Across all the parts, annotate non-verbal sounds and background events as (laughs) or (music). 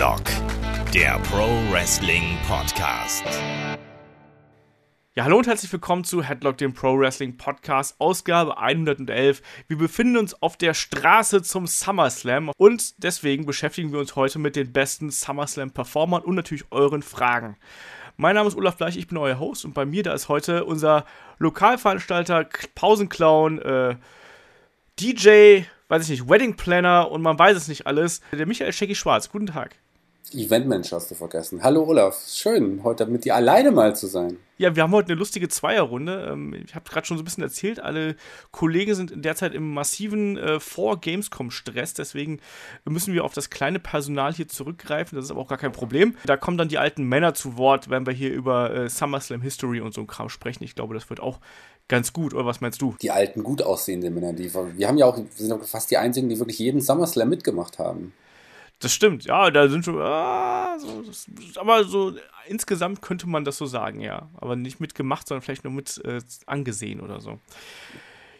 Headlock, der Pro Wrestling Podcast. Ja, hallo und herzlich willkommen zu Headlock, dem Pro Wrestling Podcast, Ausgabe 111. Wir befinden uns auf der Straße zum SummerSlam und deswegen beschäftigen wir uns heute mit den besten SummerSlam-Performern und natürlich euren Fragen. Mein Name ist Olaf Bleich, ich bin euer Host und bei mir da ist heute unser Lokalveranstalter, Pausenclown, äh, DJ, weiß ich nicht, Wedding Planner und man weiß es nicht alles, der Michael Shaggy Schwarz. Guten Tag. Eventmensch hast du vergessen. Hallo Olaf, schön, heute mit dir alleine mal zu sein. Ja, wir haben heute eine lustige Zweierrunde. Ähm, ich habe gerade schon so ein bisschen erzählt, alle Kollegen sind derzeit im massiven äh, Vor-Gamescom-Stress, deswegen müssen wir auf das kleine Personal hier zurückgreifen. Das ist aber auch gar kein Problem. Da kommen dann die alten Männer zu Wort, wenn wir hier über äh, SummerSlam History und so ein Kram sprechen. Ich glaube, das wird auch ganz gut, oder was meinst du? Die alten, gut aussehenden Männer, die wir haben ja auch, wir sind auch fast die einzigen, die wirklich jeden SummerSlam mitgemacht haben. Das stimmt, ja, da sind schon, ah, so, das, aber so insgesamt könnte man das so sagen, ja. Aber nicht mitgemacht, sondern vielleicht nur mit äh, angesehen oder so.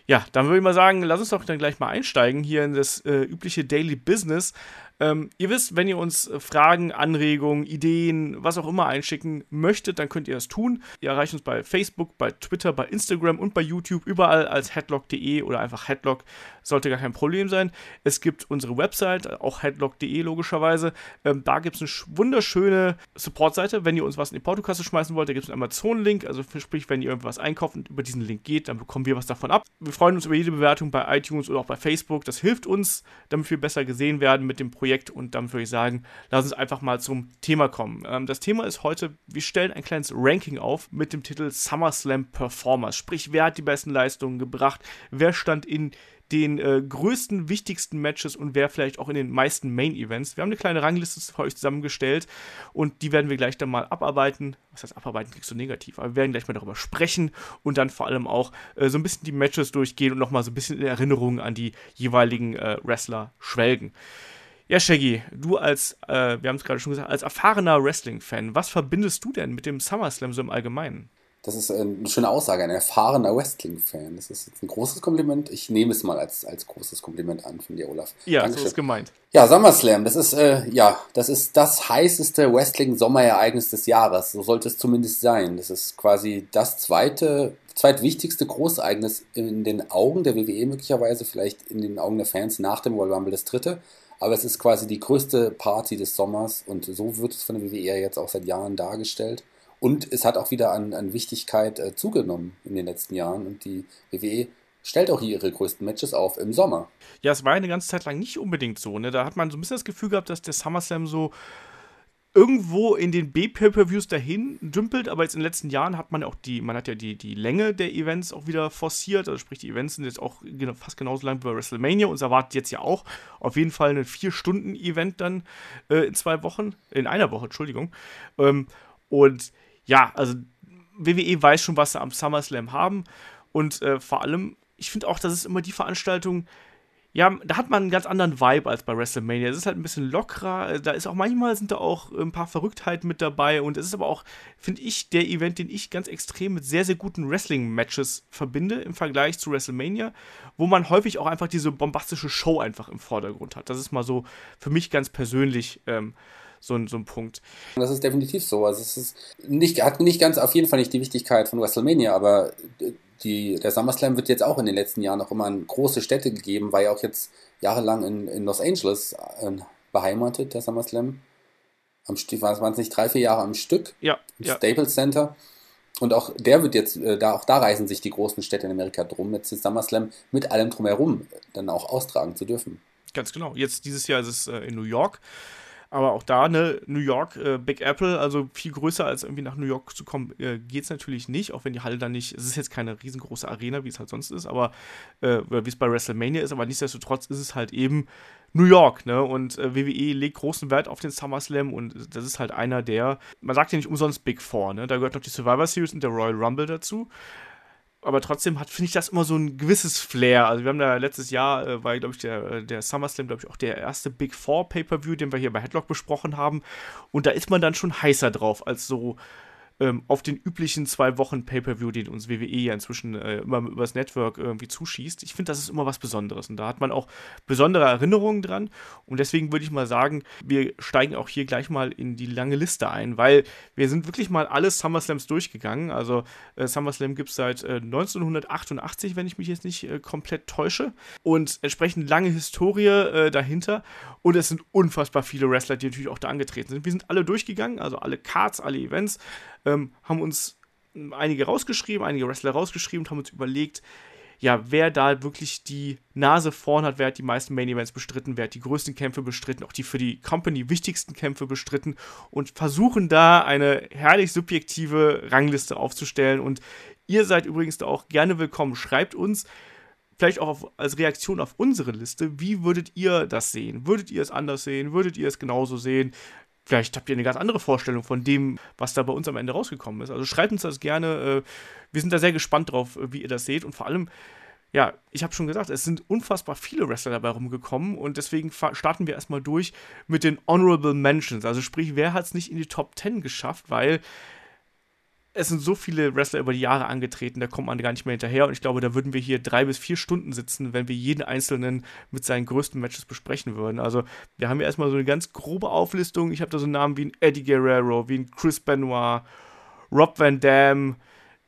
Ja, dann würde ich mal sagen, lass uns doch dann gleich mal einsteigen hier in das äh, übliche Daily Business. Ähm, ihr wisst, wenn ihr uns äh, Fragen, Anregungen, Ideen, was auch immer einschicken möchtet, dann könnt ihr das tun. Ihr erreicht uns bei Facebook, bei Twitter, bei Instagram und bei YouTube, überall als headlock.de oder einfach headlock. Sollte gar kein Problem sein. Es gibt unsere Website, auch headlock.de logischerweise. Ähm, da gibt es eine wunderschöne Supportseite, wenn ihr uns was in die Portokasse schmeißen wollt. Da gibt es einen Amazon-Link, also sprich, wenn ihr irgendwas einkauft und über diesen Link geht, dann bekommen wir was davon ab. Wir freuen uns über jede Bewertung bei iTunes oder auch bei Facebook. Das hilft uns, damit wir besser gesehen werden mit dem Projekt Projekt und dann würde ich sagen, lass uns einfach mal zum Thema kommen. Ähm, das Thema ist heute, wir stellen ein kleines Ranking auf mit dem Titel SummerSlam Performers. Sprich, wer hat die besten Leistungen gebracht, wer stand in den äh, größten, wichtigsten Matches und wer vielleicht auch in den meisten Main Events. Wir haben eine kleine Rangliste für euch zusammengestellt und die werden wir gleich dann mal abarbeiten. Was heißt abarbeiten, kriegst du negativ, aber wir werden gleich mal darüber sprechen und dann vor allem auch äh, so ein bisschen die Matches durchgehen und nochmal so ein bisschen in Erinnerung an die jeweiligen äh, Wrestler schwelgen. Ja, Shaggy, du als, äh, wir haben es gerade schon gesagt, als erfahrener Wrestling-Fan, was verbindest du denn mit dem SummerSlam so im Allgemeinen? Das ist äh, eine schöne Aussage, ein erfahrener Wrestling-Fan. Das ist jetzt ein großes Kompliment. Ich nehme es mal als, als großes Kompliment an von dir, Olaf. Ja, Dankeschön. so ist gemeint. Ja, SummerSlam, das ist, äh, ja, das ist das heißeste Wrestling-Sommerereignis des Jahres. So sollte es zumindest sein. Das ist quasi das zweite, zweitwichtigste Großereignis in den Augen der WWE möglicherweise, vielleicht in den Augen der Fans nach dem Royal Rumble das dritte. Aber es ist quasi die größte Party des Sommers und so wird es von der WWE jetzt auch seit Jahren dargestellt. Und es hat auch wieder an, an Wichtigkeit äh, zugenommen in den letzten Jahren und die WWE stellt auch hier ihre größten Matches auf im Sommer. Ja, es war eine ganze Zeit lang nicht unbedingt so. Ne? Da hat man so ein bisschen das Gefühl gehabt, dass der SummerSlam so irgendwo in den B-Pay-Per-Views dahin dümpelt, aber jetzt in den letzten Jahren hat man auch die, man hat ja die, die Länge der Events auch wieder forciert, also sprich, die Events sind jetzt auch fast genauso lang wie bei WrestleMania und es erwartet jetzt ja auch auf jeden Fall ein Vier-Stunden-Event dann äh, in zwei Wochen, in einer Woche, Entschuldigung. Ähm, und ja, also WWE weiß schon, was sie am SummerSlam haben und äh, vor allem, ich finde auch, das ist immer die Veranstaltung, ja, da hat man einen ganz anderen Vibe als bei WrestleMania. Es ist halt ein bisschen lockerer. Da ist auch manchmal sind da auch ein paar Verrücktheiten mit dabei. Und es ist aber auch, finde ich, der Event, den ich ganz extrem mit sehr, sehr guten Wrestling-Matches verbinde im Vergleich zu WrestleMania, wo man häufig auch einfach diese bombastische Show einfach im Vordergrund hat. Das ist mal so für mich ganz persönlich ähm, so ein, so ein Punkt. Das ist definitiv so. Also es ist nicht, hat nicht ganz, auf jeden Fall nicht die Wichtigkeit von WrestleMania, aber die, der SummerSlam wird jetzt auch in den letzten Jahren auch immer an große Städte gegeben, war ja auch jetzt jahrelang in, in Los Angeles äh, beheimatet, der SummerSlam. Am Stück, waren es nicht drei, vier Jahre am Stück? Ja. Im ja. Staples Center. Und auch der wird jetzt, äh, da, auch da reisen sich die großen Städte in Amerika drum, jetzt den SummerSlam mit allem drumherum dann auch austragen zu dürfen. Ganz genau. Jetzt dieses Jahr ist es äh, in New York. Aber auch da, ne, New York, äh, Big Apple, also viel größer als irgendwie nach New York zu kommen, äh, geht es natürlich nicht, auch wenn die Halle dann nicht, es ist jetzt keine riesengroße Arena, wie es halt sonst ist, aber, äh, wie es bei WrestleMania ist, aber nichtsdestotrotz ist es halt eben New York, ne? Und äh, WWE legt großen Wert auf den SummerSlam und das ist halt einer der, man sagt ja nicht umsonst Big Four, ne? Da gehört noch die Survivor Series und der Royal Rumble dazu aber trotzdem hat, finde ich, das immer so ein gewisses Flair. Also wir haben da letztes Jahr, äh, war, glaube ich, der, äh, der SummerSlam, glaube ich, auch der erste Big Four Pay-Per-View, den wir hier bei Headlock besprochen haben. Und da ist man dann schon heißer drauf als so ähm, auf den üblichen zwei Wochen Pay-Per-View, den uns WWE ja inzwischen äh, immer übers Network irgendwie zuschießt. Ich finde, das ist immer was Besonderes und da hat man auch besondere Erinnerungen dran und deswegen würde ich mal sagen, wir steigen auch hier gleich mal in die lange Liste ein, weil wir sind wirklich mal alle SummerSlams durchgegangen. Also äh, SummerSlam gibt es seit äh, 1988, wenn ich mich jetzt nicht äh, komplett täusche und entsprechend lange Historie äh, dahinter und es sind unfassbar viele Wrestler, die natürlich auch da angetreten sind. Wir sind alle durchgegangen, also alle Cards, alle Events ähm, haben uns einige rausgeschrieben, einige Wrestler rausgeschrieben und haben uns überlegt, ja, wer da wirklich die Nase vorn hat, wer hat die meisten Main Events bestritten, wer hat die größten Kämpfe bestritten, auch die für die Company wichtigsten Kämpfe bestritten und versuchen da eine herrlich subjektive Rangliste aufzustellen. Und ihr seid übrigens da auch gerne willkommen. Schreibt uns, vielleicht auch auf, als Reaktion auf unsere Liste, wie würdet ihr das sehen? Würdet ihr es anders sehen? Würdet ihr es genauso sehen? Vielleicht habt ihr eine ganz andere Vorstellung von dem, was da bei uns am Ende rausgekommen ist. Also schreibt uns das gerne. Äh, wir sind da sehr gespannt drauf, äh, wie ihr das seht. Und vor allem, ja, ich habe schon gesagt, es sind unfassbar viele Wrestler dabei rumgekommen und deswegen starten wir erstmal durch mit den Honorable Mentions. Also sprich, wer hat es nicht in die Top 10 geschafft, weil es sind so viele Wrestler über die Jahre angetreten, da kommt man gar nicht mehr hinterher. Und ich glaube, da würden wir hier drei bis vier Stunden sitzen, wenn wir jeden einzelnen mit seinen größten Matches besprechen würden. Also, wir haben ja erstmal so eine ganz grobe Auflistung. Ich habe da so Namen wie ein Eddie Guerrero, wie ein Chris Benoit, Rob Van Dam,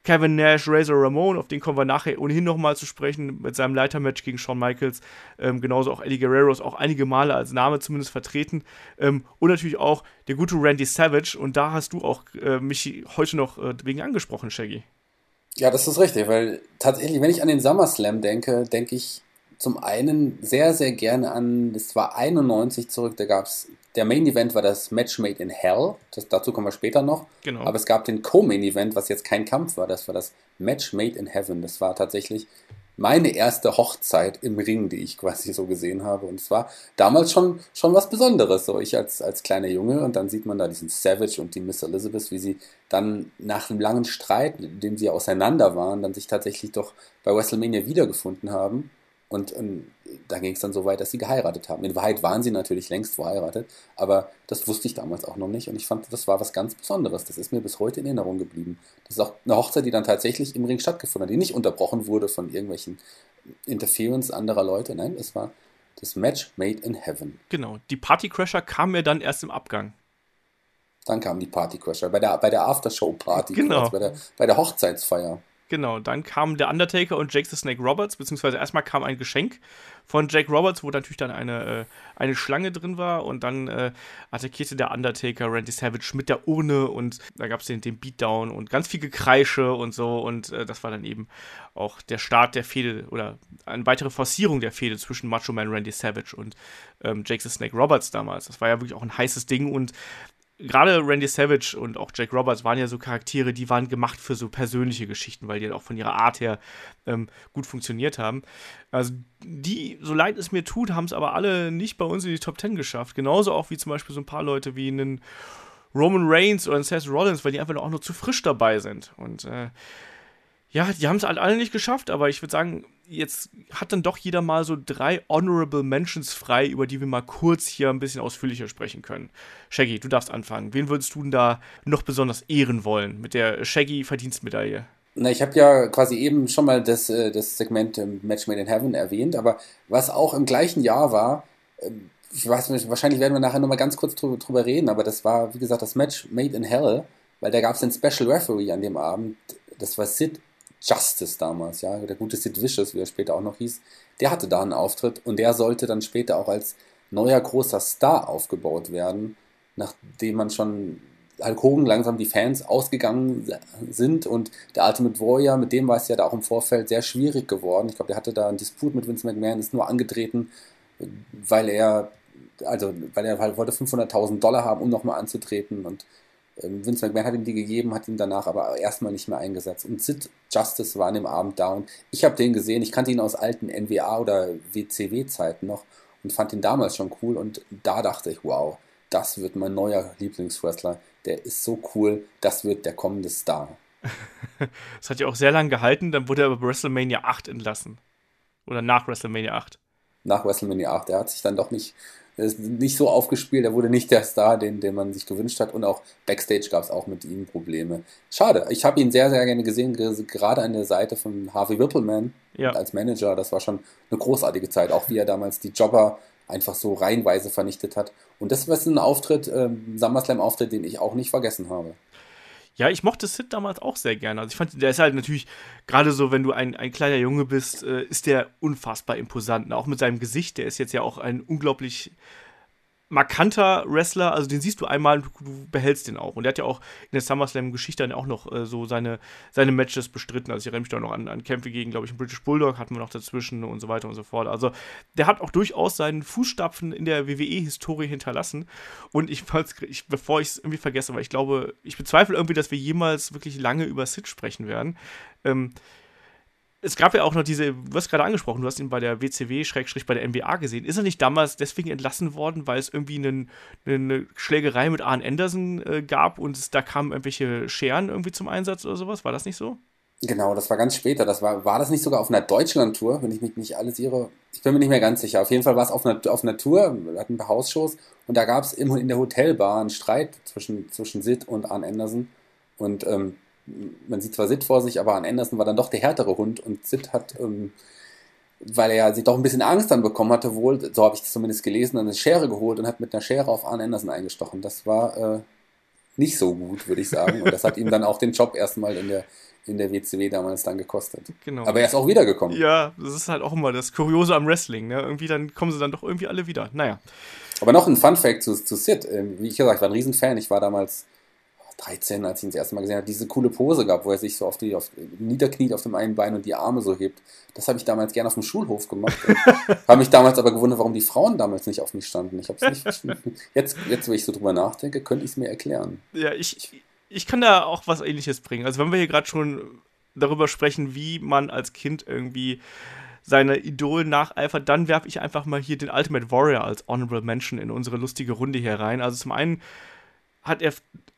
Kevin Nash, Razor Ramon, auf den kommen wir nachher ohnehin nochmal zu sprechen, mit seinem Leitermatch gegen Shawn Michaels. Ähm, genauso auch Eddie Guerrero ist auch einige Male als Name zumindest vertreten. Ähm, und natürlich auch der gute Randy Savage. Und da hast du auch äh, mich heute noch äh, wegen angesprochen, Shaggy. Ja, das ist richtig, weil tatsächlich, wenn ich an den SummerSlam denke, denke ich zum einen sehr, sehr gerne an, es war 91 zurück, da gab es der Main Event war das Match Made in Hell. Das, dazu kommen wir später noch. Genau. Aber es gab den Co-Main Event, was jetzt kein Kampf war. Das war das Match Made in Heaven. Das war tatsächlich meine erste Hochzeit im Ring, die ich quasi so gesehen habe. Und es war damals schon, schon was Besonderes. So ich als, als kleiner Junge und dann sieht man da diesen Savage und die Miss Elizabeth, wie sie dann nach einem langen Streit, in dem sie auseinander waren, dann sich tatsächlich doch bei WrestleMania wiedergefunden haben. Und, und da ging es dann so weit, dass sie geheiratet haben. In Wahrheit waren sie natürlich längst verheiratet, aber das wusste ich damals auch noch nicht und ich fand, das war was ganz Besonderes. Das ist mir bis heute in Erinnerung geblieben. Das ist auch eine Hochzeit, die dann tatsächlich im Ring stattgefunden hat, die nicht unterbrochen wurde von irgendwelchen Interference anderer Leute. Nein, es war das Match made in heaven. Genau, die Partycrasher kamen ja dann erst im Abgang. Dann kamen die Partycrasher bei der, bei der Aftershow-Party, genau. bei, der, bei der Hochzeitsfeier. Genau, dann kamen der Undertaker und Jake the Snake Roberts, beziehungsweise erstmal kam ein Geschenk von Jake Roberts, wo natürlich dann eine, äh, eine Schlange drin war und dann äh, attackierte der Undertaker Randy Savage mit der Urne und da gab es den, den Beatdown und ganz viel Gekreische und so und äh, das war dann eben auch der Start der Fehde oder eine weitere Forcierung der Fehde zwischen Macho Man Randy Savage und ähm, Jake the Snake Roberts damals. Das war ja wirklich auch ein heißes Ding und gerade Randy Savage und auch Jack Roberts waren ja so Charaktere, die waren gemacht für so persönliche Geschichten, weil die halt auch von ihrer Art her ähm, gut funktioniert haben. Also die, so leid es mir tut, haben es aber alle nicht bei uns in die Top Ten geschafft. Genauso auch wie zum Beispiel so ein paar Leute wie einen Roman Reigns oder einen Seth Rollins, weil die einfach auch nur zu frisch dabei sind. Und äh, ja, die haben es halt alle nicht geschafft, aber ich würde sagen, jetzt hat dann doch jeder mal so drei Honorable Mentions frei, über die wir mal kurz hier ein bisschen ausführlicher sprechen können. Shaggy, du darfst anfangen. Wen würdest du denn da noch besonders ehren wollen mit der Shaggy-Verdienstmedaille? Na, ich habe ja quasi eben schon mal das, äh, das Segment Match Made in Heaven erwähnt, aber was auch im gleichen Jahr war, ähm, ich weiß nicht, wahrscheinlich werden wir nachher nochmal ganz kurz drüber, drüber reden, aber das war, wie gesagt, das Match Made in Hell, weil da gab es einen Special Referee an dem Abend. Das war Sid Justice damals, ja, der gute Sid Vicious, wie er später auch noch hieß, der hatte da einen Auftritt und der sollte dann später auch als neuer großer Star aufgebaut werden, nachdem man schon Hulk Hogan langsam die Fans ausgegangen sind und der Ultimate Warrior, mit dem war es ja da auch im Vorfeld sehr schwierig geworden. Ich glaube, der hatte da einen Disput mit Vince McMahon, ist nur angetreten, weil er, also, weil er halt wollte 500.000 Dollar haben, um nochmal anzutreten und Vince McMahon hat ihm die gegeben, hat ihn danach aber erstmal nicht mehr eingesetzt. Und Sid Justice war an dem Abend da und ich habe den gesehen. Ich kannte ihn aus alten NWA oder WCW-Zeiten noch und fand ihn damals schon cool. Und da dachte ich, wow, das wird mein neuer Lieblingswrestler. Der ist so cool, das wird der kommende Star. (laughs) das hat ja auch sehr lange gehalten, dann wurde er bei WrestleMania 8 entlassen. Oder nach WrestleMania 8. Nach WrestleMania 8. Er hat sich dann doch nicht ist nicht so aufgespielt, er wurde nicht der Star, den, den man sich gewünscht hat. Und auch Backstage gab es auch mit ihm Probleme. Schade, ich habe ihn sehr, sehr gerne gesehen, gerade an der Seite von Harvey Whippleman ja. als Manager. Das war schon eine großartige Zeit, auch wie er damals die Jobber einfach so reihenweise vernichtet hat. Und das war ein Auftritt, ähm, SummerSlam-Auftritt, den ich auch nicht vergessen habe. Ja, ich mochte Sid damals auch sehr gerne. Also ich fand, der ist halt natürlich, gerade so, wenn du ein, ein kleiner Junge bist, äh, ist der unfassbar imposant. Auch mit seinem Gesicht, der ist jetzt ja auch ein unglaublich markanter Wrestler, also den siehst du einmal und du, behältst den auch. Und der hat ja auch in der SummerSlam-Geschichte dann auch noch äh, so seine, seine Matches bestritten. Also ich erinnere mich da noch an, an Kämpfe gegen, glaube ich, einen British Bulldog hatten wir noch dazwischen und so weiter und so fort. Also der hat auch durchaus seinen Fußstapfen in der WWE-Historie hinterlassen. Und ich, ich bevor ich es irgendwie vergesse, weil ich glaube, ich bezweifle irgendwie, dass wir jemals wirklich lange über Sid sprechen werden. Ähm, es gab ja auch noch diese, du hast gerade angesprochen, du hast ihn bei der WCW, Schrägstrich bei der NBA gesehen. Ist er nicht damals deswegen entlassen worden, weil es irgendwie einen, eine Schlägerei mit Arn Anderson äh, gab und es, da kamen irgendwelche Scheren irgendwie zum Einsatz oder sowas? War das nicht so? Genau, das war ganz später. Das war, war das nicht sogar auf einer Deutschland-Tour, wenn ich mich nicht alles irre? Ich bin mir nicht mehr ganz sicher. Auf jeden Fall war es auf einer, auf einer Tour, wir hatten ein paar Hausshows und da gab es in der Hotelbar einen Streit zwischen, zwischen Sid und Arn Anderson. Und ähm, man sieht zwar Sid vor sich, aber an Anderson war dann doch der härtere Hund und Sid hat, ähm, weil er ja sich doch ein bisschen Angst dann bekommen hatte, wohl, so habe ich es zumindest gelesen, eine Schere geholt und hat mit einer Schere auf Arne Anderson eingestochen. Das war äh, nicht so gut, würde ich sagen. Und das hat ihm dann auch den Job erstmal in der, in der WCW damals dann gekostet. Genau. Aber er ist auch wiedergekommen. Ja, das ist halt auch immer das Kuriose am Wrestling. Ne? Irgendwie dann kommen sie dann doch irgendwie alle wieder. Naja. Aber noch ein Fun Fact zu, zu Sid. Ähm, wie ich gesagt, ich war ein Riesenfan. Ich war damals 13, als ich ihn das erste Mal gesehen habe, diese coole Pose gab, wo er sich so auf die, auf, niederkniet auf dem einen Bein und die Arme so hebt. Das habe ich damals gerne auf dem Schulhof gemacht. (laughs) habe mich damals aber gewundert, warum die Frauen damals nicht auf mich standen. Ich habe nicht. (laughs) jetzt, jetzt, wo ich so drüber nachdenke, könnte ich es mir erklären. Ja, ich, ich kann da auch was ähnliches bringen. Also, wenn wir hier gerade schon darüber sprechen, wie man als Kind irgendwie seine Idole nacheifert, dann werfe ich einfach mal hier den Ultimate Warrior als Honorable Mention in unsere lustige Runde hier rein. Also zum einen hat er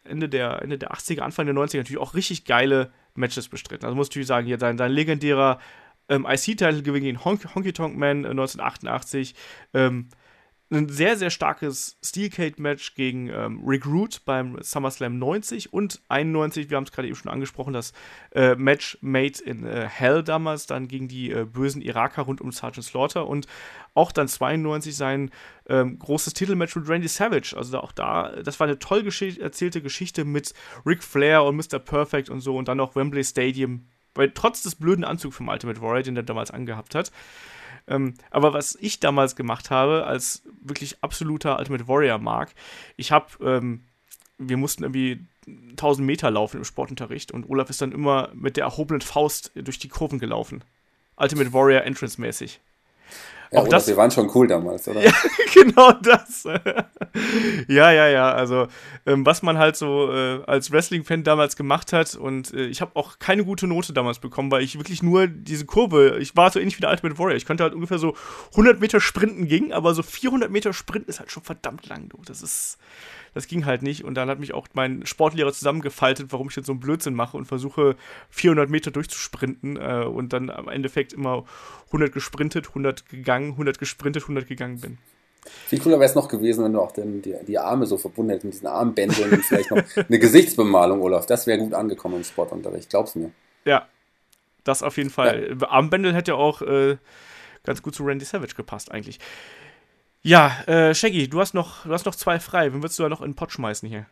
Ende der, Ende der 80er, Anfang der 90er natürlich auch richtig geile Matches bestritten. Also muss ich sagen, hier sein, sein legendärer ähm, IC-Title gegen Honky Tonk Man äh, 1988. Ähm, ein sehr, sehr starkes Steel Cage Match gegen ähm, Rick Root beim SummerSlam 90 und 91, wir haben es gerade eben schon angesprochen, das äh, Match Made in äh, Hell damals, dann gegen die äh, bösen Iraker rund um Sergeant Slaughter und auch dann 92 sein ähm, großes Titelmatch mit Randy Savage. Also auch da, das war eine toll geschicht erzählte Geschichte mit Ric Flair und Mr. Perfect und so und dann noch Wembley Stadium, weil trotz des blöden Anzugs vom Ultimate Warrior, den er damals angehabt hat. Ähm, aber was ich damals gemacht habe, als wirklich absoluter Ultimate Warrior Mark, ich habe, ähm, wir mussten irgendwie 1000 Meter laufen im Sportunterricht und Olaf ist dann immer mit der erhobenen Faust durch die Kurven gelaufen. Ultimate Warrior Entrance mäßig. Ja, auch das, wir waren schon cool damals, oder? (laughs) Ja, genau das. (laughs) ja, ja, ja. Also, ähm, was man halt so äh, als Wrestling-Fan damals gemacht hat. Und äh, ich habe auch keine gute Note damals bekommen, weil ich wirklich nur diese Kurve, ich war so ähnlich wie der Ultimate Warrior. Ich konnte halt ungefähr so 100 Meter sprinten ging, aber so 400 Meter sprinten ist halt schon verdammt lang, du. Das ist das ging halt nicht. Und dann hat mich auch mein Sportlehrer zusammengefaltet, warum ich jetzt so einen Blödsinn mache und versuche 400 Meter durchzusprinten äh, und dann am Endeffekt immer 100 gesprintet, 100 gegangen, 100 gesprintet, 100 gegangen bin. Viel cooler wäre es noch gewesen, wenn du auch den, die, die Arme so verbunden hättest mit diesen Armbändeln und vielleicht noch (laughs) eine Gesichtsbemalung, Olaf. Das wäre gut angekommen im Sportunterricht, glaub's mir. Ja, das auf jeden Fall. Ja. Armbändel hätte auch äh, ganz gut zu Randy Savage gepasst, eigentlich. Ja, äh, Shaggy, du hast, noch, du hast noch zwei frei. Wen würdest du da noch in den Pott schmeißen hier?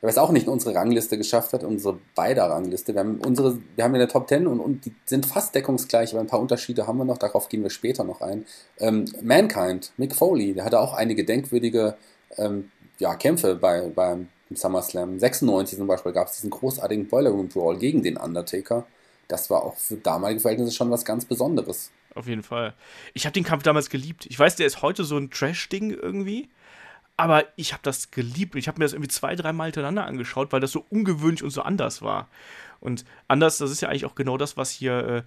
Wer es auch nicht in unsere Rangliste geschafft hat, unsere beider Rangliste. Wir haben unsere, wir haben in der Top 10 und, und die sind fast deckungsgleich, aber ein paar Unterschiede haben wir noch, darauf gehen wir später noch ein. Ähm, Mankind, Mick Foley, der hatte auch einige denkwürdige ähm, ja, Kämpfe bei, beim SummerSlam. 96 zum Beispiel gab es diesen großartigen Boiler Room Brawl gegen den Undertaker. Das war auch für damalige Verhältnisse schon was ganz Besonderes auf jeden Fall. Ich habe den Kampf damals geliebt. Ich weiß, der ist heute so ein Trash-Ding irgendwie. Aber ich habe das geliebt. Ich habe mir das irgendwie zwei, dreimal hintereinander angeschaut, weil das so ungewöhnlich und so anders war. Und anders, das ist ja eigentlich auch genau das, was hier äh,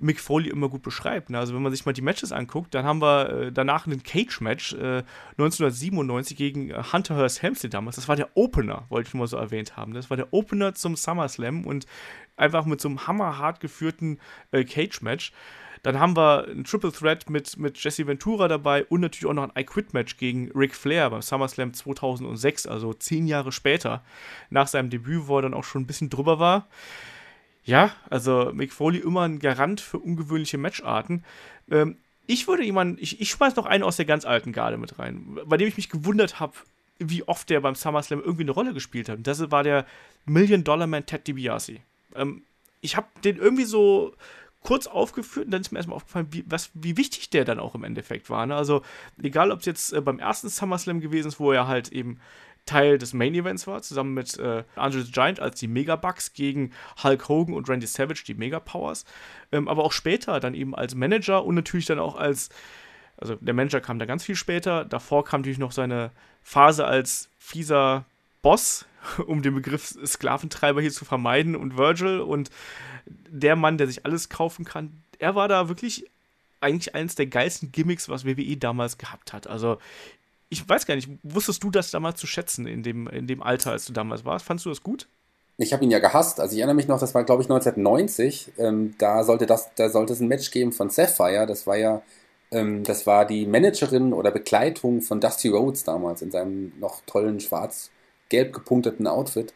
Mick Foley immer gut beschreibt. Ne? Also wenn man sich mal die Matches anguckt, dann haben wir äh, danach ein Cage-Match äh, 1997 gegen äh, Hunter Hearst Helmsley damals. Das war der Opener, wollte ich nur mal so erwähnt haben. Das war der Opener zum SummerSlam und einfach mit so einem hammerhart geführten äh, Cage-Match. Dann haben wir ein Triple Threat mit, mit Jesse Ventura dabei und natürlich auch noch ein I Quit Match gegen Ric Flair beim SummerSlam 2006, also zehn Jahre später, nach seinem Debüt, wo er dann auch schon ein bisschen drüber war. Ja, also Mick Foley immer ein Garant für ungewöhnliche Matcharten. Ähm, ich würde jemanden, ich, ich schmeiß noch einen aus der ganz alten Garde mit rein, bei dem ich mich gewundert habe, wie oft der beim SummerSlam irgendwie eine Rolle gespielt hat. Und das war der Million Dollar Man Ted DiBiase. Ähm, ich habe den irgendwie so kurz aufgeführt und dann ist mir erstmal aufgefallen, wie, was, wie wichtig der dann auch im Endeffekt war. Ne? Also, egal ob es jetzt äh, beim ersten SummerSlam gewesen ist, wo er halt eben Teil des Main Events war, zusammen mit äh, Andre the Giant als die Megabucks gegen Hulk Hogan und Randy Savage, die Megapowers. Ähm, aber auch später dann eben als Manager und natürlich dann auch als, also der Manager kam da ganz viel später. Davor kam natürlich noch seine Phase als fieser Boss, (laughs) um den Begriff Sklaventreiber hier zu vermeiden und Virgil und der Mann, der sich alles kaufen kann, er war da wirklich eigentlich eines der geilsten Gimmicks, was WWE damals gehabt hat. Also ich weiß gar nicht, wusstest du das damals zu schätzen in dem, in dem Alter, als du damals warst? Fandest du das gut? Ich habe ihn ja gehasst. Also ich erinnere mich noch, das war glaube ich 1990. Ähm, da sollte das, da sollte es ein Match geben von Sapphire. Das war ja, ähm, das war die Managerin oder Begleitung von Dusty Rhodes damals in seinem noch tollen schwarz-gelb gepunkteten Outfit.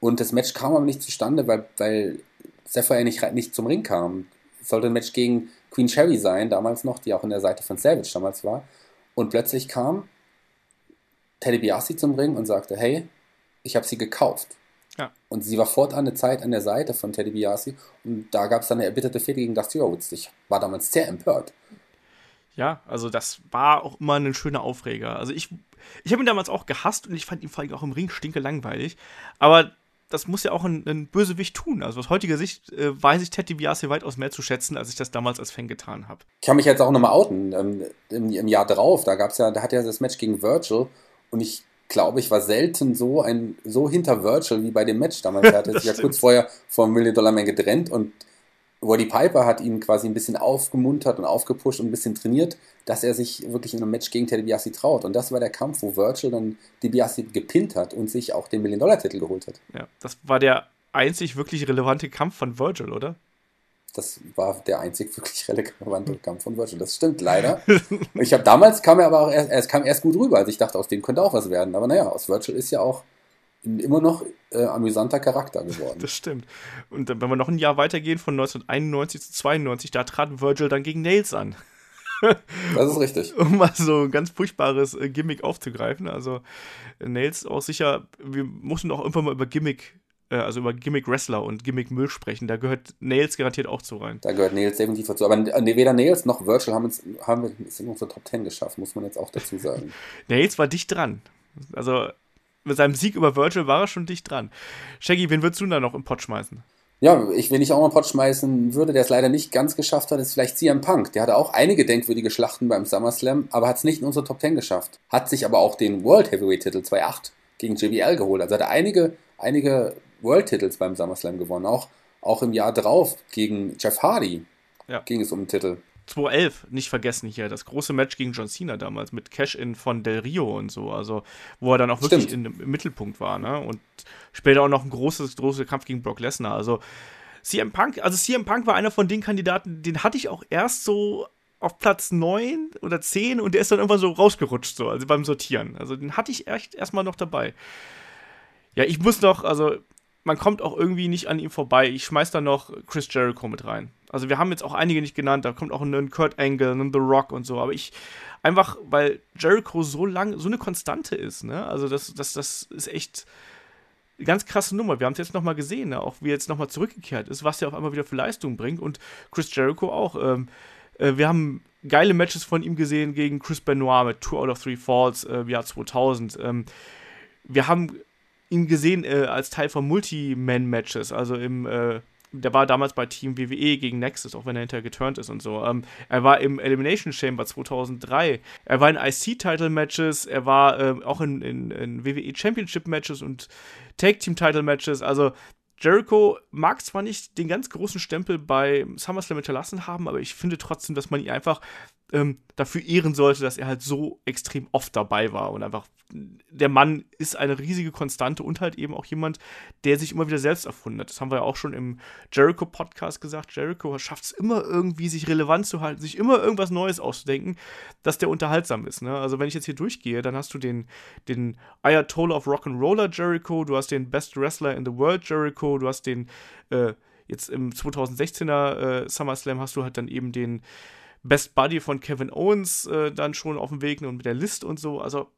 Und das Match kam aber nicht zustande, weil, weil Sapphire nicht, nicht zum Ring kam. Es sollte ein Match gegen Queen Cherry sein, damals noch, die auch in der Seite von Savage damals war. Und plötzlich kam Teddy Biasi zum Ring und sagte, hey, ich habe sie gekauft. Ja. Und sie war fortan eine Zeit an der Seite von Teddy Biasi und da gab es dann eine erbitterte Fehde gegen Dusty Rhodes. Ich war damals sehr empört. Ja, also das war auch immer ein schöner Aufreger. Also ich, ich habe ihn damals auch gehasst und ich fand ihn vor allem auch im Ring stinke langweilig. Aber das muss ja auch ein, ein Bösewicht tun. Also aus heutiger Sicht äh, weiß ich Ted DiBiase weitaus mehr zu schätzen, als ich das damals als Fan getan habe. Ich kann mich jetzt auch nochmal outen. Ähm, im, im, Jahr drauf, da gab's ja, da hat ja das Match gegen Virgil und ich glaube, ich war selten so ein so hinter Virgil wie bei dem Match damals. (laughs) Er hatte sich ja kurz vorher vom Million Dollar Man getrennt und Roddy Piper hat ihn quasi ein bisschen aufgemuntert und aufgepusht und ein bisschen trainiert, dass er sich wirklich in einem Match gegen Teddy DiBiase traut. Und das war der Kampf, wo Virgil dann DiBiase gepinnt hat und sich auch den Million-Dollar-Titel geholt hat. Ja, das war der einzig wirklich relevante Kampf von Virgil, oder? Das war der einzig wirklich relevante Kampf von Virgil. Das stimmt leider. ich habe damals kam er aber auch erst, es kam erst gut rüber. Also ich dachte, aus dem könnte auch was werden. Aber naja, aus Virgil ist ja auch immer noch äh, amüsanter Charakter geworden. (laughs) Das stimmt. Und wenn wir noch ein Jahr weitergehen, von 1991 zu 92, da trat Virgil dann gegen Nails an. (laughs) Das ist richtig. (laughs) um mal so ein ganz furchtbares äh, Gimmick aufzugreifen. Also Nails auch sicher, wir mussten auch irgendwann mal über Gimmick, äh, also über Gimmick-Wrestler und Gimmick-Müll sprechen. Da gehört Nails garantiert auch zu rein. Da gehört Nails definitiv dazu. Aber äh, weder Nails noch Virgil haben, uns, haben es in unsere Top 10 geschafft, muss man jetzt auch dazu sagen. Nails war dicht dran. Also mit seinem Sieg über Virgil war er schon dicht dran. Shaggy, wen würdest du da noch im Pott schmeißen? Ja, ich, wenn ich auch mal Pott schmeißen würde, der es leider nicht ganz geschafft hat, ist vielleicht CM Punk. Der hatte auch einige denkwürdige Schlachten beim SummerSlam, aber hat es nicht in unsere Top 10 geschafft. Hat sich aber auch den World Heavyweight Titel 2.8 gegen JBL geholt. Also hat er einige, einige World Titels beim SummerSlam gewonnen. Auch, auch im Jahr drauf gegen Jeff Hardy ja. ging es um den Titel. 2011, nicht vergessen hier, das große Match gegen John Cena damals mit Cash-In von Del Rio und so, also wo er dann auch wirklich in, im Mittelpunkt war, ne? Und später auch noch ein großes, großer Kampf gegen Brock Lesnar. Also CM Punk, also CM Punk war einer von den Kandidaten, den hatte ich auch erst so auf Platz 9 oder 10 und der ist dann irgendwann so rausgerutscht, so, also beim Sortieren. Also den hatte ich echt erstmal noch dabei. Ja, ich muss noch, also man kommt auch irgendwie nicht an ihm vorbei. Ich schmeiß da noch Chris Jericho mit rein. Also wir haben jetzt auch einige nicht genannt, da kommt auch ein Kurt Angle, ein The Rock und so, aber ich einfach, weil Jericho so lang, so eine Konstante ist, ne? Also das, das, das ist echt eine ganz krasse Nummer. Wir haben es jetzt nochmal gesehen, ne? auch wie er jetzt nochmal zurückgekehrt ist, was er auf einmal wieder für Leistung bringt und Chris Jericho auch. Ähm, äh, wir haben geile Matches von ihm gesehen gegen Chris Benoit mit Two out of Three Falls äh, im Jahr 2000. Ähm, wir haben ihn gesehen äh, als Teil von Multi-Man-Matches, also im, der war damals bei Team WWE gegen Nexus, auch wenn er hinterher geturnt ist und so. Ähm, er war im Elimination Chamber 2003. Er war in IC-Title-Matches, er war äh, auch in, in, in WWE Championship-Matches und Tag-Team-Title-Matches. Also Jericho mag zwar nicht den ganz großen Stempel bei SummerSlam hinterlassen haben, aber ich finde trotzdem, dass man ihn einfach ähm, dafür ehren sollte, dass er halt so extrem oft dabei war und einfach der Mann ist eine riesige Konstante und halt eben auch jemand, der sich immer wieder selbst erfunden hat. Das haben wir ja auch schon im Jericho-Podcast gesagt. Jericho schafft es immer irgendwie, sich relevant zu halten, sich immer irgendwas Neues auszudenken, dass der unterhaltsam ist. Ne? Also wenn ich jetzt hier durchgehe, dann hast du den, den Ayatollah of Rock'n'Roller Jericho, du hast den Best Wrestler in the World Jericho, du hast den, äh, jetzt im 2016er äh, SummerSlam hast du halt dann eben den Best Buddy von Kevin Owens äh, dann schon auf dem Weg und mit der List und so. Also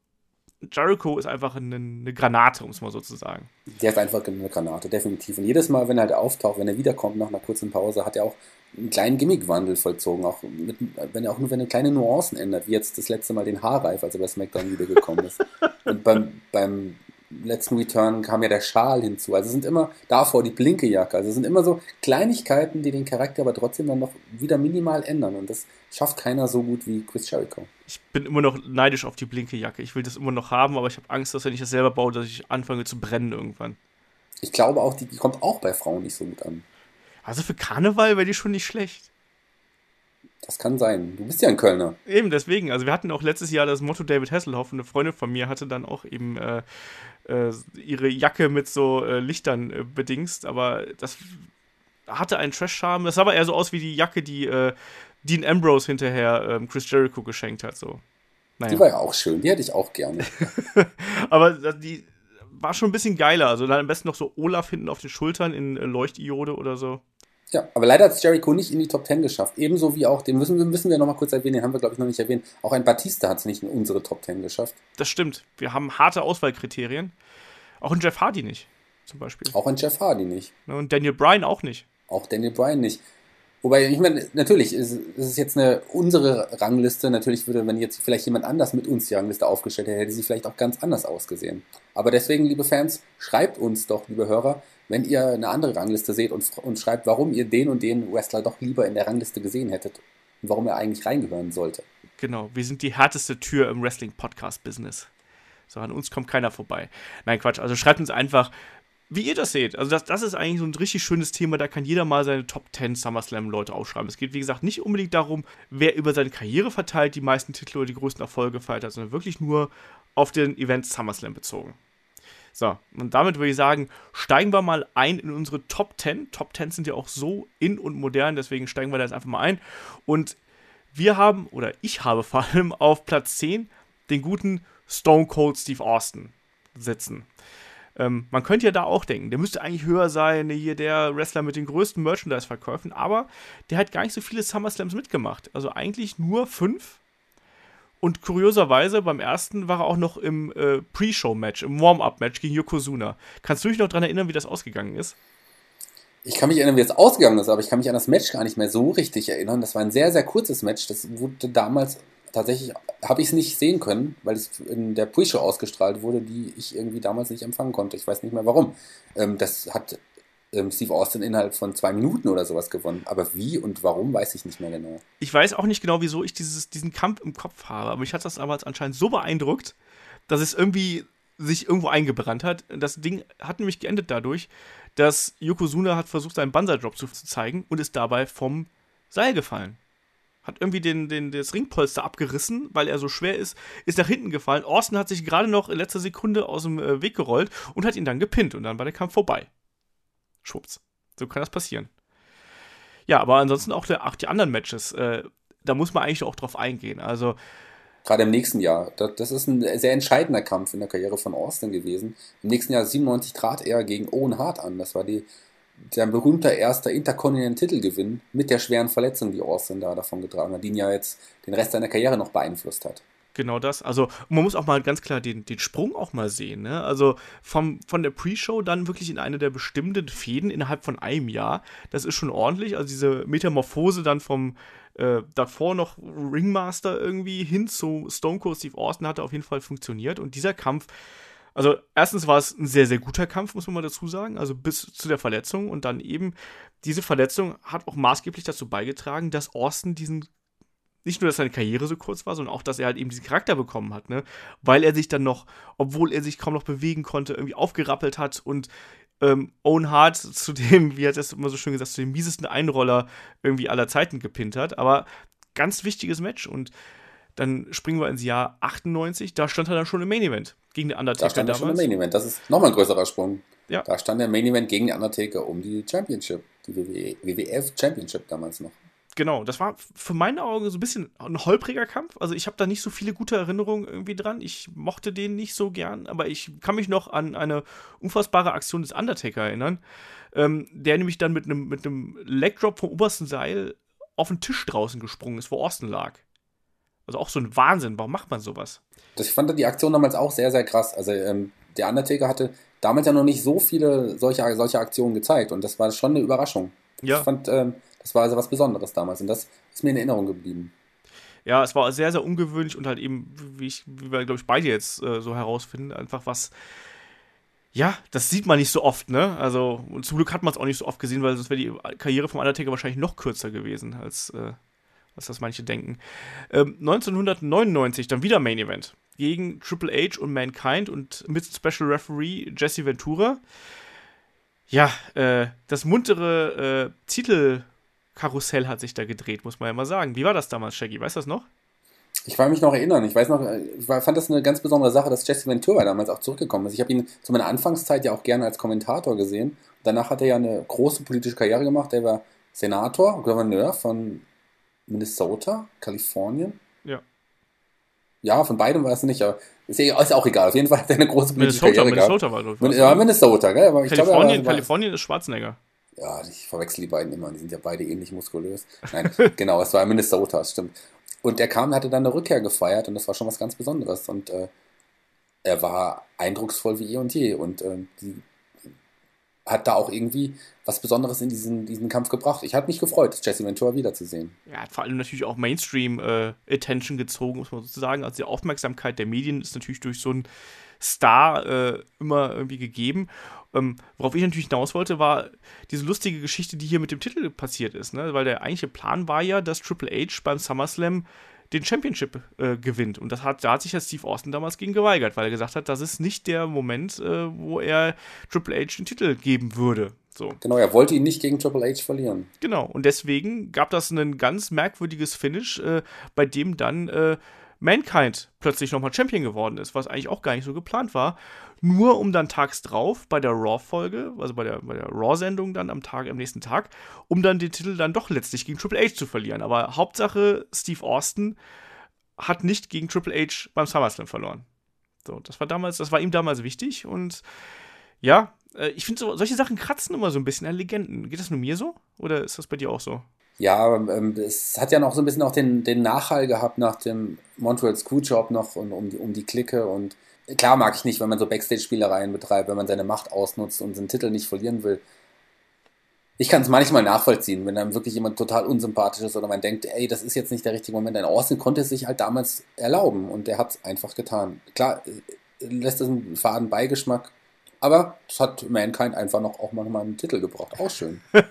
Jericho ist einfach eine, eine Granate, um es mal so zu sagen. Der ist einfach eine Granate, definitiv. Und jedes Mal, wenn er halt auftaucht, wenn er wiederkommt nach einer kurzen Pause, hat er auch einen kleinen Gimmickwandel vollzogen. Auch mit, wenn er auch nur wenn er kleine Nuancen ändert, wie jetzt das letzte Mal den Haarreif, als er bei SmackDown wiedergekommen ist. (laughs) Und beim, beim letzten Return kam ja der Schal hinzu. Also es sind immer davor die blinke Jacke. Also es sind immer so Kleinigkeiten, die den Charakter aber trotzdem dann noch wieder minimal ändern. Und das schafft keiner so gut wie Chris Jericho. Ich bin immer noch neidisch auf die blinke Jacke. Ich will das immer noch haben, aber ich habe Angst, dass wenn ich das selber baue, dass ich anfange zu brennen irgendwann. Ich glaube auch, die, die kommt auch bei Frauen nicht so gut an. Also für Karneval wäre die schon nicht schlecht. Das kann sein. Du bist ja ein Kölner. Eben, deswegen. Also wir hatten auch letztes Jahr das Motto David Hasselhoff eine Freundin von mir hatte dann auch eben äh, äh, ihre Jacke mit so äh, Lichtern äh, bedingst, aber das hatte einen Trash-Charme. Das sah aber eher so aus wie die Jacke, die äh, Dean Ambrose hinterher ähm, Chris Jericho geschenkt hat. So. Naja. Die war ja auch schön, die hätte ich auch gerne. (laughs) aber die war schon ein bisschen geiler. Also dann am besten noch so Olaf hinten auf den Schultern in äh, Leuchtiode oder so. Ja, aber leider hat es Jericho nicht in die Top 10 geschafft. Ebenso wie auch, den müssen, müssen wir noch mal kurz erwähnen, den haben wir, glaube ich, noch nicht erwähnt. Auch ein Batista hat es nicht in unsere Top 10 geschafft. Das stimmt. Wir haben harte Auswahlkriterien. Auch ein Jeff Hardy nicht, zum Beispiel. Auch ein Jeff Hardy nicht. Ne, und Daniel Bryan auch nicht. Auch Daniel Bryan nicht. Wobei, ich meine, natürlich, es ist jetzt eine unsere Rangliste. Natürlich würde, wenn jetzt vielleicht jemand anders mit uns die Rangliste aufgestellt hätte, hätte sie vielleicht auch ganz anders ausgesehen. Aber deswegen, liebe Fans, schreibt uns doch, liebe Hörer, wenn ihr eine andere Rangliste seht und, und schreibt, warum ihr den und den Wrestler doch lieber in der Rangliste gesehen hättet und warum er eigentlich reingehören sollte. Genau, wir sind die härteste Tür im Wrestling-Podcast-Business. So, an uns kommt keiner vorbei. Nein, Quatsch. Also schreibt uns einfach, wie ihr das seht. Also das, das ist eigentlich so ein richtig schönes Thema, da kann jeder mal seine Top 10 SummerSlam-Leute aufschreiben. Es geht, wie gesagt, nicht unbedingt darum, wer über seine Karriere verteilt die meisten Titel oder die größten Erfolge feiert hat, sondern wirklich nur auf den Event SummerSlam bezogen. So, und damit würde ich sagen, steigen wir mal ein in unsere Top 10. Top 10 sind ja auch so in und modern, deswegen steigen wir da jetzt einfach mal ein. Und wir haben, oder ich habe (laughs) vor allem auf Platz 10 den guten Stone Cold Steve Austin sitzen. Ähm, man könnte ja da auch denken, der müsste eigentlich höher sein, hier der Wrestler mit den größten Merchandise-Verkäufen, aber der hat gar nicht so viele SummerSlams mitgemacht. Also eigentlich nur fünf und kurioserweise, beim ersten war er auch noch im äh, Pre-Show-Match, im Warm-Up-Match gegen Yokozuna. Kannst du dich noch daran erinnern, wie das ausgegangen ist? Ich kann mich erinnern, wie es ausgegangen ist, aber ich kann mich an das Match gar nicht mehr so richtig erinnern. Das war ein sehr, sehr kurzes Match. Das wurde damals tatsächlich, habe ich es nicht sehen können, weil es in der Pre-Show ausgestrahlt wurde, die ich irgendwie damals nicht empfangen konnte. Ich weiß nicht mehr warum. Ähm, das hat ähm, Steve Austin innerhalb von zwei Minuten oder sowas gewonnen. Aber wie und warum, weiß ich nicht mehr genau. Ich weiß auch nicht genau, wieso ich dieses, diesen Kampf im Kopf habe, aber mich hat das damals anscheinend so beeindruckt, dass es irgendwie sich irgendwo eingebrannt hat. Das Ding hat nämlich geendet dadurch, dass Yokozuna hat versucht, seinen Banzai-Drop zu zeigen und ist dabei vom Seil gefallen. Hat irgendwie den, den, das Ringpolster abgerissen, weil er so schwer ist, ist nach hinten gefallen. Austin hat sich gerade noch in letzter Sekunde aus dem äh, Weg gerollt und hat ihn dann gepinnt und dann war der Kampf vorbei. Schwupps. So kann das passieren. Ja, aber ansonsten auch, der, auch die anderen Matches, äh, da muss man eigentlich auch drauf eingehen. Also. Gerade im nächsten Jahr. Das ist ein sehr entscheidender Kampf in der Karriere von Austin gewesen. Im nächsten Jahr 97 trat er gegen Owen Hart an. Das war die, der berühmte erste Intercontinental-Titelgewinn mit der schweren Verletzung, die Austin da davon getragen hat, die ihn ja jetzt den Rest seiner Karriere noch beeinflusst hat genau das. Also man muss auch mal ganz klar den, den Sprung auch mal sehen. Ne? Also vom, von der Pre-Show dann wirklich in eine der bestimmten Fäden innerhalb von einem Jahr. Das ist schon ordentlich. Also diese Metamorphose dann vom äh, davor noch Ringmaster irgendwie hin zu Stone Cold Steve Austin hatte auf jeden Fall funktioniert. Und dieser Kampf, also erstens war es ein sehr, sehr guter Kampf, muss man mal dazu sagen. Also bis zu der Verletzung. Und dann eben diese Verletzung hat auch maßgeblich dazu beigetragen, dass Austin diesen nicht nur, dass seine Karriere so kurz war, sondern auch, dass er halt eben diesen Charakter bekommen hat, ne? Weil er sich dann noch, obwohl er sich kaum noch bewegen konnte, irgendwie aufgerappelt hat und ähm, Owen Hart (laughs) zu dem, wie hat er es immer so schön gesagt, zu dem miesesten Einroller irgendwie aller Zeiten gepinnt hat. Aber ganz wichtiges Match und dann springen wir ins Jahr 98, da stand er dann schon im Main Event gegen den Undertaker Da stand er schon im Main Event. Das ist nochmal ein größerer Sprung. Ja. Da stand der Main Event gegen den Undertaker um die Championship. Die WWF Championship damals noch. Genau, das war für meine Augen so ein bisschen ein holpriger Kampf. Also ich habe da nicht so viele gute Erinnerungen irgendwie dran. Ich mochte den nicht so gern, aber ich kann mich noch an eine unfassbare Aktion des Undertaker erinnern, ähm, der nämlich dann mit einem mit einem Legdrop vom obersten Seil auf den Tisch draußen gesprungen ist, wo Austin lag. Also auch so ein Wahnsinn. Warum macht man sowas? Das, ich fand die Aktion damals auch sehr, sehr krass. Also ähm, der Undertaker hatte damals ja noch nicht so viele solche, solche Aktionen gezeigt und das war schon eine Überraschung. Ja. Ich fand, ähm, das war also was Besonderes damals und das ist mir in Erinnerung geblieben. Ja, es war sehr, sehr ungewöhnlich und halt eben, wie, ich, wie wir, glaube ich, beide jetzt äh, so herausfinden, einfach was. Ja, das sieht man nicht so oft, ne? Also, und zum Glück hat man es auch nicht so oft gesehen, weil sonst wäre die Karriere vom Undertaker wahrscheinlich noch kürzer gewesen, als, äh, als das manche denken. Ähm, 1999 dann wieder Main Event gegen Triple H und Mankind und mit Special Referee Jesse Ventura. Ja, äh, das muntere äh, Titelkarussell hat sich da gedreht, muss man ja mal sagen. Wie war das damals, Shaggy? Weißt du das noch? Ich kann mich noch erinnern. Ich weiß noch, ich war- fand das eine ganz besondere Sache, dass Jesse Ventura damals auch zurückgekommen ist. Ich habe ihn zu meiner Anfangszeit ja auch gerne als Kommentator gesehen. Danach hat er ja eine große politische Karriere gemacht. Er war Senator, Gouverneur von Minnesota, Kalifornien. Ja. Ja, von beidem war es nicht, aber ist ja ist auch egal. Auf jeden Fall hat er eine große Minnesota, Karriere. Minnesota war, glaube ich. Ja, ne? Minnesota, gell? Aber ich glaube, Kalifornien, war- Kalifornien ist Schwarzenegger. ja, ich verwechsel die beiden immer, die sind ja beide ähnlich muskulös. Nein, (laughs) genau, es war Minnesota, stimmt. Und er kam, hatte dann eine Rückkehr gefeiert und das war schon was ganz Besonderes. Und äh, er war eindrucksvoll wie eh und je und äh, die, hat da auch irgendwie was Besonderes in diesen, diesen Kampf gebracht. Ich hatte mich gefreut, Jesse Ventura wiederzusehen. Ja, hat vor allem natürlich auch Mainstream-Attention gezogen, muss man sozusagen. Also die Aufmerksamkeit der Medien ist natürlich durch so einen Star äh, immer irgendwie gegeben. Ähm, worauf ich natürlich hinaus wollte, war diese lustige Geschichte, die hier mit dem Titel passiert ist. Ne? Weil der eigentliche Plan war ja, dass Triple H beim SummerSlam den Championship äh, gewinnt. Und das hat, da hat sich ja Steve Austin damals gegen geweigert, weil er gesagt hat, das ist nicht der Moment, äh, wo er Triple H den Titel geben würde. So. Genau, er wollte ihn nicht gegen Triple H verlieren. Genau, und deswegen gab das ein ganz merkwürdiges Finish, äh, bei dem dann äh, Mankind plötzlich nochmal Champion geworden ist, was eigentlich auch gar nicht so geplant war. Nur um dann tags drauf bei der Raw-Folge, also bei der, bei der Raw-Sendung dann am Tag, am nächsten Tag, um dann den Titel dann doch letztlich gegen Triple H zu verlieren. Aber Hauptsache, Steve Austin hat nicht gegen Triple H beim SummerSlam verloren. So, das war damals, das war ihm damals wichtig und ja, äh, ich finde so, solche Sachen kratzen immer so ein bisschen an Legenden. Geht das nur mir so? Oder ist das bei dir auch so? Ja, aber, ähm, es hat ja noch so ein bisschen auch den, den Nachhall gehabt nach dem Montreal Screwjob noch und um die, um die Clique und klar mag ich nicht, wenn man so Backstage-Spielereien betreibt, wenn man seine Macht ausnutzt und seinen Titel nicht verlieren will. Ich kann es manchmal nachvollziehen, wenn dann wirklich jemand total unsympathisch ist oder man denkt, ey, das ist jetzt nicht der richtige Moment. Ein Austin konnte es sich halt damals erlauben und der hat es einfach getan. Klar, äh, lässt es einen faden Beigeschmack, aber das hat Mankind einfach noch auch mal einen Titel gebracht. Auch schön. (laughs)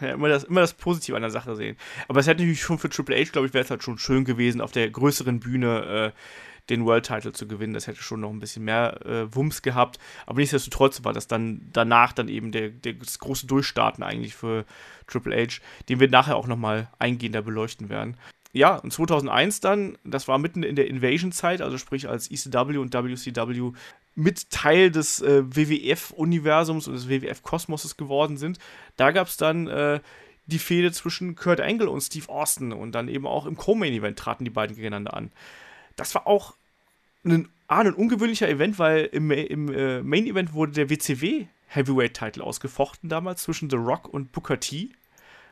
Ja, immer das, immer das Positive an der Sache sehen. Aber es hätte natürlich schon für Triple H, glaube ich, wäre es halt schon schön gewesen, auf der größeren Bühne äh, den World Title zu gewinnen. Das hätte schon noch ein bisschen mehr äh, Wumms gehabt. Aber nichtsdestotrotz war das dann danach dann eben der, der, das große Durchstarten eigentlich für Triple H, den wir nachher auch nochmal eingehender beleuchten werden. Ja, und 2001 dann, das war mitten in der Invasion-Zeit, also sprich als ECW und WCW mit Teil des äh, WWF-Universums und des WWF-Kosmoses geworden sind. Da gab es dann äh, die Fehde zwischen Kurt Angle und Steve Austin und dann eben auch im Co-Main-Event traten die beiden gegeneinander an. Das war auch ein, ah, ein ungewöhnlicher Event, weil im, im äh, Main-Event wurde der WCW Heavyweight-Title ausgefochten damals zwischen The Rock und Booker T.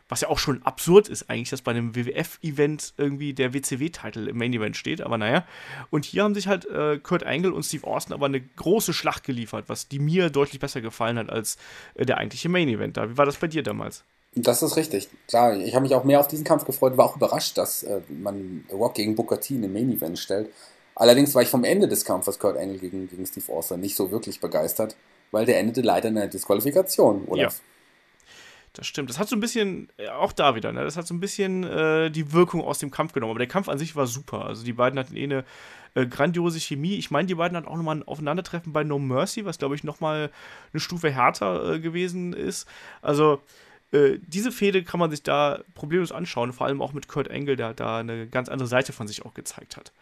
Was ja auch schon absurd ist eigentlich, dass bei einem WWF-Event irgendwie der WCW-Titel im Main-Event steht, aber naja. Und hier haben sich halt äh, Kurt Angle und Steve Austin aber eine große Schlacht geliefert, was die mir deutlich besser gefallen hat als äh, der eigentliche Main-Event da. Wie war das bei dir damals? Das ist richtig. Klar, ich habe mich auch mehr auf diesen Kampf gefreut, war auch überrascht, dass äh, man Rock gegen Booker T in den Main Event stellt. Allerdings war ich vom Ende des Kampfes Kurt Angle gegen, gegen Steve Austin nicht so wirklich begeistert, weil der endete leider in einer Disqualifikation, oder? Ja. Das stimmt. Das hat so ein bisschen, äh, auch da wieder, ne? Das hat so ein bisschen äh, die Wirkung aus dem Kampf genommen. Aber der Kampf an sich war super. Also die beiden hatten eh eine äh, grandiose Chemie. Ich meine, die beiden hatten auch nochmal ein Aufeinandertreffen bei No Mercy, was glaube ich nochmal eine Stufe härter äh, gewesen ist. Also äh, diese Fehde kann man sich da problemlos anschauen, vor allem auch mit Kurt Angle, der da eine ganz andere Seite von sich auch gezeigt hat.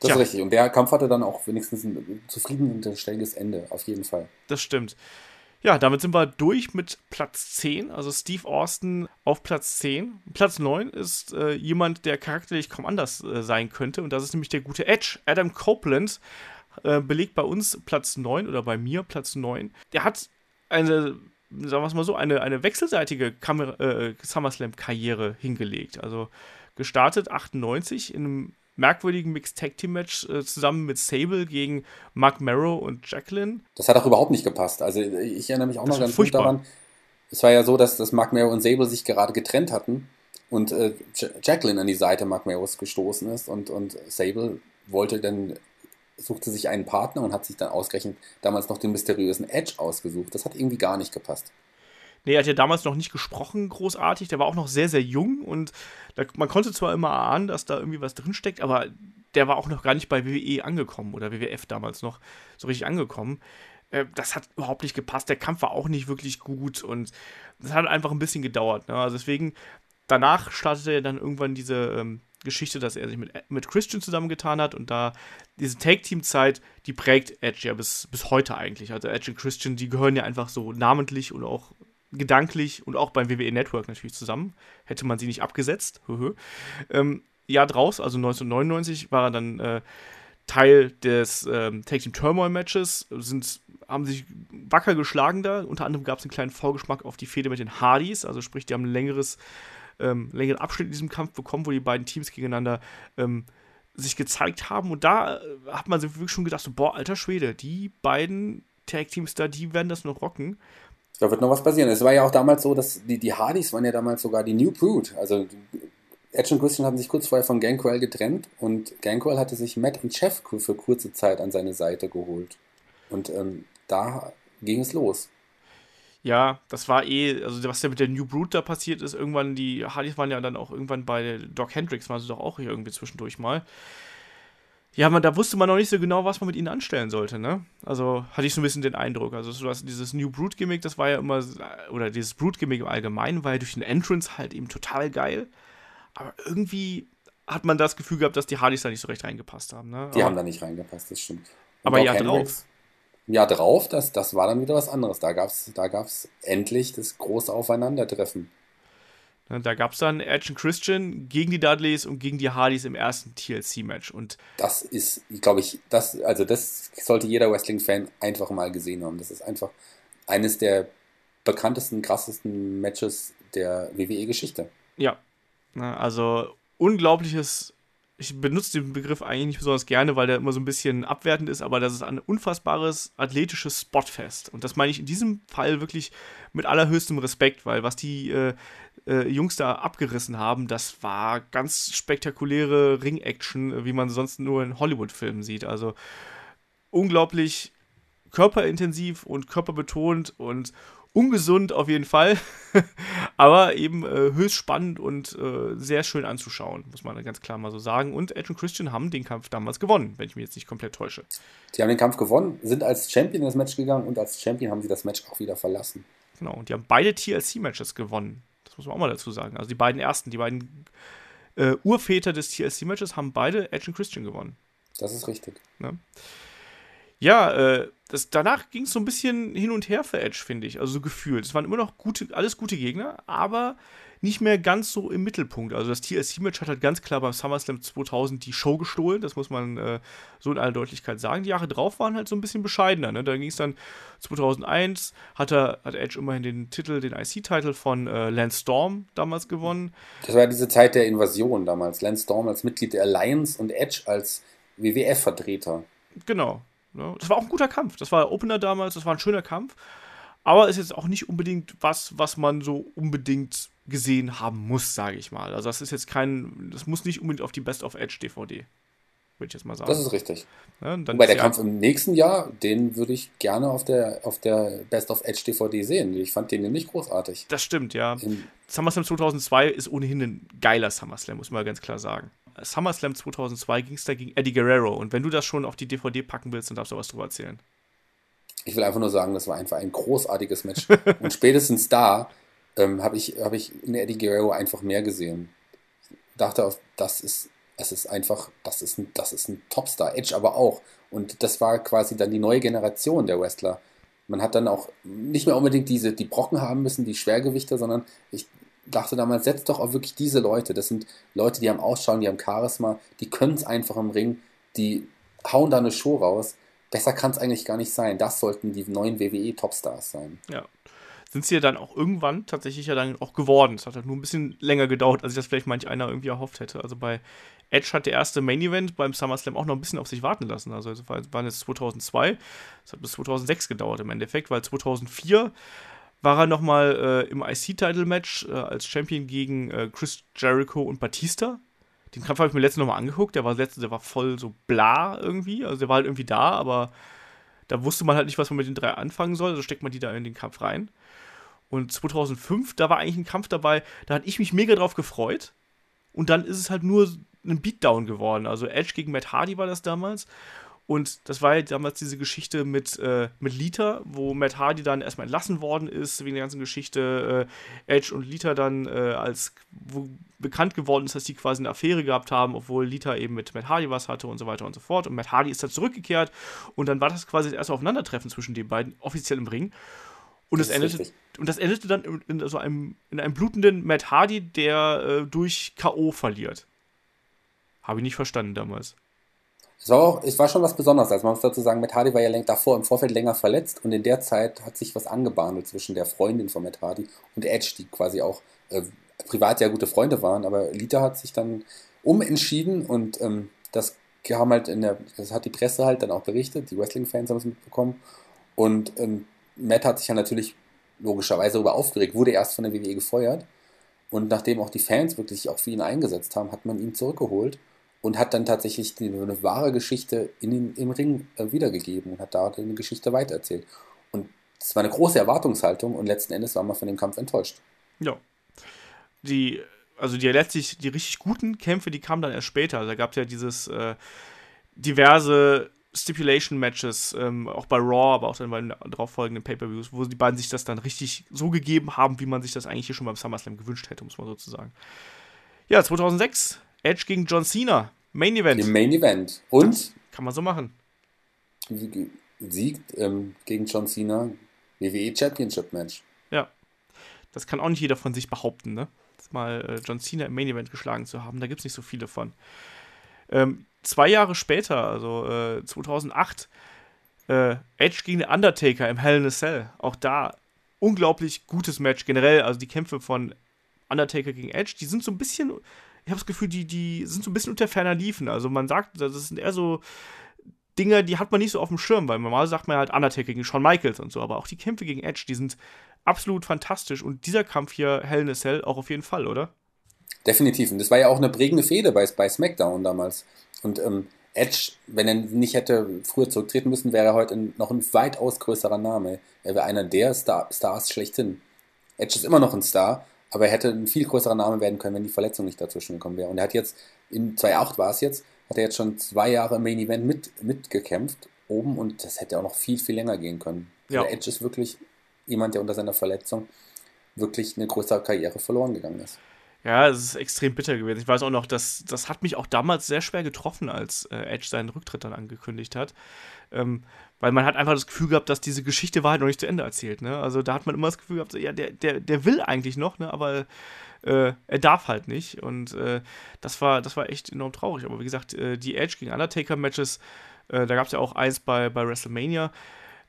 Das Tja. ist richtig. Und der Kampf hatte dann auch wenigstens ein zufriedenstellendes Ende, auf jeden Fall. Das stimmt. Ja, damit sind wir durch mit Platz 10, also Steve Austin auf Platz 10. Platz 9 ist äh, jemand, der charakterlich kaum anders äh, sein könnte, und das ist nämlich der gute Edge. Adam Copeland äh, belegt bei uns Platz 9 oder bei mir Platz 9. Der hat eine sagen wir es mal so, eine, eine wechselseitige äh, SummerSlam-Karriere hingelegt. Also gestartet 98 in einem merkwürdigen Mixed Tag Team Match äh, zusammen mit Sable gegen Mark Marrow und Jacqueline. Das hat auch überhaupt nicht gepasst. Also ich erinnere mich auch das noch ganz furchtbar. gut daran. Es war ja so, dass, dass Mark Marrow und Sable sich gerade getrennt hatten und äh, Jacqueline an die Seite Mark Marrows gestoßen ist und, und Sable wollte dann suchte sich einen Partner und hat sich dann ausgerechnet damals noch den mysteriösen Edge ausgesucht. Das hat irgendwie gar nicht gepasst. Nee, er hat ja damals noch nicht gesprochen, großartig. Der war auch noch sehr, sehr jung und da, man konnte zwar immer ahnen, dass da irgendwie was drinsteckt, aber der war auch noch gar nicht bei WWE angekommen oder WWF damals noch so richtig angekommen. Äh, das hat überhaupt nicht gepasst. Der Kampf war auch nicht wirklich gut und das hat einfach ein bisschen gedauert. Ne? Also deswegen, danach startete er dann irgendwann diese ähm, Geschichte, dass er sich mit, mit Christian zusammengetan hat und da diese Tag-Team-Zeit, die prägt Edge ja bis, bis heute eigentlich. Also Edge und Christian, die gehören ja einfach so namentlich und auch gedanklich und auch beim WWE Network natürlich zusammen. Hätte man sie nicht abgesetzt. ähm, Jahr draus, also 1999, war er dann äh, Teil des ähm, Tag Team Turmoil Matches, sind, haben sich wacker geschlagen da. Unter anderem gab es einen kleinen Vorgeschmack auf die Fehde mit den Hardys, also sprich, die haben ein längeres, ähm, längeren Abschnitt in diesem Kampf bekommen, wo die beiden Teams gegeneinander ähm, sich gezeigt haben. Und da äh, hat man sich wirklich schon gedacht, so, boah, alter Schwede, die beiden Tag Teams da, die werden das noch rocken. Da wird noch was passieren. Es war ja auch damals so, dass die, die Hardys waren ja damals sogar die New Brood. Also Edge und Christian hatten sich kurz vorher von Gangrel getrennt und Gangrel hatte sich Matt und Chef für kurze Zeit an seine Seite geholt. Und ähm, da ging es los. Ja, das war eh, also was ja mit der New Brood da passiert ist, irgendwann, die Hardys waren ja dann auch irgendwann bei Doc Hendricks, waren sie doch auch hier irgendwie zwischendurch mal ja, man, da wusste man noch nicht so genau, was man mit ihnen anstellen sollte, ne? Also hatte ich so ein bisschen den Eindruck. Also so das, dieses New Brood Gimmick, das war ja immer, oder dieses Brood Gimmick im Allgemeinen war ja durch den Entrance halt eben total geil. Aber irgendwie hat man das Gefühl gehabt, dass die Hardys da nicht so recht reingepasst haben, ne? Die aber, haben da nicht reingepasst, das stimmt. Und aber ja drauf. Ja drauf, das, das war dann wieder was anderes. Da gab es da gab's endlich das große Aufeinandertreffen. Da gab es dann Edge und Christian gegen die Dudleys und gegen die Hardys im ersten TLC-Match. Und das ist, glaube ich, das, also das sollte jeder Wrestling-Fan einfach mal gesehen haben. Das ist einfach eines der bekanntesten, krassesten Matches der WWE-Geschichte. Ja. Also unglaubliches ich benutze den Begriff eigentlich nicht besonders gerne, weil der immer so ein bisschen abwertend ist, aber das ist ein unfassbares athletisches Spotfest. Und das meine ich in diesem Fall wirklich mit allerhöchstem Respekt, weil was die äh, äh, Jungs da abgerissen haben, das war ganz spektakuläre Ring-Action, wie man sonst nur in Hollywood-Filmen sieht. Also unglaublich körperintensiv und körperbetont und ungesund auf jeden Fall, (laughs) aber eben äh, höchst spannend und äh, sehr schön anzuschauen, muss man ganz klar mal so sagen. Und Edge und Christian haben den Kampf damals gewonnen, wenn ich mich jetzt nicht komplett täusche. Die haben den Kampf gewonnen, sind als Champion in das Match gegangen und als Champion haben sie das Match auch wieder verlassen. Genau, und die haben beide TLC-Matches gewonnen. Das muss man auch mal dazu sagen. Also die beiden ersten, die beiden äh, Urväter des TLC-Matches haben beide Edge und Christian gewonnen. Das ist richtig. Ne? Ja, äh, das, danach ging es so ein bisschen hin und her für Edge, finde ich. Also so gefühlt. Es waren immer noch gute, alles gute Gegner, aber nicht mehr ganz so im Mittelpunkt. Also das TLC-Match hat halt ganz klar beim SummerSlam 2000 die Show gestohlen. Das muss man äh, so in aller Deutlichkeit sagen. Die Jahre drauf waren halt so ein bisschen bescheidener. Ne? Da ging es dann 2001, hat, er, hat Edge immerhin den Titel, den IC-Titel von äh, Lance Storm damals gewonnen. Das war diese Zeit der Invasion damals. Lance Storm als Mitglied der Alliance und Edge als WWF-Vertreter. Genau. Ne? Das war auch ein guter Kampf. Das war Opener damals, das war ein schöner Kampf. Aber ist jetzt auch nicht unbedingt was, was man so unbedingt gesehen haben muss, sage ich mal. Also das ist jetzt kein, das muss nicht unbedingt auf die Best of Edge DVD, würde ich jetzt mal sagen. Das ist richtig. Ja, Wobei der Kampf im nächsten Jahr, den würde ich gerne auf der, auf der Best of Edge DVD sehen. Ich fand den nämlich großartig. Das stimmt, ja. Im SummerSlam 2002 ist ohnehin ein geiler SummerSlam, muss man ganz klar sagen. SummerSlam 2002 ging es da gegen Eddie Guerrero. Und wenn du das schon auf die DVD packen willst, dann darfst du was drüber erzählen. Ich will einfach nur sagen, das war einfach ein großartiges Match. (laughs) und spätestens da ähm, habe ich, hab ich in Eddie Guerrero einfach mehr gesehen. Dachte, das ist, das ist einfach, das ist ein, das ist ein Topstar. Edge aber auch. Und das war quasi dann die neue Generation der Wrestler. Man hat dann auch nicht mehr unbedingt diese, die Brocken haben müssen, die Schwergewichte, sondern ich dachte damals, setzt doch auch wirklich diese Leute. Das sind Leute, die haben Ausschauen, die haben Charisma, die können es einfach im Ring, die hauen da eine Show raus. Besser kann es eigentlich gar nicht sein. Das sollten die neuen WWE-Topstars sein. Ja. Sind sie ja dann auch irgendwann tatsächlich ja dann auch geworden. Es hat halt nur ein bisschen länger gedauert, als ich das vielleicht manch einer irgendwie erhofft hätte. Also bei Edge hat der erste Main Event beim SummerSlam auch noch ein bisschen auf sich warten lassen. Also es waren jetzt 2002, es hat bis 2006 gedauert im Endeffekt, weil 2004 war er nochmal äh, im IC-Title-Match äh, als Champion gegen äh, Chris Jericho und Batista. Den Kampf habe ich mir letztens nochmal angeguckt. Der war letztens, der war voll so bla irgendwie. Also der war halt irgendwie da, aber da wusste man halt nicht, was man mit den drei anfangen soll. Also steckt man die da in den Kampf rein. Und 2005, da war eigentlich ein Kampf dabei, da hatte ich mich mega drauf gefreut. Und dann ist es halt nur ein Beatdown geworden. Also Edge gegen Matt Hardy war das damals. Und das war ja damals diese Geschichte mit, äh, mit Lita, wo Matt Hardy dann erstmal entlassen worden ist, wegen der ganzen Geschichte. Äh, Edge und Lita dann äh, als wo bekannt geworden ist, dass die quasi eine Affäre gehabt haben, obwohl Lita eben mit Matt Hardy was hatte und so weiter und so fort. Und Matt Hardy ist dann zurückgekehrt und dann war das quasi das erste Aufeinandertreffen zwischen den beiden, offiziell im Ring. Und das, das endete, und das endete dann in, in, so einem, in einem blutenden Matt Hardy, der äh, durch K.O. verliert. Habe ich nicht verstanden damals. Es war, auch, es war schon was Besonderes. Also man muss dazu sagen, Matt Hardy war ja davor im Vorfeld länger verletzt und in der Zeit hat sich was angebahnt zwischen der Freundin von Matt Hardy und Edge, die quasi auch äh, privat ja gute Freunde waren. Aber Lita hat sich dann umentschieden und ähm, das kam halt in der, das hat die Presse halt dann auch berichtet, die Wrestling-Fans haben es mitbekommen. Und ähm, Matt hat sich ja natürlich logischerweise darüber aufgeregt, wurde erst von der WWE gefeuert. Und nachdem auch die Fans wirklich auch für ihn eingesetzt haben, hat man ihn zurückgeholt und hat dann tatsächlich eine wahre Geschichte in den, im Ring äh, wiedergegeben und hat da eine Geschichte weitererzählt. Und es war eine große Erwartungshaltung und letzten Endes war man von dem Kampf enttäuscht. Ja. Die, also die letztlich, die richtig guten Kämpfe, die kamen dann erst später. Da gab es ja dieses äh, diverse Stipulation-Matches, ähm, auch bei Raw, aber auch dann bei den darauffolgenden Pay-Per-Views, wo die beiden sich das dann richtig so gegeben haben, wie man sich das eigentlich hier schon beim SummerSlam gewünscht hätte, muss man sozusagen. Ja, 2006 Edge gegen John Cena. Main Event. Im Main Event. Und? Das kann man so machen. Siegt ähm, gegen John Cena WWE Championship Match. Ja. Das kann auch nicht jeder von sich behaupten, ne? Mal äh, John Cena im Main Event geschlagen zu haben. Da gibt es nicht so viele von. Ähm, zwei Jahre später, also äh, 2008, äh, Edge gegen den Undertaker im Hell in a Cell. Auch da unglaublich gutes Match generell. Also die Kämpfe von Undertaker gegen Edge, die sind so ein bisschen ich habe das Gefühl, die, die sind so ein bisschen unter ferner Liefen. Also man sagt, das sind eher so Dinge, die hat man nicht so auf dem Schirm, weil normal sagt man halt Undertaker gegen Shawn Michaels und so, aber auch die Kämpfe gegen Edge, die sind absolut fantastisch und dieser Kampf hier, Hell in a Cell, auch auf jeden Fall, oder? Definitiv. Und das war ja auch eine prägende Fehde bei, bei SmackDown damals. Und ähm, Edge, wenn er nicht hätte früher zurücktreten müssen, wäre er heute noch ein weitaus größerer Name. Er wäre einer der Star Stars schlechthin. Edge ist immer noch ein Star, aber er hätte ein viel größerer Name werden können, wenn die Verletzung nicht dazwischen gekommen wäre. Und er hat jetzt, in 2008 war es jetzt, hat er jetzt schon zwei Jahre im Main Event mit, mitgekämpft, oben, und das hätte auch noch viel, viel länger gehen können. Ja. Der Edge ist wirklich jemand, der unter seiner Verletzung wirklich eine größere Karriere verloren gegangen ist. Ja, es ist extrem bitter gewesen. Ich weiß auch noch, dass das hat mich auch damals sehr schwer getroffen, als äh, Edge seinen Rücktritt dann angekündigt hat. Ähm, weil man hat einfach das Gefühl gehabt, dass diese Geschichte war halt noch nicht zu Ende erzählt. Ne? Also da hat man immer das Gefühl gehabt, so, ja, der, der, der will eigentlich noch, ne? aber äh, er darf halt nicht. Und äh, das, war, das war echt enorm traurig. Aber wie gesagt, äh, die Edge gegen Undertaker-Matches, äh, da gab es ja auch eins bei, bei WrestleMania,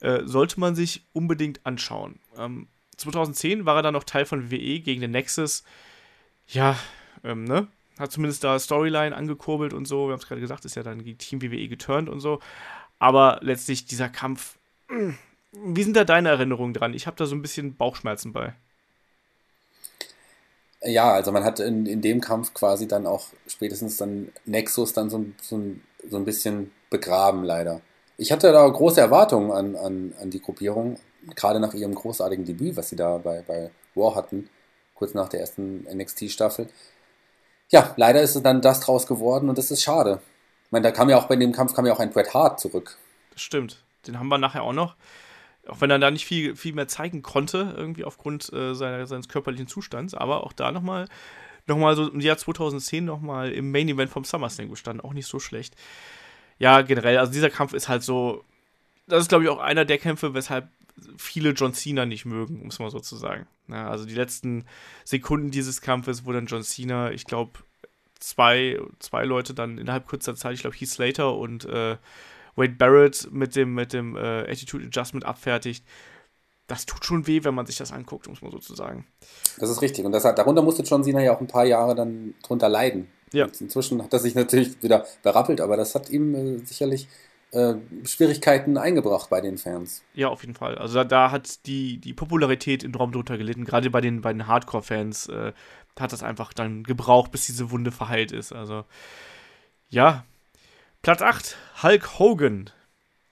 äh, sollte man sich unbedingt anschauen. Ähm, 2010 war er dann noch Teil von WWE gegen den Nexus. Ja, ähm, ne? Hat zumindest da Storyline angekurbelt und so. Wir haben es gerade gesagt, ist ja dann gegen Team WWE geturnt und so. Aber letztlich dieser Kampf. Hm, wie sind da deine Erinnerungen dran? Ich habe da so ein bisschen Bauchschmerzen bei. Ja, also man hat in, in dem Kampf quasi dann auch spätestens dann Nexus dann so, so, so ein bisschen begraben, leider. Ich hatte da große Erwartungen an, an, an die Gruppierung, gerade nach ihrem großartigen Debüt, was sie da bei, bei War hatten, kurz nach der ersten NXT-Staffel. Ja, leider ist es dann das draus geworden und das ist schade. Ich meine, da kam ja auch bei dem Kampf kam ja auch ein Bret Hart zurück. Das stimmt. Den haben wir nachher auch noch. Auch wenn er da nicht viel, viel mehr zeigen konnte, irgendwie aufgrund äh, seiner, seines körperlichen Zustands, aber auch da nochmal noch mal so im Jahr 2010 nochmal im Main Event vom SummerSlam gestanden, auch nicht so schlecht. Ja, generell, also dieser Kampf ist halt so, das ist glaube ich auch einer der Kämpfe, weshalb viele John Cena nicht mögen, um es mal so zu sagen. Ja, also die letzten Sekunden dieses Kampfes, wo dann John Cena, ich glaube, zwei, zwei Leute dann innerhalb kurzer Zeit, ich glaube Heath Slater und äh, Wade Barrett mit dem, mit dem äh, Attitude Adjustment abfertigt. Das tut schon weh, wenn man sich das anguckt, um es mal so zu sagen. Das ist richtig. Und das hat, darunter musste John Cena ja auch ein paar Jahre dann drunter leiden. Ja. Inzwischen hat er sich natürlich wieder berappelt, aber das hat ihm äh, sicherlich äh, Schwierigkeiten eingebracht bei den Fans. Ja, auf jeden Fall. Also da, da hat die, die Popularität im Raum drunter gelitten. Gerade bei den, bei den Hardcore-Fans äh, hat das einfach dann gebraucht, bis diese Wunde verheilt ist. Also ja. Platz 8, Hulk Hogan.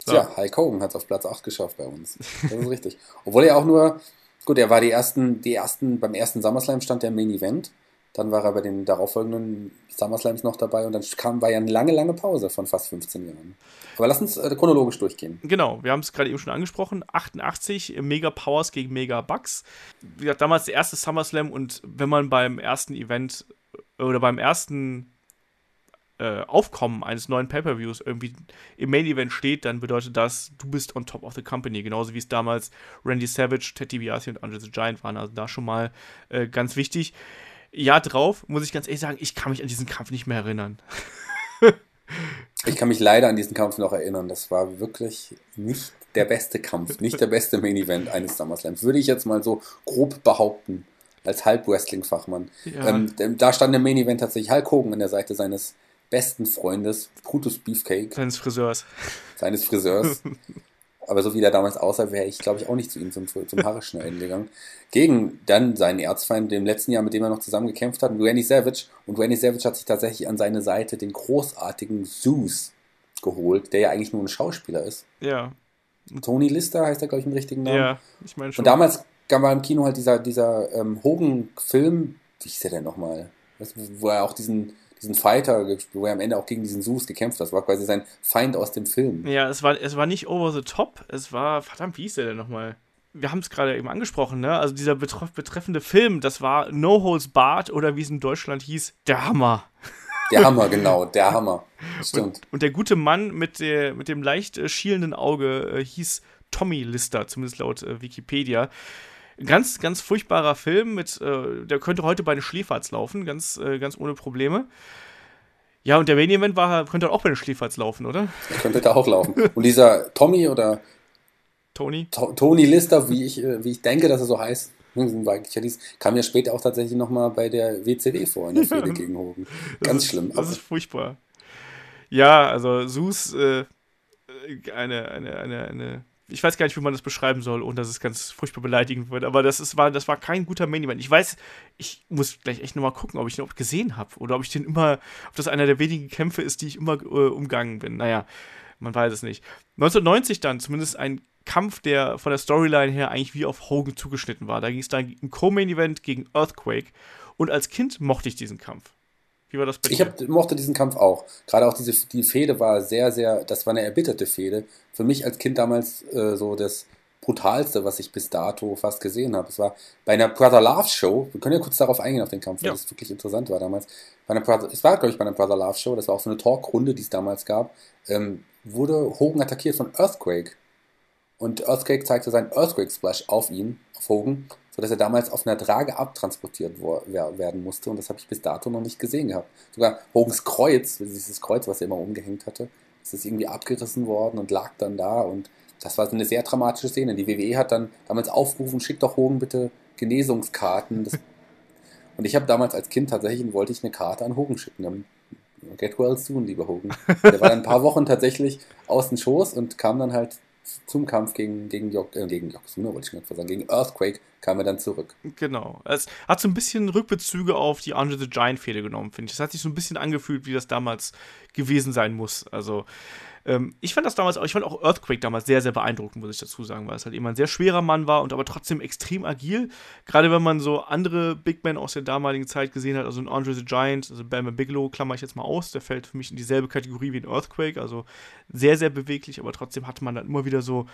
So. Ja, Hulk Hogan hat es auf Platz 8 geschafft bei uns. Das ist richtig. Obwohl er auch nur, gut, er war die ersten, die ersten, beim ersten SummerSlam stand der Main Event. Dann war er bei den darauffolgenden SummerSlams noch dabei und dann kam, war ja eine lange, lange Pause von fast 15 Jahren. Aber lass uns äh, chronologisch durchgehen. Genau, wir haben es gerade eben schon angesprochen. 88 Mega Powers gegen Mega Bucks. Wie gesagt, damals der erste SummerSlam und wenn man beim ersten Event äh, oder beim ersten äh, Aufkommen eines neuen Pay-Per-Views irgendwie im Main-Event steht, dann bedeutet das, du bist on top of the company. Genauso wie es damals Randy Savage, Ted DiBiase und Andre the Giant waren. Also da schon mal äh, ganz wichtig. Jahr drauf, muss ich ganz ehrlich sagen, ich kann mich an diesen Kampf nicht mehr erinnern. ich kann mich leider an diesen Kampf noch erinnern. Das war wirklich nicht der beste Kampf, nicht der beste Main Event eines SummerSlams. Würde ich jetzt mal so grob behaupten, als Halb-Wrestling-Fachmann. Ja. Ähm, da stand im Main Event tatsächlich Hulk Hogan an der Seite seines besten Freundes, Brutus Beefcake. Seines Friseurs. Seines Friseurs. (laughs) aber so wie der damals aussah, wäre ich, glaube ich, auch nicht zu ihm zum, zum Haare schneiden gegangen. Gegen dann seinen Erzfeind im letzten Jahr, mit dem er noch zusammen gekämpft hat, Randy Savage. Und Randy Savage hat sich tatsächlich an seine Seite den großartigen Zeus geholt, der ja eigentlich nur ein Schauspieler ist. Ja. Tony Lister heißt er, glaube ich, im richtigen Namen. Ja, ich meine schon. Und damals kam im Kino halt dieser, dieser ähm, Hogan-Film, wie hieß der denn nochmal? Wo er auch diesen diesen Fighter, wo er am Ende auch gegen diesen Zeus gekämpft hat. Das war quasi sein Feind aus dem Film. Ja, es war, es war nicht over the top, es war, verdammt, wie hieß der denn nochmal? Wir haben es gerade eben angesprochen, ne? Also dieser betreff betreffende Film, das war No Holds Barred oder wie es in Deutschland hieß, der Hammer. Der Hammer, genau, der Hammer. (laughs) Stimmt. Und, und der gute Mann mit, der, mit dem leicht äh, schielenden Auge äh, hieß Tommy Lister, zumindest laut äh, Wikipedia. Ganz, ganz furchtbarer Film mit, äh, der könnte heute bei den Schläferz laufen, ganz, äh, ganz ohne Probleme. Ja, und der Main Event war, könnte auch bei den Schläferz laufen, oder? Der könnte da auch laufen. Und dieser Tommy oder Tony? To Tony Lister, wie ich, äh, wie ich denke, dass er so heißt, kam ja später auch tatsächlich nochmal bei der WCW vor in der Fehde gegen Hogan. Ganz ist, schlimm. Das ist furchtbar. Ja, also Sus, äh, eine, eine, eine, eine ich weiß gar nicht, wie man das beschreiben soll, ohne dass es ganz furchtbar beleidigend wird, aber das, ist, war, das war kein guter Main Event. Ich weiß, ich muss gleich echt nochmal gucken, ob ich ihn überhaupt gesehen habe oder ob ich den immer, ob das einer der wenigen Kämpfe ist, die ich immer äh, umgangen bin. Naja, man weiß es nicht. 1990 dann zumindest ein Kampf, der von der Storyline her eigentlich wie auf Hogan zugeschnitten war. Da ging es dann im Co-Main Event gegen Earthquake und als Kind mochte ich diesen Kampf. Wie war das bei dir? Ich hab, mochte diesen Kampf auch. Gerade auch diese die Fehde war sehr, sehr, das war eine erbitterte Fehde. Für mich als Kind damals äh, so das brutalste, was ich bis dato fast gesehen habe. Es war bei einer Brother Love Show, wir können ja kurz darauf eingehen, auf den Kampf, weil ja. das wirklich interessant war damals. Bei einer Brother, es war, glaube ich, bei einer Brother Love Show, das war auch so eine Talkrunde, die es damals gab, ähm, wurde Hogan attackiert von Earthquake. Und Earthquake zeigte seinen Earthquake Splash auf ihn, auf Hogan sodass er damals auf einer Trage abtransportiert werden musste. Und das habe ich bis dato noch nicht gesehen gehabt. Sogar Hogans Kreuz, dieses Kreuz, was er immer umgehängt hatte, ist das irgendwie abgerissen worden und lag dann da. Und das war so eine sehr dramatische Szene. Die WWE hat dann damals aufgerufen, schickt doch Hogan bitte Genesungskarten. Das (laughs) und ich habe damals als Kind tatsächlich, wollte ich eine Karte an Hogan schicken. Get well soon, lieber Hogan. Der war dann ein paar (laughs) Wochen tatsächlich aus dem Schoß und kam dann halt zum Kampf gegen, gegen, Jok, äh, gegen Yokozuna, wollte ich nicht sagen, gegen Earthquake kam er dann zurück. Genau. Es hat so ein bisschen Rückbezüge auf die Andre the Giant Fehde genommen, finde ich. Es hat sich so ein bisschen angefühlt, wie das damals gewesen sein muss. Also, ähm, ich fand das damals, ich fand auch Earthquake damals sehr, sehr beeindruckend, muss ich dazu sagen, weil es halt eben ein sehr schwerer Mann war und aber trotzdem extrem agil. Gerade wenn man so andere Big Men aus der damaligen Zeit gesehen hat, also ein Andre the Giant, also Bam Bigelow, klammer ich jetzt mal aus, der fällt für mich in dieselbe Kategorie wie ein Earthquake, also sehr, sehr beweglich, aber trotzdem hatte man dann immer wieder so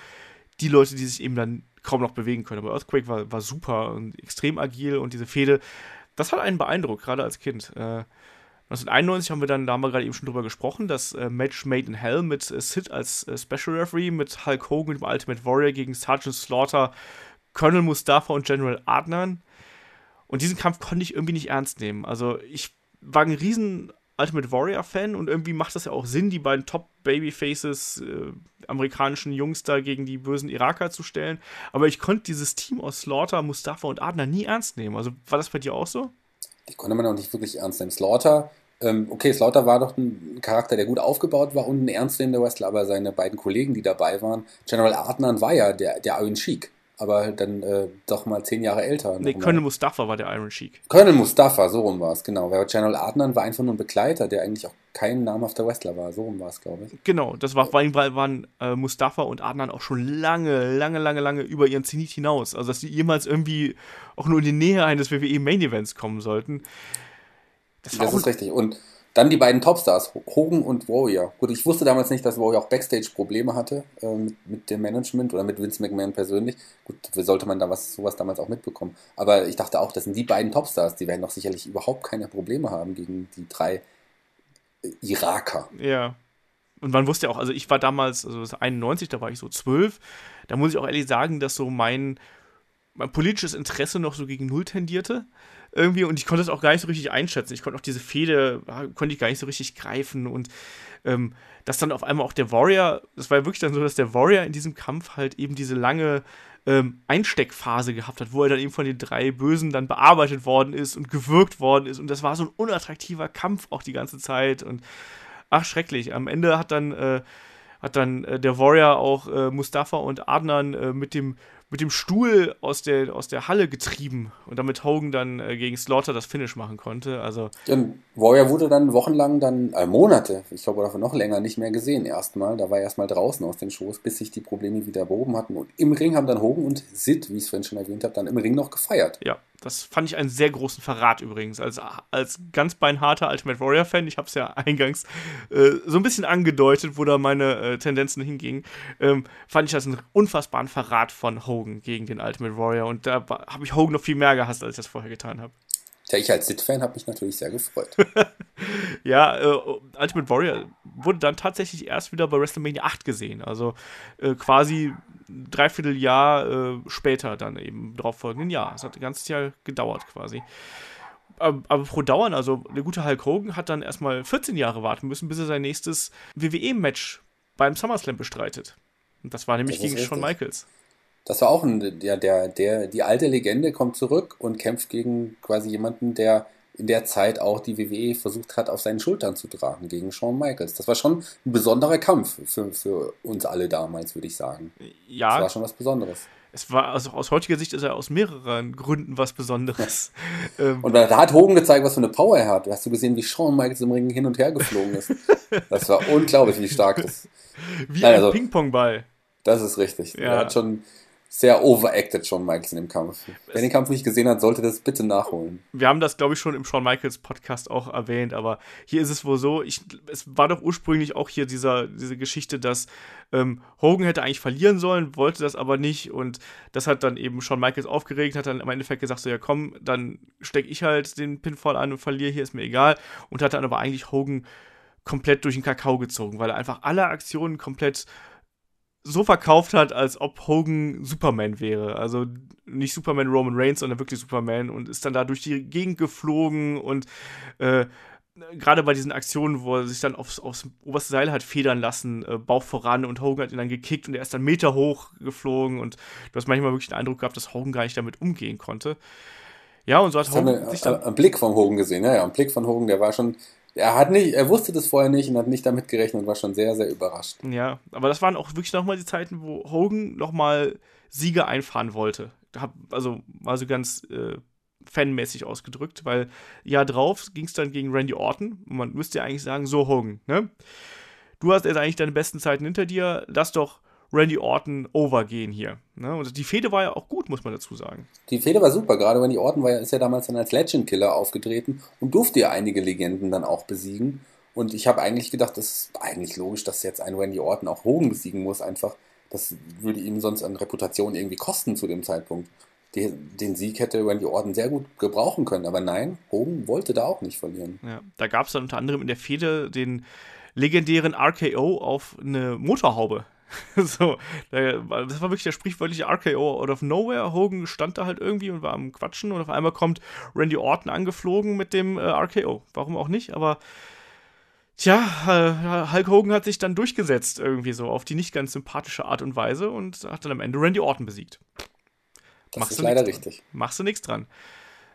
die Leute, die sich eben dann kaum noch bewegen können. Aber Earthquake war, war super und extrem agil und diese Fehde, das hat einen beeindruckt, gerade als Kind. Äh, 1991 haben wir dann, da haben wir gerade eben schon drüber gesprochen, das äh, Match Made in Hell mit äh, Sid als äh, Special Referee, mit Hulk Hogan, dem Ultimate Warrior gegen Sergeant Slaughter, Colonel Mustafa und General Adnan. Und diesen Kampf konnte ich irgendwie nicht ernst nehmen. Also ich war ein riesen Ultimate Warrior-Fan und irgendwie macht das ja auch Sinn, die beiden Top-Babyfaces äh, amerikanischen Jungs da gegen die bösen Iraker zu stellen. Aber ich konnte dieses Team aus Slaughter, Mustafa und Adnan nie ernst nehmen. Also war das bei dir auch so? Die konnte man auch nicht wirklich ernst nehmen. Slaughter, ähm, okay, Slaughter war doch ein Charakter, der gut aufgebaut war und ein ernstzunehmender Wrestler, aber seine beiden Kollegen, die dabei waren, General Adnan war ja der, der Iron Sheik aber dann äh, doch mal zehn Jahre älter. Nee, Colonel Mustafa war der Iron Sheik. Colonel Mustafa, so rum war es, genau. Weil General Adnan war einfach nur ein Begleiter, der eigentlich auch kein namhafter Wrestler war. So rum war es, glaube ich. Genau, das war, weil waren äh, Mustafa und Adnan auch schon lange, lange, lange, lange über ihren Zenit hinaus. Also, dass sie jemals irgendwie auch nur in die Nähe eines WWE Main Events kommen sollten. Das, das ist richtig. Und dann die beiden Topstars, Hogan und Warrior. Gut, ich wusste damals nicht, dass Warrior auch Backstage-Probleme hatte äh, mit, mit, dem Management oder mit Vince McMahon persönlich. Gut, sollte man da was, sowas damals auch mitbekommen. Aber ich dachte auch, das sind die beiden Topstars, die werden doch sicherlich überhaupt keine Probleme haben gegen die drei äh, Iraker. Ja. Und man wusste ja auch, also ich war damals, also 91, da war ich so zwölf. Da muss ich auch ehrlich sagen, dass so mein, mein politisches Interesse noch so gegen Null tendierte irgendwie und ich konnte es auch gar nicht so richtig einschätzen. Ich konnte auch diese Fehde, konnte ich gar nicht so richtig greifen und ähm, dass dann auf einmal auch der Warrior, das war ja wirklich dann so, dass der Warrior in diesem Kampf halt eben diese lange ähm, Einsteckphase gehabt hat, wo er dann eben von den drei Bösen dann bearbeitet worden ist und gewirkt worden ist und das war so ein unattraktiver Kampf auch die ganze Zeit und ach schrecklich. Am Ende hat dann äh, hat dann äh, der Warrior auch äh, Mustafa und Adnan äh, mit dem mit dem Stuhl aus der, aus der Halle getrieben und damit Hogan dann äh, gegen Slaughter das Finish machen konnte. Also ja, Warrior wurde dann wochenlang, dann äh, Monate, ich glaube davon noch länger, nicht mehr gesehen erstmal. Da war er erstmal draußen aus den Shows, bis sich die Probleme wieder behoben hatten. Und im Ring haben dann Hogan und Sid, wie ich es vorhin schon erwähnt habe, dann im Ring noch gefeiert. Ja, das fand ich einen sehr großen Verrat übrigens. Als, als ganz beinharter Ultimate Warrior-Fan, ich habe es ja (laughs) eingangs äh, so ein bisschen angedeutet, wo da meine äh, Tendenzen hingingen, ähm, fand ich das einen unfassbaren Verrat von Hogan gegen den Ultimate Warrior. Und da habe ich Hogan noch viel mehr gehasst, als ich das vorher getan habe. Tja, ich als Sid-Fan habe mich natürlich sehr gefreut. (laughs) ja, äh, Ultimate Warrior wurde dann tatsächlich erst wieder bei WrestleMania 8 gesehen. Also äh, quasi Dreivierteljahr äh, später dann eben drauf folgenden Jahr. Es hat ein ganzes Jahr gedauert quasi. Aber, aber pro Dauern, also der gute Hulk Hogan hat dann erstmal 14 Jahre warten müssen, bis er sein nächstes WWE-Match beim SummerSlam bestreitet. Und das war nämlich das gegen Shawn Michaels. Das war auch ein, der, der, der, die alte Legende kommt zurück und kämpft gegen quasi jemanden, der in der Zeit auch die WWE versucht hat, auf seinen Schultern zu tragen gegen Shawn Michaels. Das war schon ein besonderer Kampf für, für uns alle damals, würde ich sagen. Ja. Das war schon was Besonderes. Es war, also aus heutiger Sicht ist er aus mehreren Gründen was Besonderes. (laughs) ähm, und da hat Hogan gezeigt, was für eine Power er hat. Hast du gesehen, wie Shawn Michaels im Ring hin und her geflogen ist? (laughs) das war unglaublich, wie stark das. Wie Nein, ein also, Ping-Pong-Ball. Das ist richtig. Ja. Er hat schon sehr overacted Shawn Michaels in dem Kampf. Wer den Kampf nicht gesehen hat, sollte das bitte nachholen. Wir haben das, glaube ich, schon im Shawn Michaels Podcast auch erwähnt, aber hier ist es wohl so, ich, es war doch ursprünglich auch hier dieser, diese Geschichte, dass ähm, Hogan hätte eigentlich verlieren sollen, wollte das aber nicht und das hat dann eben Shawn Michaels aufgeregt, hat dann im Endeffekt gesagt, so ja komm, dann stecke ich halt den Pinfall an und verliere, hier ist mir egal und hat dann aber eigentlich Hogan komplett durch den Kakao gezogen, weil er einfach alle Aktionen komplett so verkauft hat, als ob Hogan Superman wäre. Also nicht Superman Roman Reigns, sondern wirklich Superman und ist dann da durch die Gegend geflogen und äh, gerade bei diesen Aktionen, wo er sich dann aufs, aufs oberste Seil hat federn lassen, äh, Bauch voran und Hogan hat ihn dann gekickt und er ist dann Meter hoch geflogen und du hast manchmal wirklich den Eindruck gehabt, dass Hogan gar nicht damit umgehen konnte. Ja, und so hat das Hogan sich dann. Am Blick von Hogan gesehen, ja, ja, am Blick von Hogan, der war schon er hat nicht, er wusste das vorher nicht und hat nicht damit gerechnet und war schon sehr, sehr überrascht. Ja, aber das waren auch wirklich nochmal die Zeiten, wo Hogan nochmal Siege einfahren wollte. Also war so ganz äh, fanmäßig ausgedrückt, weil ja drauf ging es dann gegen Randy Orton und man müsste ja eigentlich sagen, so Hogan, ne? Du hast jetzt eigentlich deine besten Zeiten hinter dir, lass doch Randy Orton overgehen hier. Ne? Und die Fehde war ja auch gut, muss man dazu sagen. Die Fehde war super, gerade Randy Orton war ja, ist ja damals dann als Legend Killer aufgetreten und durfte ja einige Legenden dann auch besiegen. Und ich habe eigentlich gedacht, das ist eigentlich logisch, dass jetzt ein Randy Orton auch Hogan besiegen muss, einfach Das würde ihm sonst an Reputation irgendwie kosten zu dem Zeitpunkt. Den Sieg hätte Randy Orton sehr gut gebrauchen können, aber nein, Hogan wollte da auch nicht verlieren. Ja, da gab es dann unter anderem in der Fehde den legendären RKO auf eine Motorhaube. (laughs) so, das war wirklich der sprichwörtliche RKO out of nowhere. Hogan stand da halt irgendwie und war am Quatschen und auf einmal kommt Randy Orton angeflogen mit dem äh, RKO. Warum auch nicht, aber tja, äh, Hulk Hogan hat sich dann durchgesetzt irgendwie so auf die nicht ganz sympathische Art und Weise und hat dann am Ende Randy Orton besiegt. Das Machst ist leider richtig. Dran. Machst du nichts dran.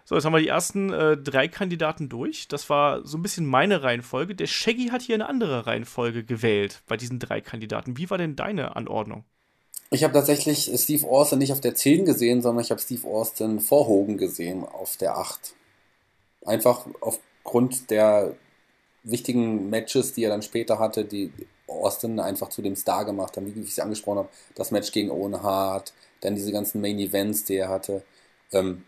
So, jetzt haben wir die ersten äh, drei Kandidaten durch. Das war so ein bisschen meine Reihenfolge. Der Shaggy hat hier eine andere Reihenfolge gewählt bei diesen drei Kandidaten. Wie war denn deine Anordnung? Ich habe tatsächlich Steve Austin nicht auf der 10 gesehen, sondern ich habe Steve Austin vor Hogan gesehen auf der 8. Einfach aufgrund der wichtigen Matches, die er dann später hatte, die Austin einfach zu dem Star gemacht haben, wie ich es angesprochen habe. Das Match gegen Owen Hart, dann diese ganzen Main Events, die er hatte. Ähm,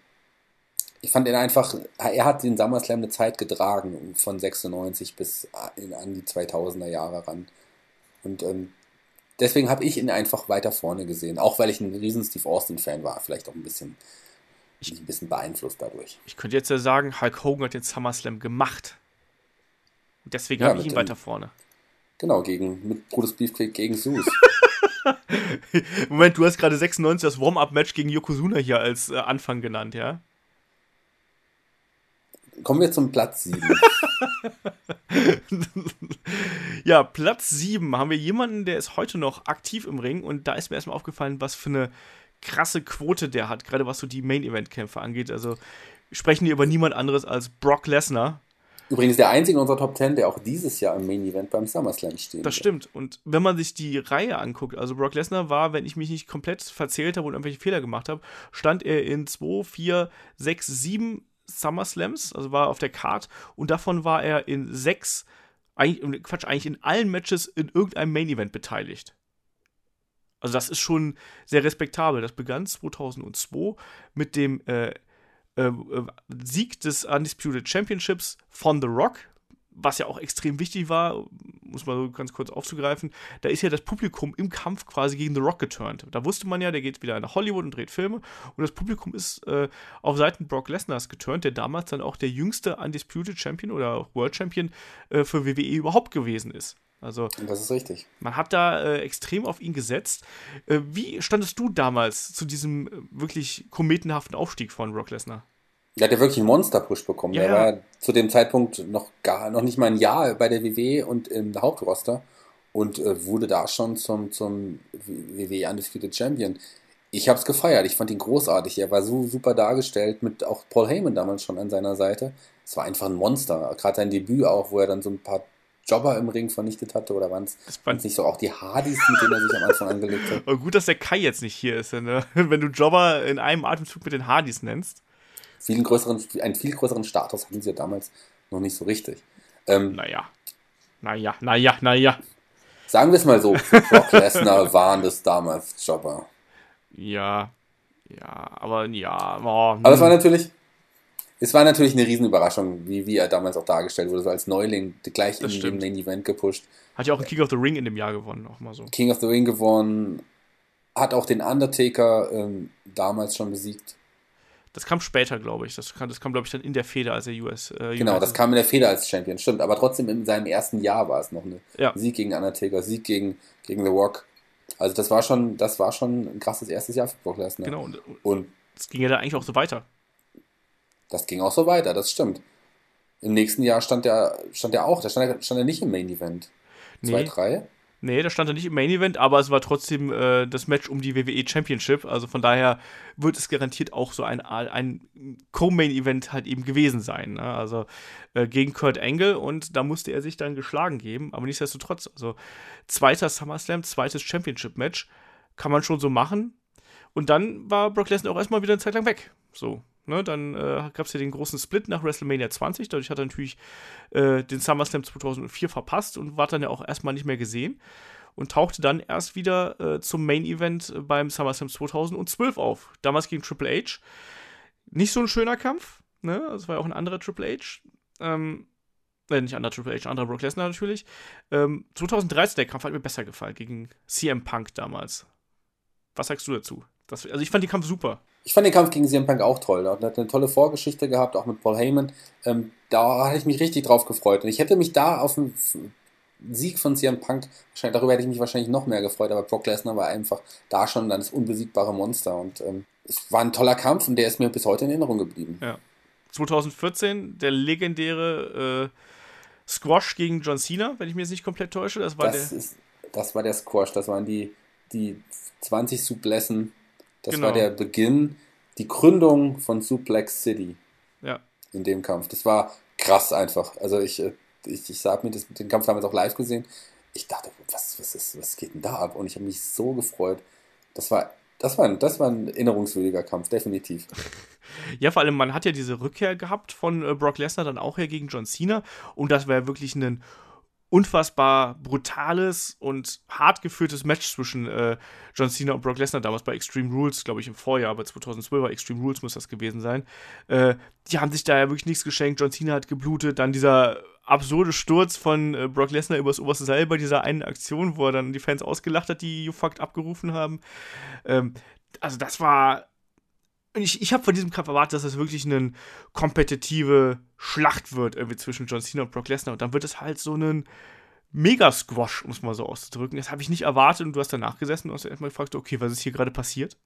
ich fand ihn einfach, er hat den SummerSlam eine Zeit getragen, von 96 bis in, an die 2000er Jahre ran. Und ähm, deswegen habe ich ihn einfach weiter vorne gesehen, auch weil ich ein riesen Steve Austin-Fan war, vielleicht auch ein bisschen, ich, ein bisschen beeinflusst dadurch. Ich könnte jetzt ja sagen, Hulk Hogan hat den SummerSlam gemacht. Und deswegen ja, habe ich ihn weiter vorne. Genau, gegen, mit Brutus Beefcake gegen Zeus. (laughs) Moment, du hast gerade 96 das Warm-Up-Match gegen Yokozuna hier als äh, Anfang genannt, ja? Kommen wir zum Platz 7. (laughs) ja, Platz 7 haben wir jemanden, der ist heute noch aktiv im Ring und da ist mir erstmal aufgefallen, was für eine krasse Quote der hat, gerade was so die Main-Event-Kämpfe angeht. Also sprechen hier über niemand anderes als Brock Lesnar. Übrigens der einzige in unserer Top 10, der auch dieses Jahr im Main Event beim SummerSlam steht. Das stimmt. Und wenn man sich die Reihe anguckt, also Brock Lesnar war, wenn ich mich nicht komplett verzählt habe und irgendwelche Fehler gemacht habe, stand er in 2, 4, 6, 7 SummerSlams, also war auf der Card und davon war er in sechs, eigentlich, Quatsch, eigentlich in allen Matches in irgendeinem Main Event beteiligt. Also das ist schon sehr respektabel. Das begann 2002 mit dem äh, äh, Sieg des Undisputed Championships von The Rock was ja auch extrem wichtig war, muss man so ganz kurz aufzugreifen, da ist ja das Publikum im Kampf quasi gegen The Rock geturnt. Da wusste man ja, der geht wieder nach Hollywood und dreht Filme und das Publikum ist äh, auf Seiten Brock Lesnars geturnt, der damals dann auch der jüngste Undisputed Champion oder World Champion äh, für WWE überhaupt gewesen ist. Also, das ist richtig. Man hat da äh, extrem auf ihn gesetzt. Äh, wie standest du damals zu diesem äh, wirklich kometenhaften Aufstieg von Brock Lesnar? Der hat ja wirklich einen Monster-Push bekommen. Ja, der war zu dem Zeitpunkt noch gar noch nicht mal ein Jahr bei der WWE und im Hauptroster und äh, wurde da schon zum, zum WWE Undisputed Champion. Ich habe es gefeiert, ich fand ihn großartig. Er war so super dargestellt, mit auch Paul Heyman damals schon an seiner Seite. Es war einfach ein Monster. Gerade sein Debüt auch, wo er dann so ein paar Jobber im Ring vernichtet hatte oder waren es nicht so auch die Hardys, mit denen er sich am Anfang angelegt hat? (laughs) Gut, dass der Kai jetzt nicht hier ist, ne? (laughs) wenn du Jobber in einem Atemzug mit den Hardys nennst viel größeren, einen viel größeren Status hatten sie ja damals noch nicht so richtig. Ähm, naja. Naja, naja, naja. Sagen wir es mal so, Brock Lesnar (laughs) waren das damals Jobber. Ja, ja, aber ja. Oh, aber es war natürlich, es war natürlich eine Riesenüberraschung, wie, wie er damals auch dargestellt wurde, so als Neuling gleich in den Main Event gepusht. Hat ja auch ein King of the Ring in dem Jahr gewonnen, auch mal so. King of the Ring gewonnen, hat auch den Undertaker ähm, damals schon besiegt. Das kam später, glaube ich. Das kam, das kam glaube ich, dann in der Feder, als er US. Äh, genau, das kam in der Feder als Champion, stimmt. Aber trotzdem in seinem ersten Jahr war es noch eine ja. Sieg gegen Undertaker, Sieg gegen, gegen The Rock. Also das war schon, das war schon ein krasses erstes Jahr für Brock Lesnar. Genau. Und, und das ging ja da eigentlich auch so weiter. Das ging auch so weiter, das stimmt. Im nächsten Jahr stand er, stand er auch, da stand er, stand er nicht im Main Event. Nee. Nee, da stand er nicht im Main Event, aber es war trotzdem äh, das Match um die WWE Championship. Also von daher wird es garantiert auch so ein, ein Co-Main Event halt eben gewesen sein. Ne? Also äh, gegen Kurt Angle und da musste er sich dann geschlagen geben. Aber nichtsdestotrotz, also zweiter SummerSlam, zweites Championship Match, kann man schon so machen. Und dann war Brock Lesnar auch erstmal wieder eine Zeit lang weg. So. Ne, dann äh, gab es ja den großen Split nach WrestleMania 20. Dadurch hat er natürlich äh, den SummerSlam 2004 verpasst und war dann ja auch erstmal nicht mehr gesehen. Und tauchte dann erst wieder äh, zum Main Event beim SummerSlam 2012 auf. Damals gegen Triple H. Nicht so ein schöner Kampf. Ne? Das war ja auch ein anderer Triple H. Ähm, äh, nicht anderer Triple H, anderer Brock Lesnar natürlich. Ähm, 2013 der Kampf hat mir besser gefallen gegen CM Punk damals. Was sagst du dazu? Das, also ich fand den Kampf super. Ich fand den Kampf gegen CM Punk auch toll. Er hat eine tolle Vorgeschichte gehabt, auch mit Paul Heyman. Ähm, da hatte ich mich richtig drauf gefreut. Und ich hätte mich da auf einen Sieg von CM Punk, darüber hätte ich mich wahrscheinlich noch mehr gefreut, aber Brock Lesnar war einfach da schon dann das unbesiegbare Monster. Und ähm, es war ein toller Kampf und der ist mir bis heute in Erinnerung geblieben. Ja. 2014 der legendäre äh, Squash gegen John Cena, wenn ich mich jetzt nicht komplett täusche. Das war das der. Ist, das war der Squash, das waren die, die 20 Suplessen. Das genau. war der Beginn, die Gründung von Suplex City. Ja. In dem Kampf. Das war krass einfach. Also ich, äh, ich, ich habe mir das, den Kampf damals auch live gesehen. Ich dachte, was, was, ist, was geht denn da ab? Und ich habe mich so gefreut. Das war, das war, das war ein erinnerungswürdiger Kampf, definitiv. (laughs) Ja, vor allem, man hat ja diese Rückkehr gehabt von äh, Brock Lesnar dann auch her gegen John Cena. Und das war ja wirklich ein unfassbar brutales und hart geführtes Match zwischen äh, John Cena und Brock Lesnar damals bei Extreme Rules, glaube ich im Vorjahr, aber 2012 war Extreme Rules muss das gewesen sein. Äh, die haben sich da ja wirklich nichts geschenkt. John Cena hat geblutet, dann dieser absurde Sturz von äh, Brock Lesnar übers oberste Seil bei dieser einen Aktion, wo er dann die Fans ausgelacht hat, die You Fucked abgerufen haben. Ähm, also das war ich, ich habe von diesem Kampf erwartet, dass es wirklich eine kompetitive Schlacht wird irgendwie zwischen John Cena und Brock Lesnar. Und dann wird es halt so ein Mega-Squash, um es mal so auszudrücken. Das habe ich nicht erwartet und du hast danach gesessen und hast erstmal gefragt, okay, was ist hier gerade passiert?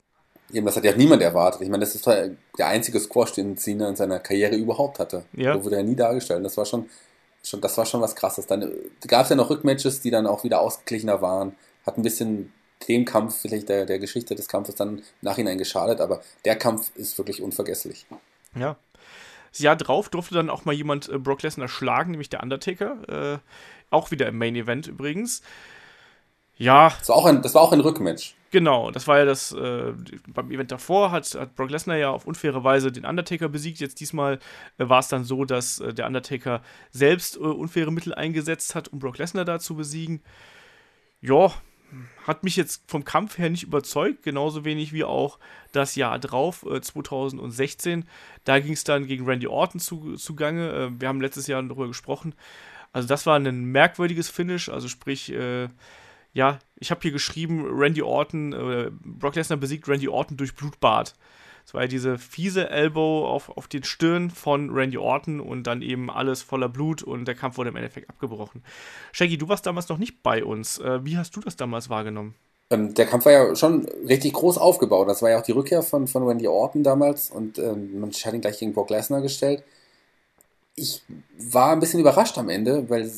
Eben, das hat ja niemand erwartet. Ich meine, das ist der einzige Squash, den Cena in seiner Karriere überhaupt hatte. Ja. So wurde er nie dargestellt. Das war schon, schon, das war schon was krasses. Dann gab es ja noch Rückmatches, die dann auch wieder ausgeglichener waren. Hat ein bisschen dem Kampf, vielleicht der, der Geschichte des Kampfes dann im Nachhinein geschadet, aber der Kampf ist wirklich unvergesslich. Ja. Das Jahr drauf durfte dann auch mal jemand äh, Brock Lesnar schlagen, nämlich der Undertaker. Äh, auch wieder im Main Event übrigens. Ja. Das war auch ein, das war auch ein Rückmatch. Genau, das war ja das, äh, beim Event davor hat, hat Brock Lesnar ja auf unfaire Weise den Undertaker besiegt. Jetzt diesmal äh, war es dann so, dass äh, der Undertaker selbst unfaire Mittel eingesetzt hat, um Brock Lesnar da zu besiegen. Ja, hat mich jetzt vom Kampf her nicht überzeugt, genauso wenig wie auch das Jahr drauf, äh, 2016. Da ging es dann gegen Randy Orton zu, zugange. Äh, wir haben letztes Jahr darüber gesprochen. Also das war ein merkwürdiges Finish, also sprich, äh, ja, ich habe hier geschrieben, Randy Orton, äh, Brock Lesnar besiegt Randy Orton durch Blutbad. Es war ja diese fiese Elbow auf, auf den Stirn von Randy Orton und dann eben alles voller Blut und der Kampf wurde im Endeffekt abgebrochen. Shaggy, du warst damals noch nicht bei uns. Äh, wie hast du das damals wahrgenommen? Ähm, der Kampf war ja schon richtig groß aufgebaut. Das war ja auch die Rückkehr von, von Randy Orton damals und ähm, man hat ihn gleich gegen Brock Lesnar gestellt. Ich war ein bisschen überrascht am Ende, weil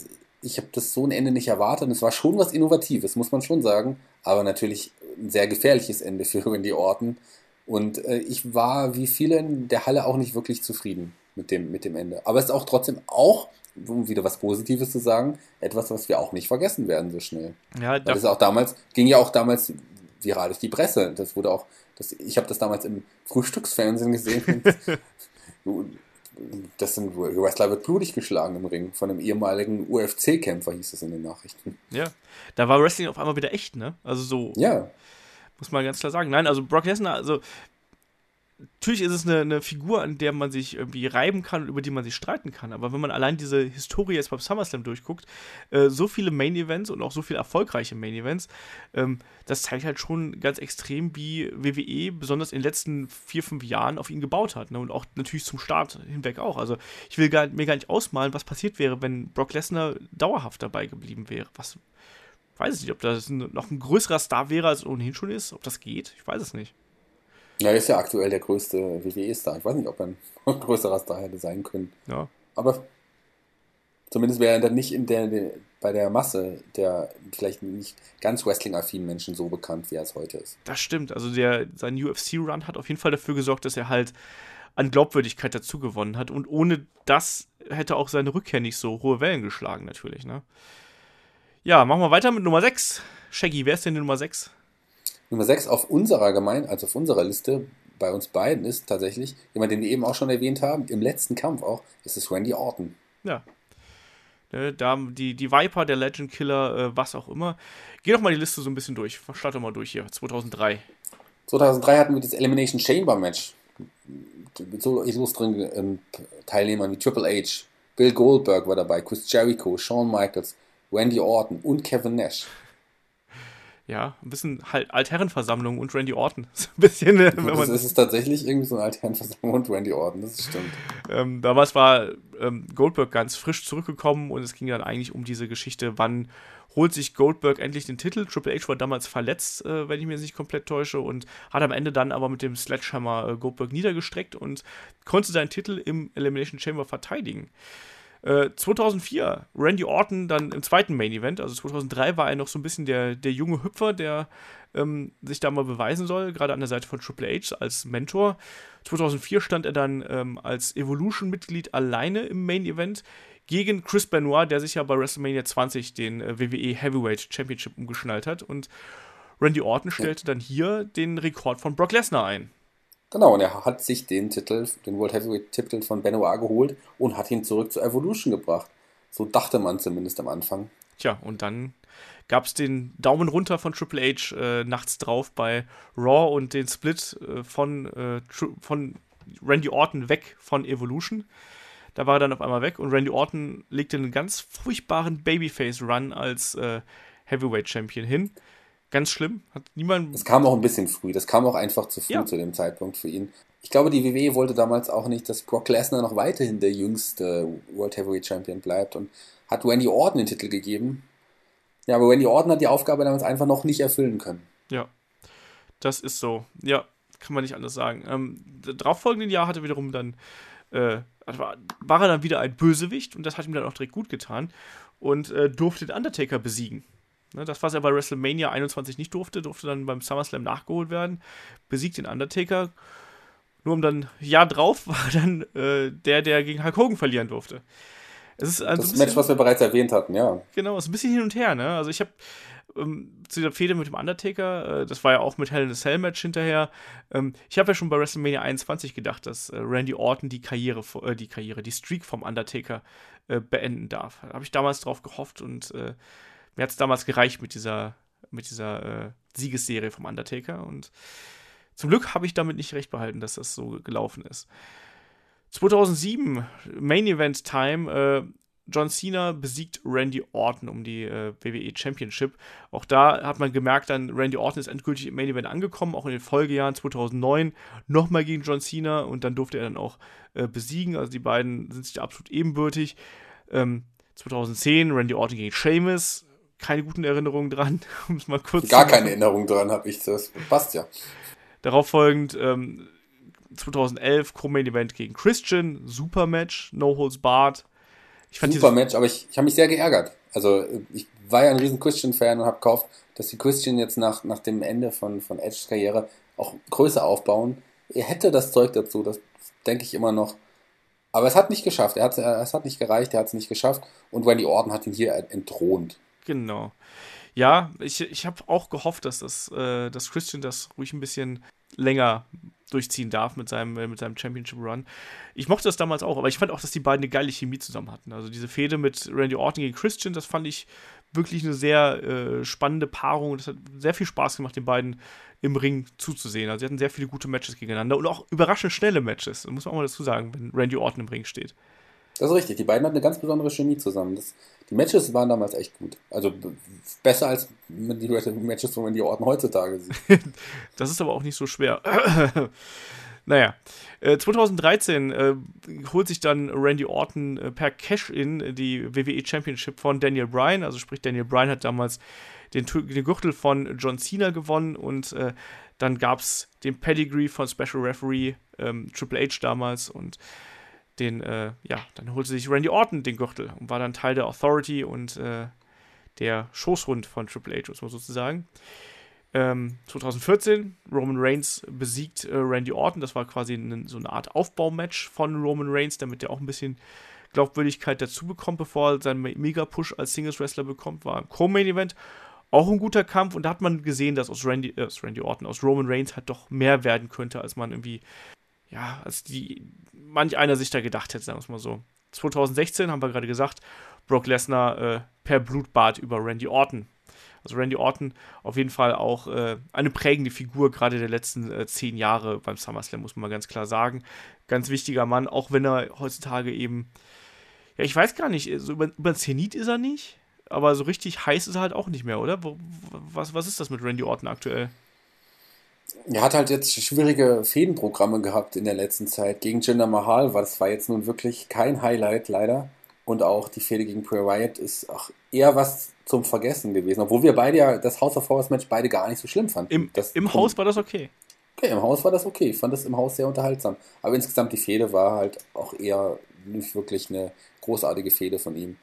ich habe das so ein Ende nicht erwartet. Es war schon was Innovatives, muss man schon sagen, aber natürlich ein sehr gefährliches Ende für Randy Orton. Und äh, ich war wie viele in der Halle auch nicht wirklich zufrieden mit dem, mit dem Ende. Aber es ist auch trotzdem auch, um wieder was Positives zu sagen, etwas, was wir auch nicht vergessen werden so schnell. Ja, das auch damals, ging ja auch damals viral durch die Presse. Das wurde auch, das, ich habe das damals im Frühstücksfernsehen gesehen. (laughs) das sind Wrestler wird blutig geschlagen im Ring von einem ehemaligen UFC-Kämpfer, hieß es in den Nachrichten. Ja, da war Wrestling auf einmal wieder echt, ne? Also so. Ja. Muss man ganz klar sagen. Nein, also Brock Lesnar, also natürlich ist es eine, eine, Figur, an der man sich irgendwie reiben kann und über die man sich streiten kann. Aber wenn man allein diese Historie jetzt beim SummerSlam durchguckt, äh, so viele Main Events und auch so viele erfolgreiche Main Events, ähm, das zeigt halt schon ganz extrem, wie WWE besonders in den letzten vier, fünf Jahren auf ihn gebaut hat. Ne? Und auch natürlich zum Start hinweg auch. Also ich will gar, mir gar nicht ausmalen, was passiert wäre, wenn Brock Lesnar dauerhaft dabei geblieben wäre. Was weiß ich nicht, ob das noch ein größerer Star wäre, als es ohnehin schon ist. Ob das geht, ich weiß es nicht. Ja, er ist ja aktuell der größte WWE-Star. Ich weiß nicht, ob er ein (laughs) größerer Star hätte sein können. Ja. Aber zumindest wäre er dann nicht in der, bei der Masse der vielleicht nicht ganz Wrestling-affinen Menschen so bekannt, wie er es heute ist. Das stimmt. Also der, sein UFC-Run hat auf jeden Fall dafür gesorgt, dass er halt an Glaubwürdigkeit dazu gewonnen hat. Und ohne das hätte auch seine Rückkehr nicht so hohe Wellen geschlagen, natürlich. Ne? Ja, machen wir weiter mit Nummer 6. Shaggy, wer ist denn die Nummer 6? Nummer 6 auf unserer Gemein, also auf unserer Liste, bei uns beiden ist tatsächlich jemand, den wir eben auch schon erwähnt haben, im letzten Kampf auch, ist es Randy Orton. Ja. Ne, da die, die Viper, der Legend Killer, äh, was auch immer. Geh doch mal die Liste so ein bisschen durch. Starte mal durch hier. 2003. 2003 hatten wir das Elimination Chamber Match mit so illustren Teilnehmern wie Triple H, Bill Goldberg war dabei, Chris Jericho, Shawn Michaels, Randy Orton und Kevin Nash. Ja, ein bisschen halt Altherrenversammlung und Randy Orton. (laughs) ein bisschen, äh, wenn man das ist es tatsächlich irgendwie so eine Altherrenversammlung und Randy Orton, das stimmt. Ähm, damals war ähm, Goldberg ganz frisch zurückgekommen und es ging dann eigentlich um diese Geschichte, wann holt sich Goldberg endlich den Titel. Triple H war damals verletzt, äh, wenn ich mir nicht komplett täusche, und hat am Ende dann aber mit dem Sledgehammer äh, Goldberg niedergestreckt und konnte seinen Titel im Elimination Chamber verteidigen. 2004 äh, Randy Orton dann im zweiten Main Event, also 2003 war er noch so ein bisschen der, der junge Hüpfer, der ähm, sich da mal beweisen soll, gerade an der Seite von Triple H als Mentor. 2004 stand er dann ähm, als Evolution-Mitglied alleine im Main Event gegen Chris Benoit, der sich ja bei WrestleMania 20 den äh, WWE Heavyweight Championship umgeschnallt hat und Randy Orton stellte dann hier den Rekord von Brock Lesnar ein. Genau, und er hat sich den Titel, den World Heavyweight-Titel von Benoit geholt und hat ihn zurück zur Evolution gebracht. So dachte man zumindest am Anfang. Tja, und dann gab es den Daumen runter von Triple H äh, nachts drauf bei Raw und den Split äh, von, äh, von Randy Orton weg von Evolution. Da war er dann auf einmal weg und Randy Orton legte einen ganz furchtbaren Babyface-Run als äh, Heavyweight Champion hin. Ganz schlimm. Hat niemand. Das kam auch ein bisschen früh. Das kam auch einfach zu früh ja. zu dem Zeitpunkt für ihn. Ich glaube, die WWE wollte damals auch nicht, dass Brock Lesnar noch weiterhin der jüngste World Heavyweight Champion bleibt und hat Randy Orton den Titel gegeben. Ja, aber Randy Orton hat die Aufgabe damals einfach noch nicht erfüllen können. Ja, das ist so. Ja, kann man nicht anders sagen. Ähm, darauffolgenden Jahr hatte wiederum dann, äh, war, war, er dann wieder ein Bösewicht und das hat ihm dann auch direkt gut getan und äh, durfte den Undertaker besiegen. Ne, das, was er bei WrestleMania 21 nicht durfte, durfte dann beim SummerSlam nachgeholt werden. Besiegt den Undertaker. Nur um dann, ja drauf, war (laughs) dann äh, der, der gegen Hulk Hogan verlieren durfte. Es ist also das bisschen, Match, was wir bereits erwähnt hatten, ja. Genau, es ist ein bisschen hin und her, ne? Also ich habe ähm, zu der Fehde mit dem Undertaker, äh, das war ja auch mit Hell in a Cell Match hinterher. Ähm, ich habe ja schon bei WrestleMania 21 gedacht, dass äh, Randy Orton die Karriere, äh, die Karriere, die Streak vom Undertaker äh, beenden darf. Da habe ich damals drauf gehofft und äh, mir hat es damals gereicht mit dieser, mit dieser äh, Siegesserie vom Undertaker und zum Glück habe ich damit nicht recht behalten, dass das so gelaufen ist. 2007, Main Event Time, äh, John Cena besiegt Randy Orton um die äh, WWE Championship. Auch da hat man gemerkt, dann Randy Orton ist endgültig im Main Event angekommen, auch in den Folgejahren 2009 nochmal gegen John Cena und dann durfte er dann auch äh, besiegen. Also die beiden sind sich absolut ebenbürtig. Ähm, 2010 Randy Orton gegen Sheamus, keine guten Erinnerungen dran, (laughs) um es mal kurz Gar keine Erinnerung dran habe ich, das passt ja. Darauf folgend ähm, 2011 Co-Main Event gegen Christian, super Match, No Holds Barred. Ich fand super Match, aber ich, ich habe mich sehr geärgert. Also ich war ja ein riesen Christian-Fan und habe gehofft, dass die Christian jetzt nach, nach dem Ende von, von Edges Karriere auch größer aufbauen. Er hätte das Zeug dazu, das denke ich immer noch. Aber es hat nicht geschafft. Er hat, es hat nicht gereicht, er hat es nicht geschafft. Und Randy Orton hat ihn hier entthront. Genau. Ja, ich, ich habe auch gehofft, dass, das, äh, dass Christian das ruhig ein bisschen länger durchziehen darf mit seinem, äh, mit seinem Championship Run. Ich mochte das damals auch, aber ich fand auch, dass die beiden eine geile Chemie zusammen hatten. Also diese Fehde mit Randy Orton gegen Christian, das fand ich wirklich eine sehr äh, spannende Paarung. Das hat sehr viel Spaß gemacht, den beiden im Ring zuzusehen. Also sie hatten sehr viele gute Matches gegeneinander und auch überraschend schnelle Matches, muss man auch mal dazu sagen, wenn Randy Orton im Ring steht. Das ist richtig. Die beiden hatten eine ganz besondere Chemie zusammen. Das, die Matches waren damals echt gut. Also besser als die Matches, wo man die Orten heutzutage sieht. (laughs) das ist aber auch nicht so schwer. (clears throat) naja. Äh, 2013 äh, holt sich dann Randy Orton äh, per Cash-In die WWE Championship von Daniel Bryan. Also sprich, Daniel Bryan hat damals den, den Gürtel von John Cena gewonnen und äh, dann gab es den Pedigree von Special Referee ähm, Triple H damals und den, äh, ja, dann holte sich Randy Orton den Gürtel und war dann Teil der Authority und äh, der Schoßhund von Triple H, muss man sozusagen. Ähm, 2014, Roman Reigns besiegt äh, Randy Orton. Das war quasi eine, so eine Art Aufbaumatch von Roman Reigns, damit er auch ein bisschen Glaubwürdigkeit dazu bekommt, bevor er seinen Mega-Push als Singles-Wrestler bekommt. War ein Co-Main-Event. Auch ein guter Kampf und da hat man gesehen, dass aus Randy, äh, aus Randy Orton, aus Roman Reigns halt doch mehr werden könnte, als man irgendwie ja, als die manch einer sich da gedacht hätte, sagen wir es mal so. 2016 haben wir gerade gesagt, Brock Lesnar äh, per Blutbad über Randy Orton. Also Randy Orton auf jeden Fall auch äh, eine prägende Figur, gerade der letzten äh, zehn Jahre beim SummerSlam, muss man mal ganz klar sagen. Ganz wichtiger Mann, auch wenn er heutzutage eben, ja, ich weiß gar nicht, so über, über Zenit ist er nicht. aber so richtig heiß ist er halt auch nicht mehr, oder? Was, was ist das mit Randy Orton aktuell? Er hat halt jetzt schwierige Fädenprogramme gehabt in der letzten Zeit. Gegen Jinder Mahal war das war jetzt nun wirklich kein Highlight, leider. Und auch die Fehde gegen Bray Wyatt ist auch eher was zum Vergessen gewesen. Obwohl wir beide ja das House of Horrors Match beide gar nicht so schlimm fanden. Im, das, im Haus war das okay. Okay, im Haus war das okay. Ich fand das im Haus sehr unterhaltsam. Aber insgesamt die Fehde war halt auch eher nicht wirklich eine großartige Fehde von ihm.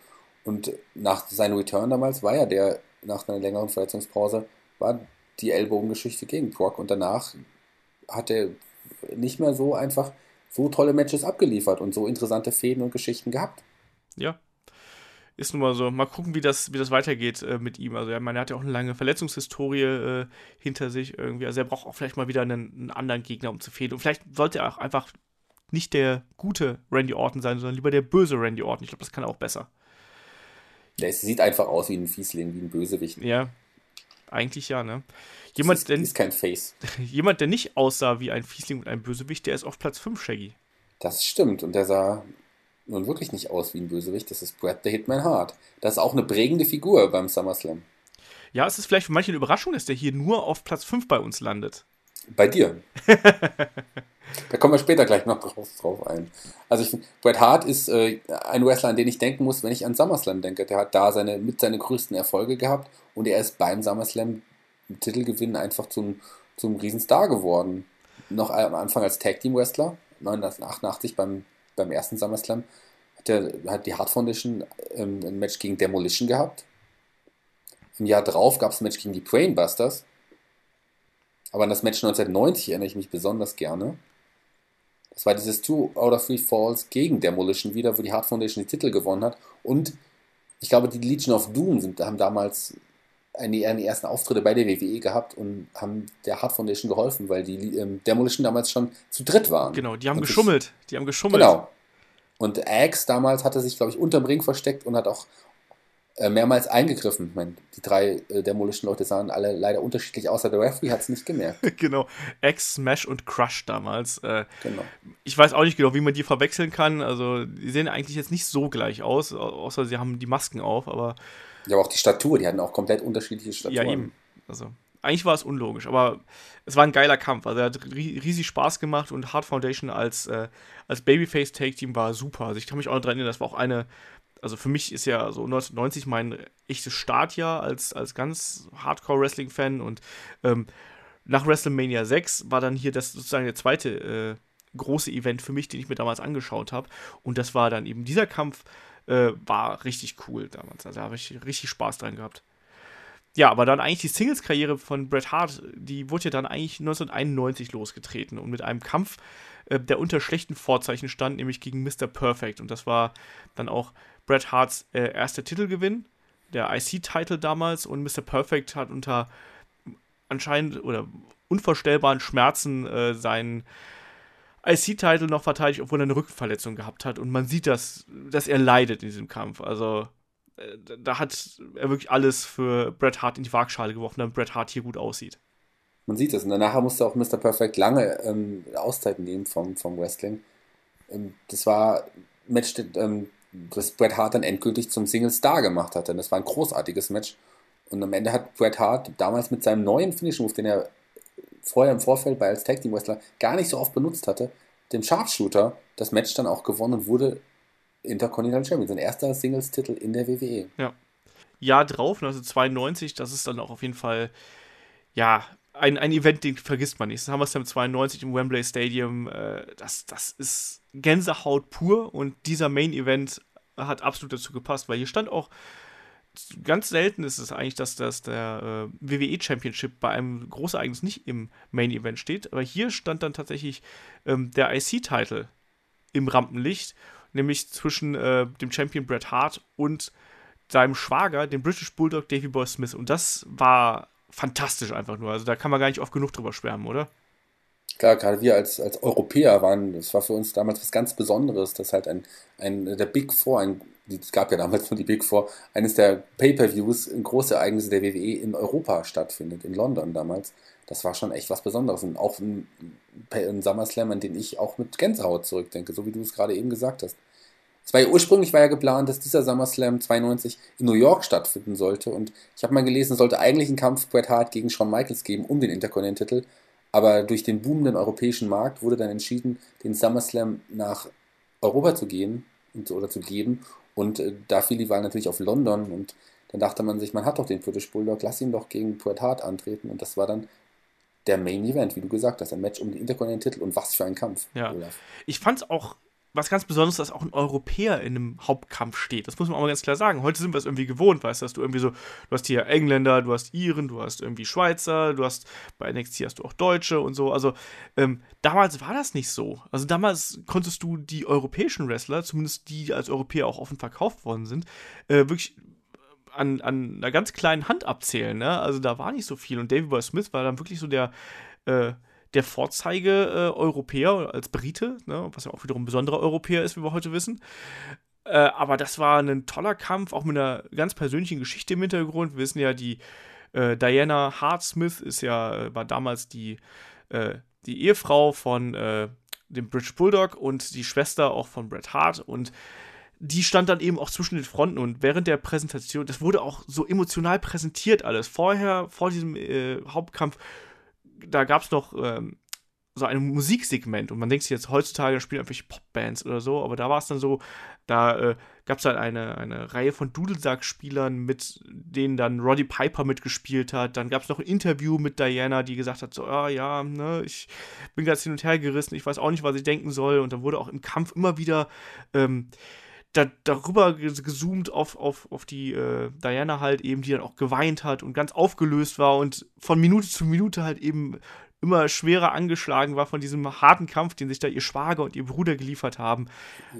Und nach seinem Return damals war ja der, nach einer längeren Verletzungspause, war die Ellbogengeschichte gegen Brock. Und danach hat er nicht mehr so einfach so tolle Matches abgeliefert und so interessante Fäden und Geschichten gehabt. Ja. Ist nun mal so. Mal gucken, wie das, wie das weitergeht äh, mit ihm. Also, ich meine, er hat ja auch eine lange Verletzungshistorie äh, hinter sich irgendwie. Also, er braucht auch vielleicht mal wieder einen, einen anderen Gegner, um zu fehlen. Und vielleicht sollte er auch einfach nicht der gute Randy Orton sein, sondern lieber der böse Randy Orton. Ich glaube, das kann er auch besser. Der sieht einfach aus wie ein Fiesling, wie ein Bösewicht. Ja, eigentlich ja, ne? Jemand, ist, der, ist kein Face. (laughs) Jemand, der nicht aussah wie ein Fiesling und ein Bösewicht, der ist auf Platz 5, Shaggy. Das stimmt. Und der sah nun wirklich nicht aus wie ein Bösewicht. Das ist Brad the Hitman Hart. Das ist auch eine prägende Figur beim SummerSlam. Ja, es ist vielleicht für manche eine Überraschung, dass der hier nur auf Platz 5 bei uns landet. Bei dir. (laughs) da kommen wir später gleich noch drauf, drauf ein. Also ich finde, Bret Hart ist äh, ein Wrestler, an den ich denken muss, wenn ich an SummerSlam denke. Der hat da seine, mit seine größten Erfolge gehabt und er ist beim SummerSlam Titelgewinn einfach zum, zum Riesenstar geworden. Noch am Anfang als Tag Team Wrestler, 1988 beim, beim ersten SummerSlam, hat, der, hat die Hart Foundation ähm, ein Match gegen Demolition gehabt. Im Jahr drauf gab es ein Match gegen die Brainbusters. Aber an das Match 1990 erinnere ich mich besonders gerne. Das war dieses Two out of Three Falls gegen Demolition wieder, wo die Hart Foundation die Titel gewonnen hat. Und ich glaube, die Legion of Doom sind, haben damals eine, ersten Auftritte bei der WWE gehabt und haben der Hart Foundation geholfen, weil die ähm, Demolition damals schon zu dritt waren. Genau, die haben und geschummelt. Ich, die haben geschummelt. Genau. Und Axe damals hatte sich, glaube ich, unterm Ring versteckt und hat auch mehrmals eingegriffen. Ich meine, die drei äh, Demolition-Leute sahen alle leider unterschiedlich aus, der Referee hat es nicht gemerkt. (laughs) genau. X, Smash und Crush damals. Äh, genau. Ich weiß auch nicht genau, wie man die verwechseln kann. Also, die sehen eigentlich jetzt nicht so gleich aus, außer sie haben die Masken auf, aber. Ja, aber auch die Statur, die hatten auch komplett unterschiedliche Staturen. Ja, eben. Also, eigentlich war es unlogisch, aber es war ein geiler Kampf. Also, er hat riesig Spaß gemacht und Hard Foundation als, äh, als Babyface-Take-Team war super. Also, ich kann mich auch noch daran erinnern, das war auch eine also für mich ist ja so 1990 mein echtes Startjahr als, als ganz Hardcore-Wrestling-Fan und ähm, nach WrestleMania 6 war dann hier das sozusagen der zweite äh, große Event für mich, den ich mir damals angeschaut habe. Und das war dann eben dieser Kampf, äh, war richtig cool damals. Also da habe ich richtig Spaß dran gehabt. Ja, aber dann eigentlich die Singles-Karriere von Bret Hart, die wurde ja dann eigentlich 1991 losgetreten und mit einem Kampf, äh, der unter schlechten Vorzeichen stand, nämlich gegen Mr. Perfect. Und das war dann auch Bret Harts äh, erster Titelgewinn, der IC-Title damals. Und Mr. Perfect hat unter anscheinend oder unvorstellbaren Schmerzen äh, seinen IC-Title noch verteidigt, obwohl er eine Rückenverletzung gehabt hat. Und man sieht, dass, dass er leidet in diesem Kampf. Also äh, da hat er wirklich alles für Bret Hart in die Waagschale geworfen, damit Bret Hart hier gut aussieht. Man sieht es. Und danach musste auch Mr. Perfect lange ähm, Auszeit nehmen vom, vom Wrestling. Ähm, das war Match, ähm, das Bret Hart dann endgültig zum Single Star gemacht hat. Denn das war ein großartiges Match. Und am Ende hat Bret Hart damals mit seinem neuen Finish Move, den er vorher im Vorfeld bei als Tag Team Wrestler gar nicht so oft benutzt hatte, dem Sharpshooter das Match dann auch gewonnen und wurde Intercontinental Champion. Sein erster Singles-Titel in der WWE. Ja. Jahr drauf, 1992, das ist dann auch auf jeden Fall, ja, ein, ein Event, den vergisst man nicht. Das haben wir es dann 92 im Wembley Stadium. Äh, das, das ist Gänsehaut pur und dieser Main-Event hat absolut dazu gepasst, weil hier stand auch ganz selten ist es eigentlich, dass, dass der äh, WWE Championship bei einem Großereignis nicht im Main Event steht, aber hier stand dann tatsächlich ähm, der IC-Title im Rampenlicht, nämlich zwischen äh, dem Champion Bret Hart und seinem Schwager, dem British Bulldog Davy Boy Smith. Und das war fantastisch einfach nur. Also da kann man gar nicht oft genug drüber schwärmen, oder? Klar, gerade wir als, als Europäer waren, das war für uns damals was ganz Besonderes, dass halt ein, ein der Big Four, ein, es gab ja damals nur die Big Four, eines der Pay-Per-Views, ein großes Ereignis der WWE in Europa stattfindet, in London damals. Das war schon echt was Besonderes. Und auch ein, ein SummerSlam, an den ich auch mit Gänsehaut zurückdenke, so wie du es gerade eben gesagt hast. Es war ja ursprünglich war ja geplant, dass dieser SummerSlam 92 in New York stattfinden sollte. Und ich habe mal gelesen, es sollte eigentlich einen Kampf Bret Hart gegen Shawn Michaels geben um den Intercontinental-Titel. Aber durch den boomenden europäischen Markt wurde dann entschieden, den SummerSlam nach Europa zu gehen oder zu geben. Und äh, da fiel die Wahl natürlich auf London. Und dann dachte man sich, man hat doch den British Bulldog, lass ihn doch gegen Bret Hart antreten. Und das war dann der Main Event, wie du gesagt hast, ein Match um den Intercontinental-Titel. Und was für ein Kampf. Ja. Olaf. Ich fand es auch was ganz Besonderes, dass auch ein Europäer in einem Hauptkampf steht. Das muss man auch mal ganz klar sagen. Heute sind wir es irgendwie gewohnt, weißt du, dass du irgendwie so, du hast hier Engländer, du hast Iren, du hast irgendwie Schweizer, du hast bei NXT hast du auch Deutsche und so. Also ähm, damals war das nicht so. Also damals konntest du die europäischen Wrestler, zumindest die als Europäer auch offen verkauft worden sind, äh, wirklich an, an einer ganz kleinen Hand abzählen. Ne? Also da war nicht so viel. Und David Boy Smith war dann wirklich so der äh, der Vorzeige-Europäer äh, als Brite, ne, was ja auch wiederum ein besonderer Europäer ist, wie wir heute wissen. Äh, aber das war ein toller Kampf, auch mit einer ganz persönlichen Geschichte im Hintergrund. Wir wissen ja, die äh, Diana Hart Smith ist ja, äh, war damals die, äh, die Ehefrau von äh, dem British Bulldog und die Schwester auch von Bret Hart und die stand dann eben auch zwischen den Fronten und während der Präsentation, das wurde auch so emotional präsentiert alles. Vorher, vor diesem äh, Hauptkampf, da gab es noch ähm, so ein Musiksegment und man denkt sich jetzt heutzutage, da spielen einfach Popbands oder so, aber da war es dann so, da äh, gab es halt eine, eine Reihe von Dudelsack-Spielern, mit denen dann Roddy Piper mitgespielt hat. Dann gab es noch ein Interview mit Diana, die gesagt hat, so, ah, ja, ne, ich bin ganz hin und her gerissen, ich weiß auch nicht, was ich denken soll. Und dann wurde auch im Kampf immer wieder ähm, da, darüber gezoomt auf, auf, auf die äh, Diana halt eben, die dann auch geweint hat und ganz aufgelöst war und von Minute zu Minute halt eben immer schwerer angeschlagen war von diesem harten Kampf, den sich da ihr Schwager und ihr Bruder geliefert haben.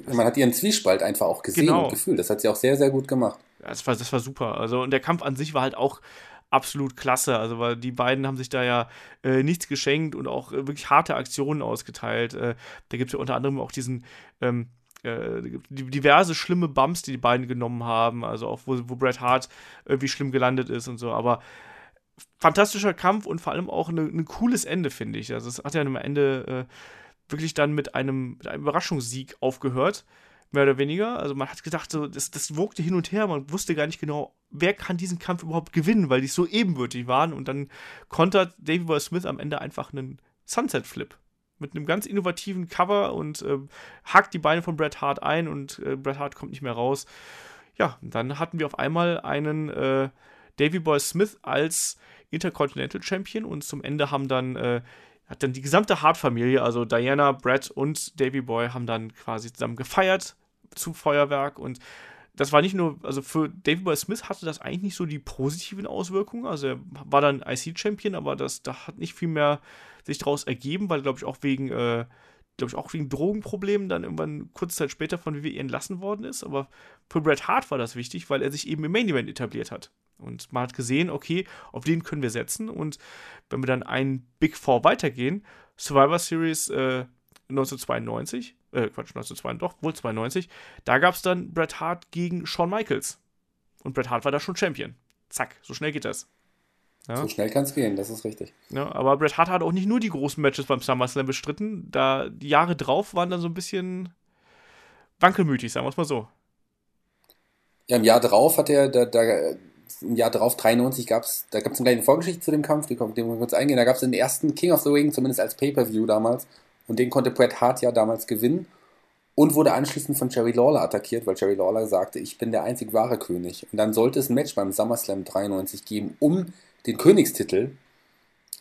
Man hat ihren Zwiespalt einfach auch gesehen genau. und gefühlt. Das hat sie auch sehr, sehr gut gemacht. Das war, das war super. Also, und der Kampf an sich war halt auch absolut klasse. Also, weil die beiden haben sich da ja äh, nichts geschenkt und auch äh, wirklich harte Aktionen ausgeteilt. Äh, da gibt es ja unter anderem auch diesen ähm, äh, diverse schlimme Bumps, die die beiden genommen haben, also auch wo, wo Bret Hart irgendwie schlimm gelandet ist und so, aber fantastischer Kampf und vor allem auch ein cooles Ende, finde ich. Also es hat ja am Ende äh, wirklich dann mit einem, mit einem Überraschungssieg aufgehört, mehr oder weniger. Also man hat gedacht, so, das, das wogte hin und her, man wusste gar nicht genau, wer kann diesen Kampf überhaupt gewinnen, weil die so ebenbürtig waren und dann kontert David Boy Smith am Ende einfach einen Sunset Flip mit einem ganz innovativen Cover und äh, hakt die Beine von Bret Hart ein und äh, Bret Hart kommt nicht mehr raus. Ja, dann hatten wir auf einmal einen äh, Davy Boy Smith als Intercontinental Champion und zum Ende haben dann äh, hat dann die gesamte Hart-Familie, also Diana, Brett und Davy Boy, haben dann quasi zusammen gefeiert zu Feuerwerk und das war nicht nur, also für David Boy Smith hatte das eigentlich nicht so die positiven Auswirkungen. Also er war dann IC-Champion, aber das, da hat nicht viel mehr sich daraus ergeben, weil, glaube ich, auch wegen, äh, glaube ich, auch wegen Drogenproblemen dann irgendwann kurze Zeit später von WWE entlassen worden ist. Aber für Bret Hart war das wichtig, weil er sich eben im Main Event etabliert hat. Und man hat gesehen, okay, auf den können wir setzen. Und wenn wir dann einen Big Four weitergehen, Survivor Series äh, 1992, äh, Quatsch, 1992, doch, wohl 92, da gab es dann Bret Hart gegen Shawn Michaels. Und Bret Hart war da schon Champion. Zack, so schnell geht das. Ja. So schnell kann es gehen, das ist richtig. Ja, aber Bret Hart hat auch nicht nur die großen Matches beim SummerSlam bestritten. Da die Jahre drauf waren dann so ein bisschen wankelmütig, sagen wir es mal so. Ja, im Jahr drauf hat er, da, da, im Jahr drauf, 93, gab es, da gab es eine kleine Vorgeschichte zu dem Kampf, die kommt, wir kurz eingehen. Da gab es den ersten King of the Ring, zumindest als Pay-Per-View damals. Und den konnte Bret Hart ja damals gewinnen und wurde anschließend von Jerry Lawler attackiert, weil Jerry Lawler sagte, ich bin der einzig wahre König. Und dann sollte es ein Match beim SummerSlam 93 geben, um den Königstitel.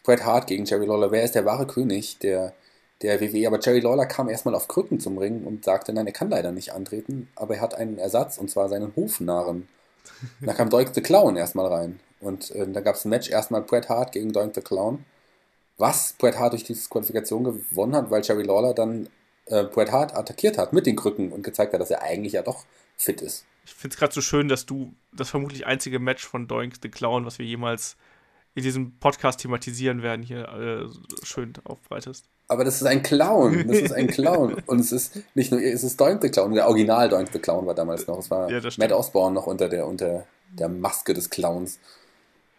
Bret Hart gegen Jerry Lawler. Wer ist der wahre König der, der WWE? Aber Jerry Lawler kam erstmal auf Krücken zum Ring und sagte, nein, er kann leider nicht antreten, aber er hat einen Ersatz und zwar seinen Hofnarren. da kam Doink the Clown erstmal rein. Und äh, da gab es ein Match erstmal Bret Hart gegen Doink the Clown. Was Bret Hart durch diese Qualifikation gewonnen hat, weil Jerry Lawler dann äh, Bret Hart attackiert hat mit den Krücken und gezeigt hat, dass er eigentlich ja doch fit ist. Ich finde es gerade so schön, dass du das vermutlich einzige Match von Doink the Clown, was wir jemals in diesem Podcast thematisieren werden, hier äh, schön aufbreitest. Aber das ist ein Clown. Das ist ein (laughs) Clown. Und es ist nicht nur, es ist Doink the Clown. Der Original Doink the Clown war damals noch. Es war ja, Matt Osborne noch unter der, unter der Maske des Clowns.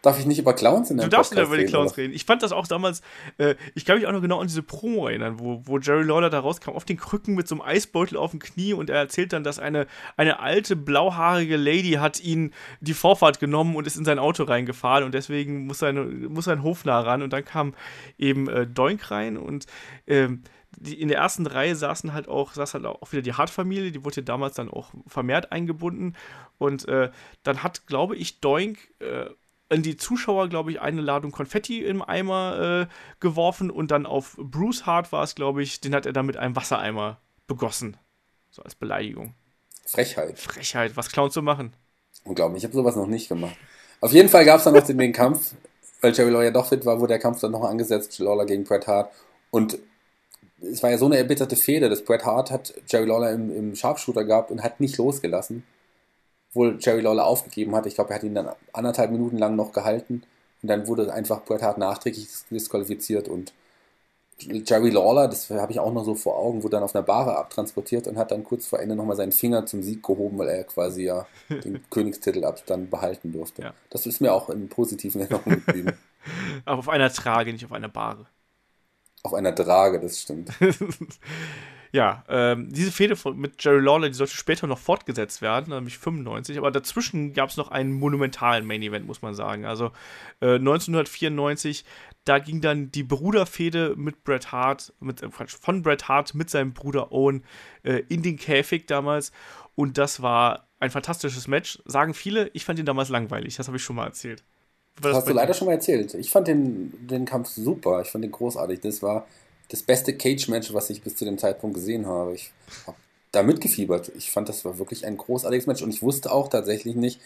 Darf ich nicht über Clowns in der Du darfst nicht über die Clowns oder? reden. Ich fand das auch damals, äh, ich kann mich auch noch genau an diese Promo erinnern, wo, wo Jerry Lawler da rauskam, auf den Krücken mit so einem Eisbeutel auf dem Knie und er erzählt dann, dass eine, eine alte, blauhaarige Lady hat ihn die Vorfahrt genommen und ist in sein Auto reingefahren und deswegen muss sein, muss sein Hofnarr ran und dann kam eben äh, Doink rein und ähm, die, in der ersten Reihe saßen halt auch, saß halt auch wieder die Hart-Familie, die wurde ja damals dann auch vermehrt eingebunden. Und äh, dann hat, glaube ich, Doink äh, in die Zuschauer, glaube ich, eine Ladung Konfetti im Eimer äh, geworfen und dann auf Bruce Hart war es, glaube ich, den hat er dann mit einem Wassereimer begossen. So als Beleidigung. Frechheit. Frechheit, was Clowns zu machen. Unglaublich, ich habe sowas noch nicht gemacht. Auf jeden Fall gab es dann noch den, den Kampf, weil Jerry Lawler doch fit war, wurde der Kampf dann noch angesetzt, Lawler gegen Bret Hart. Und es war ja so eine erbitterte Fehde, dass Bret Hart hat Jerry Lawler im, im Sharpshooter gehabt und hat nicht losgelassen. Obwohl Jerry Lawler aufgegeben hat. Ich glaube, er hat ihn dann anderthalb Minuten lang noch gehalten. Und dann wurde einfach Bret Hart nachträglich disqualifiziert und Jerry Lawler, das habe ich auch noch so vor Augen, wurde dann auf einer Bahre abtransportiert und hat dann kurz vor Ende nochmal seinen Finger zum Sieg gehoben, weil er quasi ja (laughs) den Königstitel ab dann behalten durfte. Ja. Das ist mir auch in positiven Erinnerungen geblieben. Aber (laughs) auf einer Trage, nicht auf einer Bahre. Auf einer Drage, das stimmt. (laughs) ja, ähm, diese Fehde mit Jerry Lawler, die sollte später noch fortgesetzt werden, nämlich 95, aber dazwischen gab es noch einen monumentalen Main Event, muss man sagen. Also äh, 1994, da ging dann die Bruderfehde mit Bret Hart, mit, äh, von Bret Hart mit seinem Bruder Owen äh, in den Käfig damals und das war ein fantastisches Match, sagen viele. Ich fand ihn damals langweilig, das habe ich schon mal erzählt. Das, das hast du leider schon mal erzählt. Ich fand den, den Kampf super. Ich fand den großartig. Das war das beste Cage-Match, was ich bis zu dem Zeitpunkt gesehen habe. Ich habe da mitgefiebert. Ich fand, das war wirklich ein großartiges Match. Und ich wusste auch tatsächlich nicht,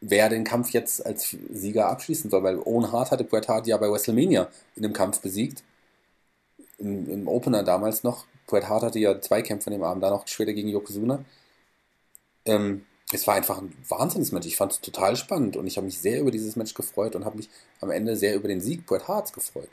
wer den Kampf jetzt als Sieger abschließen soll. Weil Owen Hart hatte Bret Hart ja bei WrestleMania in dem Kampf besiegt. Im, Im, Opener damals noch. Bret Hart hatte ja zwei Kämpfe an dem Abend, da noch später gegen Yokozuna. Ähm, es war einfach ein Wahnsinnsmatch. Ich fand es total spannend und ich habe mich sehr über dieses Match gefreut und habe mich am Ende sehr über den Sieg Bret Harts gefreut.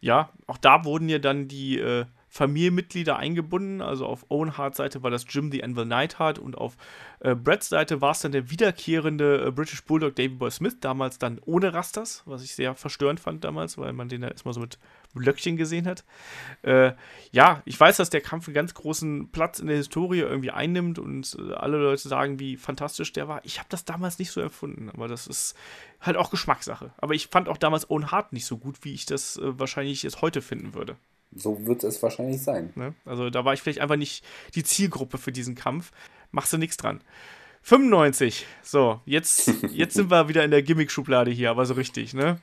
Ja, auch da wurden ja dann die äh, Familienmitglieder eingebunden. Also auf Owen Harts Seite war das Jim the Anvil Neidhart und auf äh, Bretts Seite war es dann der wiederkehrende äh, British Bulldog Davy Boy Smith, damals dann ohne Rasters, was ich sehr verstörend fand damals, weil man den ja erstmal so mit Blöckchen gesehen hat. Äh, ja, ich weiß, dass der Kampf einen ganz großen Platz in der Historie irgendwie einnimmt und äh, alle Leute sagen, wie fantastisch der war. Ich habe das damals nicht so empfunden, aber das ist halt auch Geschmackssache. Aber ich fand auch damals Owen Hart nicht so gut, wie ich das äh, wahrscheinlich jetzt heute finden würde. So wird es wahrscheinlich sein. Ne? Also da war ich vielleicht einfach nicht die Zielgruppe für diesen Kampf. Machst du nichts dran. 95. So, jetzt, (laughs) jetzt sind wir wieder in der Gimmick-Schublade hier, aber so richtig, ne?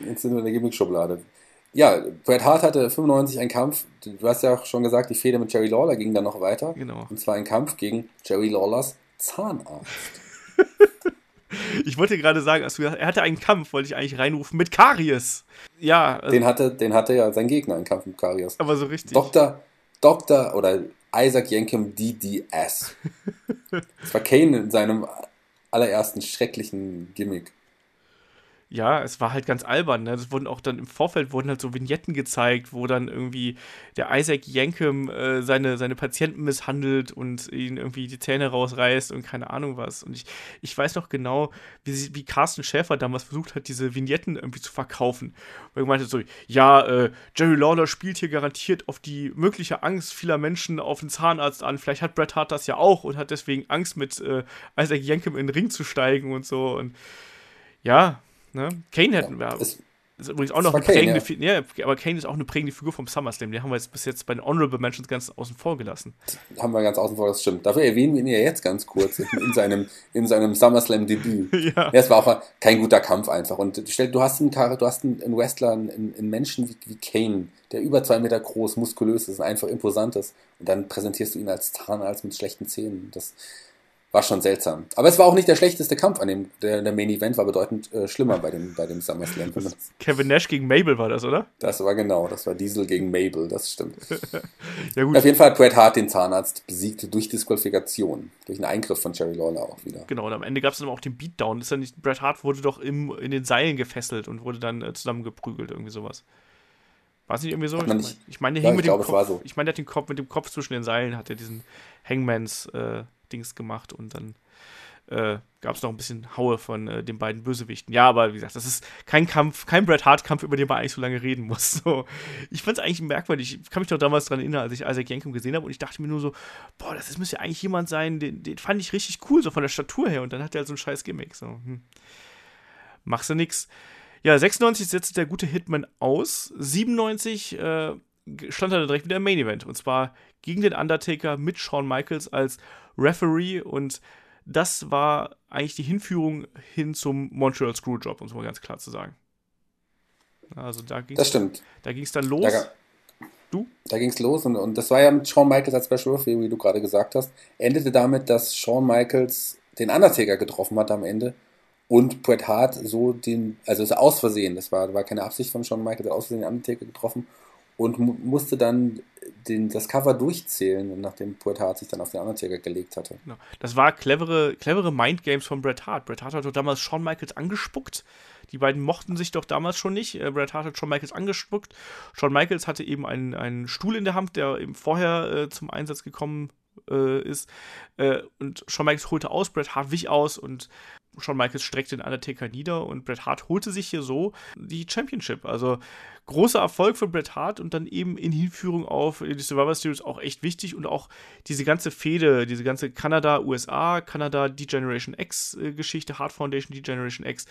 Jetzt sind wir in der Gimmick-Schublade. Ja, Bret Hart hatte 95 einen Kampf. Du hast ja auch schon gesagt, die Fehde mit Jerry Lawler ging dann noch weiter. Genau. Und zwar ein Kampf gegen Jerry Lawlers Zahnarzt. (laughs) ich wollte gerade sagen, also er hatte einen Kampf, wollte ich eigentlich reinrufen, mit Karies. Ja. Also den, hatte, den hatte ja sein Gegner, einen Kampf mit Karies. Aber so richtig. Dr. Dr. oder Isaac Yankem DDS. (laughs) das war Kane in seinem allerersten schrecklichen Gimmick ja, es war halt ganz albern. Ne? Das wurden auch dann im Vorfeld wurden halt so Vignetten gezeigt, wo dann irgendwie der Isaac Yankem äh, seine, seine Patienten misshandelt und ihnen irgendwie die Zähne rausreißt und keine Ahnung was. Und ich, ich weiß noch genau, wie, wie Carsten Schäfer damals versucht hat, diese Vignetten irgendwie zu verkaufen. Weil er meinte so, ja, äh, Jerry Lawler spielt hier garantiert auf die mögliche Angst vieler Menschen auf den Zahnarzt an. Vielleicht hat Bret Hart das ja auch und hat deswegen Angst, mit äh, Isaac Yankem in den Ring zu steigen und so. Und ja, Ne? Kane hätten wir. Ja, ist, ist übrigens auch noch eine Kane, prägende ja. ja. aber Kane ist auch eine prägende Figur vom SummerSlam. Den haben wir jetzt bis jetzt bei den Honorable Mentions ganz außen vor gelassen. Haben wir ganz außen vor, das stimmt. Dafür erwähnen wir ihn ja jetzt ganz kurz in seinem, in seinem SummerSlam-Debüt. (laughs) ja. ja. Es war auch kein guter Kampf einfach. Und stell, du hast einen, du hast einen Wrestler, einen, einen Menschen wie, wie Kane, der über zwei Meter groß, muskulös ist und einfach imposant ist. Und dann präsentierst du ihn als Zahnarzt mit schlechten Zähnen. Das war schon seltsam. Aber es war auch nicht der schlechteste Kampf an dem, der, der Main Event war bedeutend äh, schlimmer bei dem, bei dem SummerSlam. Kevin Nash gegen Mabel war das, oder? Das war genau, das war Diesel gegen Mabel, das stimmt. (laughs) ja, gut. Auf jeden Fall hat Bret Hart den Zahnarzt besiegt durch Disqualifikation, durch einen Eingriff von Jerry Lawler auch wieder. Genau, und am Ende gab es dann auch den Beatdown. ist ja nicht, Bret Hart wurde doch im, in den Seilen gefesselt und wurde dann äh, zusammengeprügelt, irgendwie sowas. War es nicht irgendwie so? Ich, mein, ich meine, der ja, hing mit dem Kopf. So. Ich meine, der hat den Kopf mit dem Kopf zwischen den Seilen, hat er diesen Hangmans äh, Dings gemacht und dann äh, gab es noch ein bisschen Haue von äh, den beiden Bösewichten. Ja, aber wie gesagt, das ist kein Kampf, kein Bret Hart-Kampf, über den man eigentlich so lange reden muss. (laughs) So. Ich fand es eigentlich merkwürdig. Ich kann mich doch damals daran erinnern, als ich Isaac Yankem gesehen habe und ich dachte mir nur so, boah, das müsste ja eigentlich jemand sein, den, den fand ich richtig cool, so von der Statur her. Und dann hat er halt so ein scheiß Gimmick. So, hm. Machst du nix. Ja, 96 setzte der gute Hitman aus. 97 äh, stand dann direkt wieder im Main Event. Und zwar gegen den Undertaker mit Shawn Michaels als Referee. Und das war eigentlich die Hinführung hin zum Montreal Screwjob, um es mal ganz klar zu sagen. Also da ging Das Da ging es dann los. Da, du? Da ging es los und, und das war ja mit Shawn Michaels als Special Referee, wie du gerade gesagt hast. Endete damit, dass Shawn Michaels den Undertaker getroffen hat am Ende und Bret Hart so den, also es aus Versehen, das war, war keine Absicht von Shawn Michaels, aus Versehen den Undertaker getroffen und mu musste dann den, das Cover durchzählen, nachdem Bret Hart sich dann auf den Undertaker gelegt hatte. Genau. Das war clevere, clevere Mindgames von Bret Hart. Bret Hart hat doch damals Shawn Michaels angespuckt. Die beiden mochten sich doch damals schon nicht. Äh, Bret Hart hat Shawn Michaels angespuckt. Shawn Michaels hatte eben einen, einen Stuhl in der Hand, der eben vorher äh, zum Einsatz gekommen äh, ist. Äh, und Shawn Michaels holte aus, Bret Hart wich aus und Shawn Michaels streckte den Undertaker nieder und Bret Hart holte sich hier so die Championship. Also großer Erfolg für Bret Hart und dann eben in Hinführung auf die Survivor Series auch echt wichtig und auch diese ganze Fehde, diese ganze Kanada, USA, Kanada, D-Generation X-Geschichte, Hart Foundation, D-Generation X.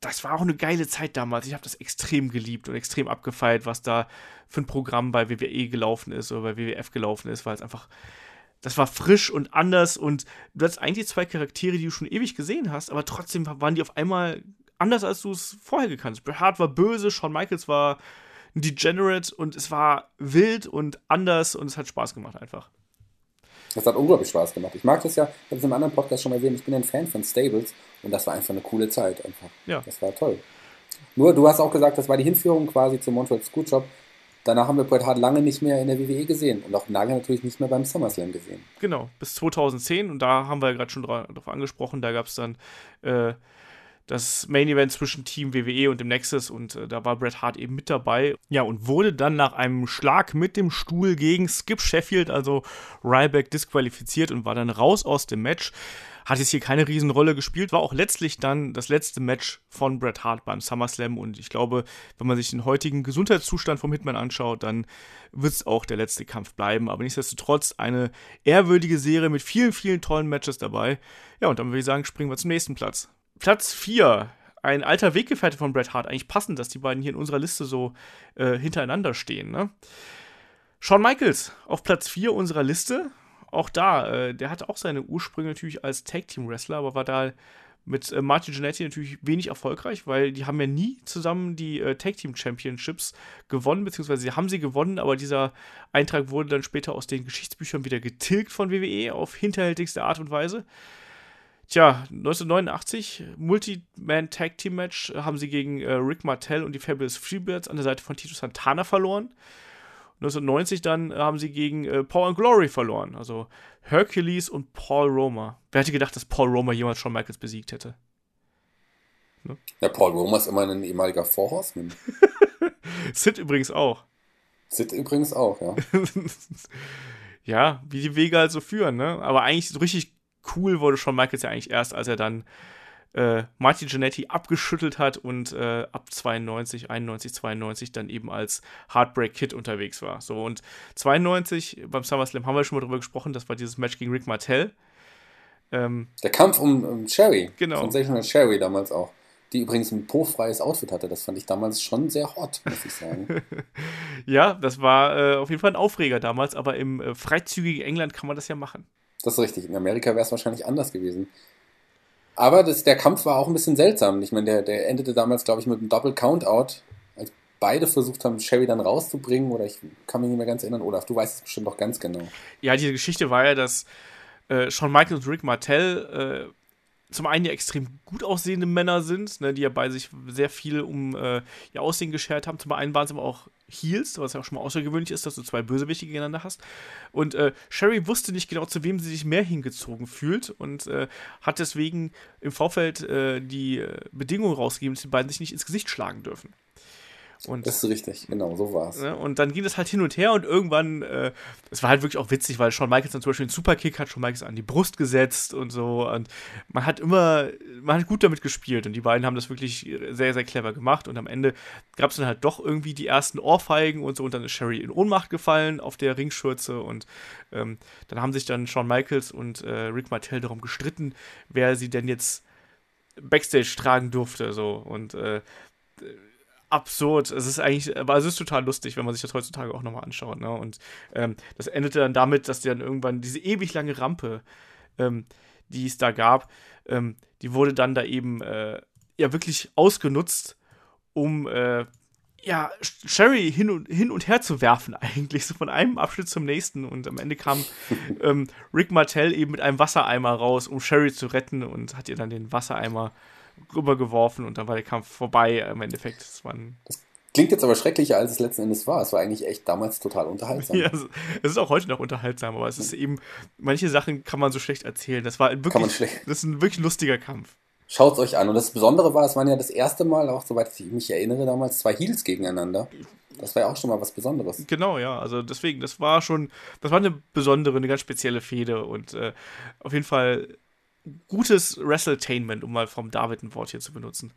Das war auch eine geile Zeit damals. Ich habe das extrem geliebt und extrem abgefeiert, was da für ein Programm bei WWE gelaufen ist oder bei WWF gelaufen ist, weil es einfach das war frisch und anders und du hattest eigentlich zwei Charaktere, die du schon ewig gesehen hast, aber trotzdem waren die auf einmal anders, als du es vorher gekannt hast. Bret Hart war böse, Shawn Michaels war ein Degenerate und es war wild und anders und es hat Spaß gemacht einfach. Das hat unglaublich Spaß gemacht. Ich mag das ja, ich habe es im anderen Podcast schon erwähnt, ich bin ein Fan von Stables und das war einfach eine coole Zeit einfach. Ja. Das war toll. Nur, du hast auch gesagt, das war die Hinführung quasi zum Montreal Screwjob. Danach haben wir Bret Hart lange nicht mehr in der WWE gesehen und auch lange natürlich nicht mehr beim SummerSlam gesehen. Genau, bis 2010 und da haben wir ja gerade schon drauf angesprochen, da gab es dann äh, das Main Event zwischen Team WWE und dem Nexus und äh, da war Bret Hart eben mit dabei. Ja, und wurde dann nach einem Schlag mit dem Stuhl gegen Skip Sheffield, also Ryback, disqualifiziert und war dann raus aus dem Match. Hat jetzt hier keine Riesenrolle gespielt, war auch letztlich dann das letzte Match von Bret Hart beim SummerSlam und ich glaube, wenn man sich den heutigen Gesundheitszustand vom Hitman anschaut, dann wird es auch der letzte Kampf bleiben. Aber nichtsdestotrotz eine ehrwürdige Serie mit vielen, vielen tollen Matches dabei. Ja, und dann würde ich sagen, springen wir zum nächsten Platz. Platz 4. Ein alter Weggefährte von Bret Hart. Eigentlich passend, dass die beiden hier in unserer Liste so äh, hintereinander stehen. Ne? Shawn Michaels auf Platz 4 unserer Liste. Auch da, äh, der hatte auch seine Ursprünge natürlich als Tag-Team-Wrestler, aber war da mit äh, Martin Jannetty natürlich wenig erfolgreich, weil die haben ja nie zusammen die äh, Tag Team Championships gewonnen, beziehungsweise sie haben sie gewonnen, aber dieser Eintrag wurde dann später aus den Geschichtsbüchern wieder getilgt von WWE auf hinterhältigste Art und Weise. Tja, 1989, Multi-Man Tag Team Match, haben sie gegen äh, Rick Martell und die Fabulous Freebirds an der Seite von Tito Santana verloren. 1990 dann äh, haben sie gegen äh, Paul and Glory verloren. Also Hercules und Paul Roma. Wer hätte gedacht, dass Paul Roma jemals Shawn Michaels besiegt hätte? Ne? Ja, Paul Roma ist immer ein ehemaliger Vorhorseman. (laughs) Sid übrigens auch. Sid übrigens auch, ja. (laughs) ja, wie die Wege halt so führen, ne? Aber eigentlich so richtig cool wurde Shawn Michaels ja eigentlich erst, als er dann äh, Martin Jannetty abgeschüttelt hat und äh, ab 92, 91, 92 dann eben als Heartbreak Kid unterwegs war. So und 92 beim SummerSlam haben wir schon mal drüber gesprochen, das war dieses Match gegen Rick Martell. Ähm, Der Kampf um, um Sherry. Genau. Sensational Sherry damals auch. Die übrigens ein po-freies Outfit hatte. Das fand ich damals schon sehr hot, muss ich sagen. (laughs) ja, das war äh, auf jeden Fall ein Aufreger damals, aber im äh, freizügigen England kann man das ja machen. Das ist richtig. In Amerika wäre es wahrscheinlich anders gewesen. Aber das, der Kampf war auch ein bisschen seltsam. Ich meine, der, der endete damals, glaube ich, mit einem Double Countout, als beide versucht haben, Sherry dann rauszubringen. Oder ich kann mich nicht mehr ganz erinnern. Olaf, du weißt es bestimmt noch ganz genau. Ja, diese Geschichte war ja, dass äh, Shawn Michaels und Rick Martell äh, zum einen ja extrem gut aussehende Männer sind, ne, die ja bei sich sehr viel um äh, ihr Aussehen geschert haben. Zum einen waren es aber auch Heels, was ja auch schon mal außergewöhnlich ist, dass du zwei Bösewichte gegeneinander hast. Und äh, Sherry wusste nicht genau, zu wem sie sich mehr hingezogen fühlt und äh, hat deswegen im Vorfeld äh, die äh, Bedingung rausgegeben, dass die beiden sich nicht ins Gesicht schlagen dürfen. Und, das ist richtig, genau, so war es. Ne, und dann ging das halt hin und her und irgendwann, äh, es war halt wirklich auch witzig, weil Shawn Michaels dann zum Beispiel einen Superkick hat Shawn Michaels an die Brust gesetzt und so. Und man hat immer, man hat gut damit gespielt und die beiden haben das wirklich sehr, sehr clever gemacht. Und am Ende gab es dann halt doch irgendwie die ersten Ohrfeigen und so. Und dann ist Sherry in Ohnmacht gefallen auf der Ringschürze. Und ähm, dann haben sich dann Shawn Michaels und äh, Rick Martell darum gestritten, wer sie denn jetzt Backstage tragen durfte. So. Und äh, absurd. Es ist eigentlich, aber es ist total lustig, wenn man sich das heutzutage auch nochmal anschaut. Ne? Und ähm, das endete dann damit, dass die dann irgendwann diese ewig lange Rampe, ähm, die es da gab, ähm, die wurde dann da eben äh, ja wirklich ausgenutzt, um äh, ja, Sherry hin und, hin und her zu werfen, (laughs) eigentlich, so von einem Abschnitt zum nächsten. Und am Ende kam (laughs) ähm, Rick Martell eben mit einem Wassereimer raus, um Sherry zu retten und hat ihr dann den Wassereimer rübergeworfen und dann war der Kampf vorbei im Endeffekt. Das, das klingt jetzt aber schrecklicher, als es letzten Endes war. Es war eigentlich echt damals total (laughs) unterhaltsam. Ja, es ist auch heute noch unterhaltsam, aber es ist eben, manche Sachen kann man so schlecht erzählen. Das war wirklich, das ist ein wirklich lustiger Kampf. Schaut es euch an. Und das Besondere war, es waren ja das erste Mal, auch soweit ich mich erinnere, damals zwei Heels gegeneinander. Das war ja auch schon mal was Besonderes. Genau, ja. Also deswegen, das war schon, das war eine besondere, eine ganz spezielle Fehde und äh, auf jeden Fall gutes Wrestletainment, um mal vom David ein Wort hier zu benutzen.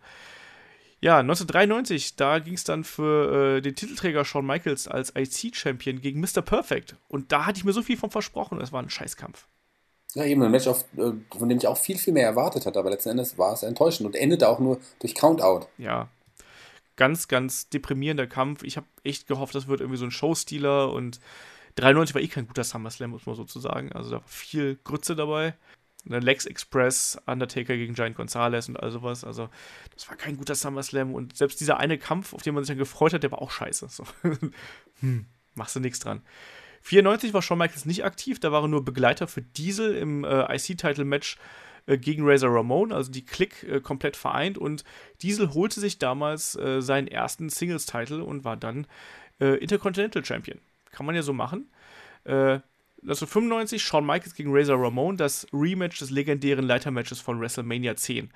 Ja, 1993, da ging es dann für äh, den Titelträger Shawn Michaels als IC-Champion gegen Mr. Perfect. Und da hatte ich mir so viel von versprochen, es war ein Scheißkampf. Ja, eben ein Match, auf, äh, von dem ich auch viel, viel mehr erwartet hatte, aber letzten Endes war es enttäuschend und endete auch nur durch Countout. Ja, ganz, ganz deprimierender Kampf. Ich habe echt gehofft, das wird irgendwie so ein Showstealer und 93 war eh kein guter SummerSlam, muss man sozusagen. Also da war viel Grütze dabei Lex Express, Undertaker gegen Giant Gonzalez und all sowas. Also, das war kein guter SummerSlam und selbst dieser eine Kampf, auf den man sich dann gefreut hat, der war auch scheiße. So. (laughs) hm, machst du nichts dran. 94 war Shawn Michaels nicht aktiv, da war er nur Begleiter für Diesel im äh, IC-Title-Match äh, gegen Razor Ramon, also die Klick äh, komplett vereint und Diesel holte sich damals äh, seinen ersten Singles-Title und war dann äh, Intercontinental Champion. Kann man ja so machen. Äh, 1995 Shawn Michaels gegen Razor Ramon, das Rematch des legendären Leitermatches von WrestleMania 10.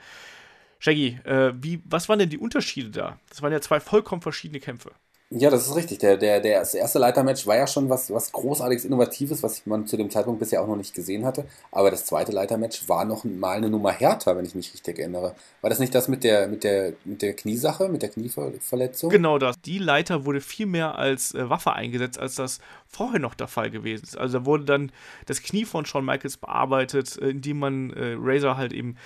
Shaggy, äh, wie, was waren denn die Unterschiede da? Das waren ja zwei vollkommen verschiedene Kämpfe. Ja, das ist richtig. Der, der, der, das erste Leitermatch war ja schon was, was großartiges, Innovatives, was man zu dem Zeitpunkt bisher auch noch nicht gesehen hatte. Aber das zweite Leitermatch war noch mal eine Nummer härter, wenn ich mich richtig erinnere. War das nicht das mit der, mit der, mit der Kniesache, mit der Knieverletzung? Genau das. Die Leiter wurde viel mehr als äh, Waffe eingesetzt, als das vorher noch der Fall gewesen ist. Also da wurde dann das Knie von Shawn Michaels bearbeitet, äh, indem man äh, Razor halt eben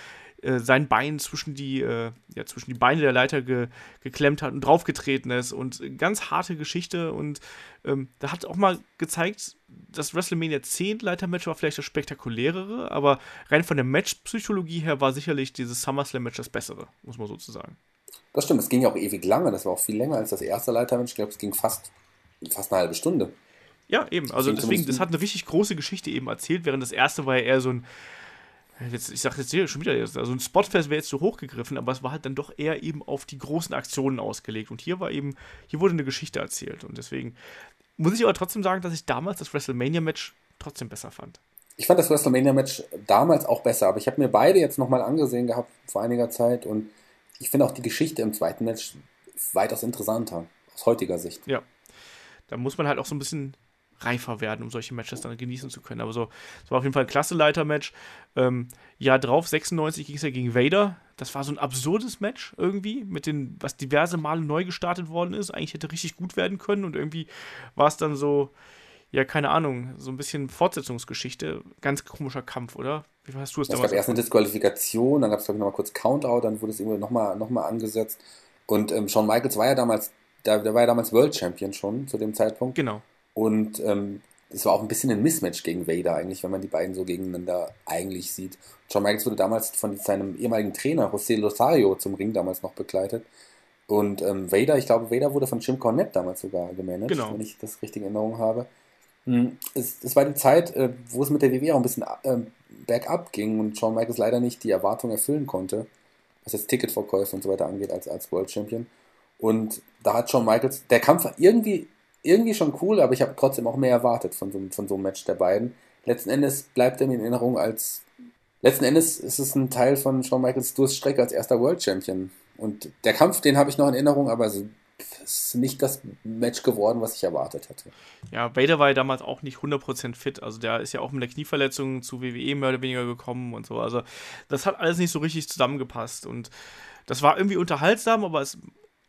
äh, sein Bein zwischen die, äh, ja, zwischen die Beine der Leiter ge geklemmt hat und draufgetreten ist und ganz harte Geschichte und ähm, da hat auch mal gezeigt, das WrestleMania 10 Leitermatch war vielleicht das spektakulärere, aber rein von der Matchpsychologie her war sicherlich dieses SummerSlam-Match das bessere, muss man sozusagen. Das stimmt, es ging ja auch ewig lange, das war auch viel länger als das erste Leitermatch, ich glaube, es ging fast, fast eine halbe Stunde. Ja, eben, also deswegen, das hat eine richtig große Geschichte eben erzählt, während das erste war ja eher so ein Jetzt, ich sage jetzt hier schon wieder, also ein Spotfest wäre jetzt zu hoch gegriffen, aber es war halt dann doch eher eben auf die großen Aktionen ausgelegt. Und hier war eben, hier wurde eine Geschichte erzählt. Und deswegen muss ich aber trotzdem sagen, dass ich damals das WrestleMania-Match trotzdem besser fand. Ich fand das WrestleMania-Match damals auch besser, aber ich habe mir beide jetzt nochmal angesehen gehabt vor einiger Zeit und ich finde auch die Geschichte im zweiten Match weitaus interessanter, aus heutiger Sicht. Ja. Da muss man halt auch so ein bisschen reifer werden, um solche Matches dann genießen zu können. Aber so, es war auf jeden Fall ein klasse Leitermatch. Ähm, Jahr drauf, 96, ging es ja gegen Vader. Das war so ein absurdes Match irgendwie, mit den, was diverse Male neu gestartet worden ist. Eigentlich hätte richtig gut werden können und irgendwie war es dann so, ja, keine Ahnung, so ein bisschen Fortsetzungsgeschichte. Ganz komischer Kampf, oder? Wie hast du es damals? Es gab erst eine Disqualifikation, dann gab es, glaube ich, nochmal kurz Countout, dann wurde es irgendwie nochmal noch mal angesetzt. Und ähm, Shawn Michaels war ja damals, der, der war ja damals World Champion schon zu dem Zeitpunkt. Genau. Und ähm, es war auch ein bisschen ein Mismatch gegen Vader eigentlich, wenn man die beiden so gegeneinander eigentlich sieht. Shawn Michaels wurde damals von seinem ehemaligen Trainer José Losario zum Ring damals noch begleitet. Und ähm, Vader, ich glaube, Vader wurde von Jim Cornette damals sogar gemanagt, genau. wenn ich das richtig in Erinnerung habe. Hm, es, es war die Zeit, äh, wo es mit der WWE auch ein bisschen äh, bergab ging und Shawn Michaels leider nicht die Erwartungen erfüllen konnte, was jetzt Ticketverkäufe und so weiter angeht, als, als World Champion. Und da hat Shawn Michaels, der Kampf irgendwie irgendwie schon cool, aber ich habe trotzdem auch mehr erwartet von so, von so einem Match der beiden. Letzten Endes bleibt er mir in Erinnerung als. Letzten Endes ist es ein Teil von Shawn Michaels Durststrecke als erster World Champion. Und der Kampf, den habe ich noch in Erinnerung, aber so ist nicht das Match geworden, was ich erwartet hatte. Ja, Vader war ja damals auch nicht 100% fit. Also der ist ja auch mit der Knieverletzung zu WWE mehr oder weniger gekommen und so. Also das hat alles nicht so richtig zusammengepasst. Und das war irgendwie unterhaltsam, aber es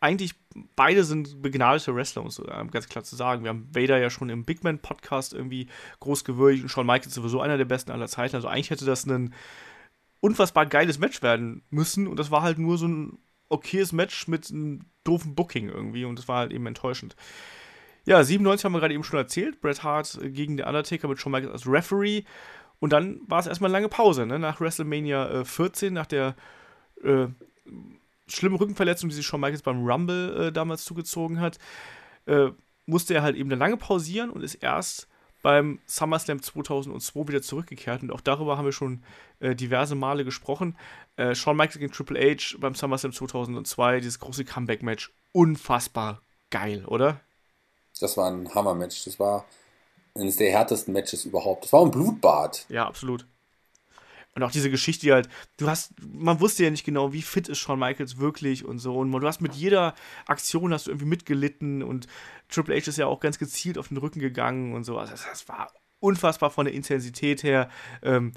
eigentlich beide sind begnadete Wrestler, um es ganz klar zu sagen. Wir haben Vader ja schon im Big Man Podcast irgendwie groß gewürdigt und Shawn Michaels sowieso einer der besten aller Zeiten. Also eigentlich hätte das ein unfassbar geiles Match werden müssen und das war halt nur so ein okayes Match mit einem doofen Booking irgendwie und das war halt eben enttäuschend. Ja, 97 haben wir gerade eben schon erzählt. Bret Hart gegen den Undertaker mit Shawn Michaels als Referee. Und dann war es erstmal eine lange Pause, ne? Nach WrestleMania äh, 14, nach der äh, schlimmen Rückenverletzung, die sich Shawn Michaels beim Rumble äh, damals zugezogen hat, äh, musste er halt eben eine lange pausieren und ist erst beim SummerSlam 2002 wieder zurückgekehrt. Und auch darüber haben wir schon äh, diverse Male gesprochen. Äh, Shawn Michaels gegen Triple H beim SummerSlam 2002, dieses große Comeback-Match. Unfassbar geil, oder? Das war ein Hammer-Match. Das war eines der härtesten Matches überhaupt. Das war ein Blutbad. Ja, absolut. Und auch diese Geschichte, die halt, du hast, man wusste ja nicht genau, wie fit ist Shawn Michaels wirklich und so. Und du hast mit jeder Aktion hast du irgendwie mitgelitten und Triple H ist ja auch ganz gezielt auf den Rücken gegangen und so. Also das, war unfassbar von der Intensität her. Ähm,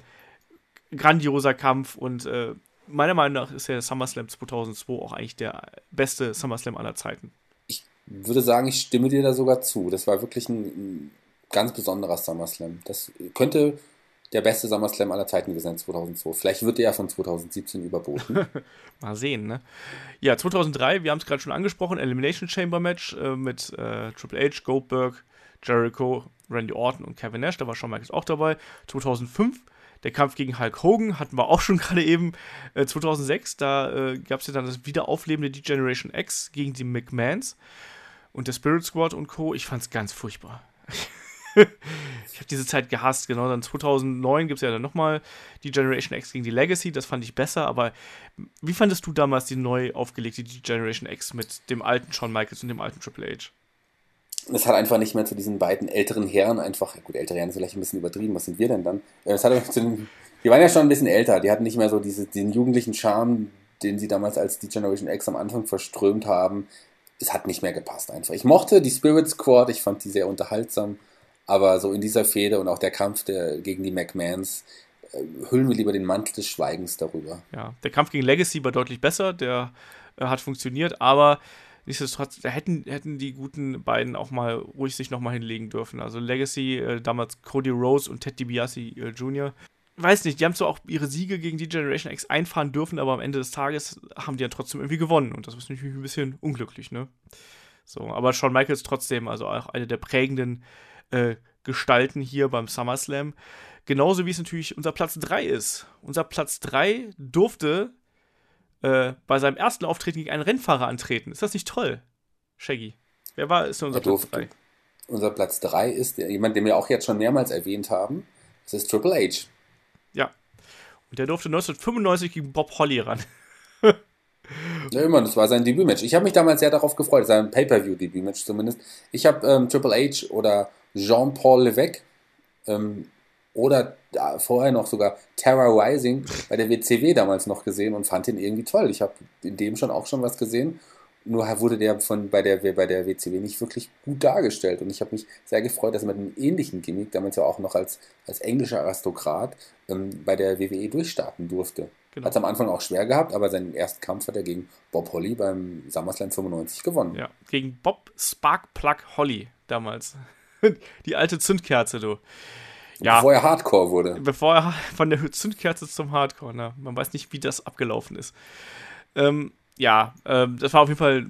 grandioser Kampf und äh, meiner Meinung nach ist der SummerSlam 2002 auch eigentlich der beste SummerSlam aller Zeiten. Ich würde sagen, ich stimme dir da sogar zu. Das war wirklich ein, ein ganz besonderer SummerSlam. Das könnte der beste SummerSlam aller Zeiten gewesen 2002. Vielleicht wird der ja von 2017 überboten. (laughs) Mal sehen, ne? Ja, 2003, wir haben es gerade schon angesprochen, Elimination Chamber Match äh, mit äh, Triple H, Goldberg, Jericho, Randy Orton und Kevin Nash. Da war Shawn Michaels auch dabei. 2005 der Kampf gegen Hulk Hogan hatten wir auch schon (laughs) gerade eben. Äh, 2006, da äh, gab es ja dann das Wiederaufleben der D-Generation X gegen die McMahons und der Spirit Squad und Co. Ich fand es ganz furchtbar. (laughs) ich habe diese Zeit gehasst, genau. Dann 2009 gibt es ja dann nochmal die Generation X gegen die Legacy, das fand ich besser, aber wie fandest du damals die neu aufgelegte Generation X mit dem alten Shawn Michaels und dem alten Triple H? Es hat einfach nicht mehr zu diesen beiden älteren Herren einfach, gut, ältere Herren ist vielleicht ein bisschen übertrieben, was sind wir denn dann? Es hat zu den, die waren ja schon ein bisschen älter, die hatten nicht mehr so diese, den jugendlichen Charme, den sie damals als die Generation X am Anfang verströmt haben. Es hat nicht mehr gepasst einfach. Ich mochte die Spirit Squad, ich fand die sehr unterhaltsam. Aber so in dieser Fehde und auch der Kampf der, gegen die McMahons äh, hüllen wir lieber den Mantel des Schweigens darüber. Ja, der Kampf gegen Legacy war deutlich besser, der äh, hat funktioniert, aber nichtsdestotrotz, hätten, hätten die guten beiden auch mal ruhig sich nochmal hinlegen dürfen. Also Legacy, äh, damals Cody Rose und Ted DiBiase äh, Jr. Weiß nicht, die haben zwar auch ihre Siege gegen die Generation X einfahren dürfen, aber am Ende des Tages haben die ja trotzdem irgendwie gewonnen. Und das ist natürlich ein bisschen unglücklich, ne? So, aber Shawn Michaels trotzdem, also auch eine der prägenden äh, gestalten hier beim SummerSlam. Genauso wie es natürlich unser Platz 3 ist. Unser Platz 3 durfte äh, bei seinem ersten Auftreten gegen einen Rennfahrer antreten. Ist das nicht toll, Shaggy? Wer war ist denn unser Platz 3? Unser Platz 3 ist jemand, den wir auch jetzt schon mehrmals erwähnt haben. Das ist Triple H. Ja. Und der durfte 1995 gegen Bob Holly ran. (laughs) Ja, immer, das war sein Debütmatch. Ich habe mich damals sehr darauf gefreut, sein Pay-Per-View-Debütmatch zumindest. Ich habe ähm, Triple H oder Jean-Paul Levesque ähm, oder äh, vorher noch sogar Terra Rising bei der WCW damals noch gesehen und fand ihn irgendwie toll. Ich habe in dem schon auch schon was gesehen. Nur wurde der von bei der, bei der WCW nicht wirklich gut dargestellt. Und ich habe mich sehr gefreut, dass er mit einem ähnlichen Gimmick, damals ja auch noch als, als englischer Aristokrat, ähm, bei der WWE durchstarten durfte. Genau. Hat es am Anfang auch schwer gehabt, aber seinen ersten Kampf hat er gegen Bob Holly beim SummerSlam 95 gewonnen. Ja, gegen Bob Sparkplug Holly damals. (laughs) Die alte Zündkerze, du. Ja, bevor er Hardcore wurde. Bevor er (laughs) von der Zündkerze zum Hardcore, ne? Man weiß nicht, wie das abgelaufen ist. Ähm, ja, ähm, das war auf jeden Fall.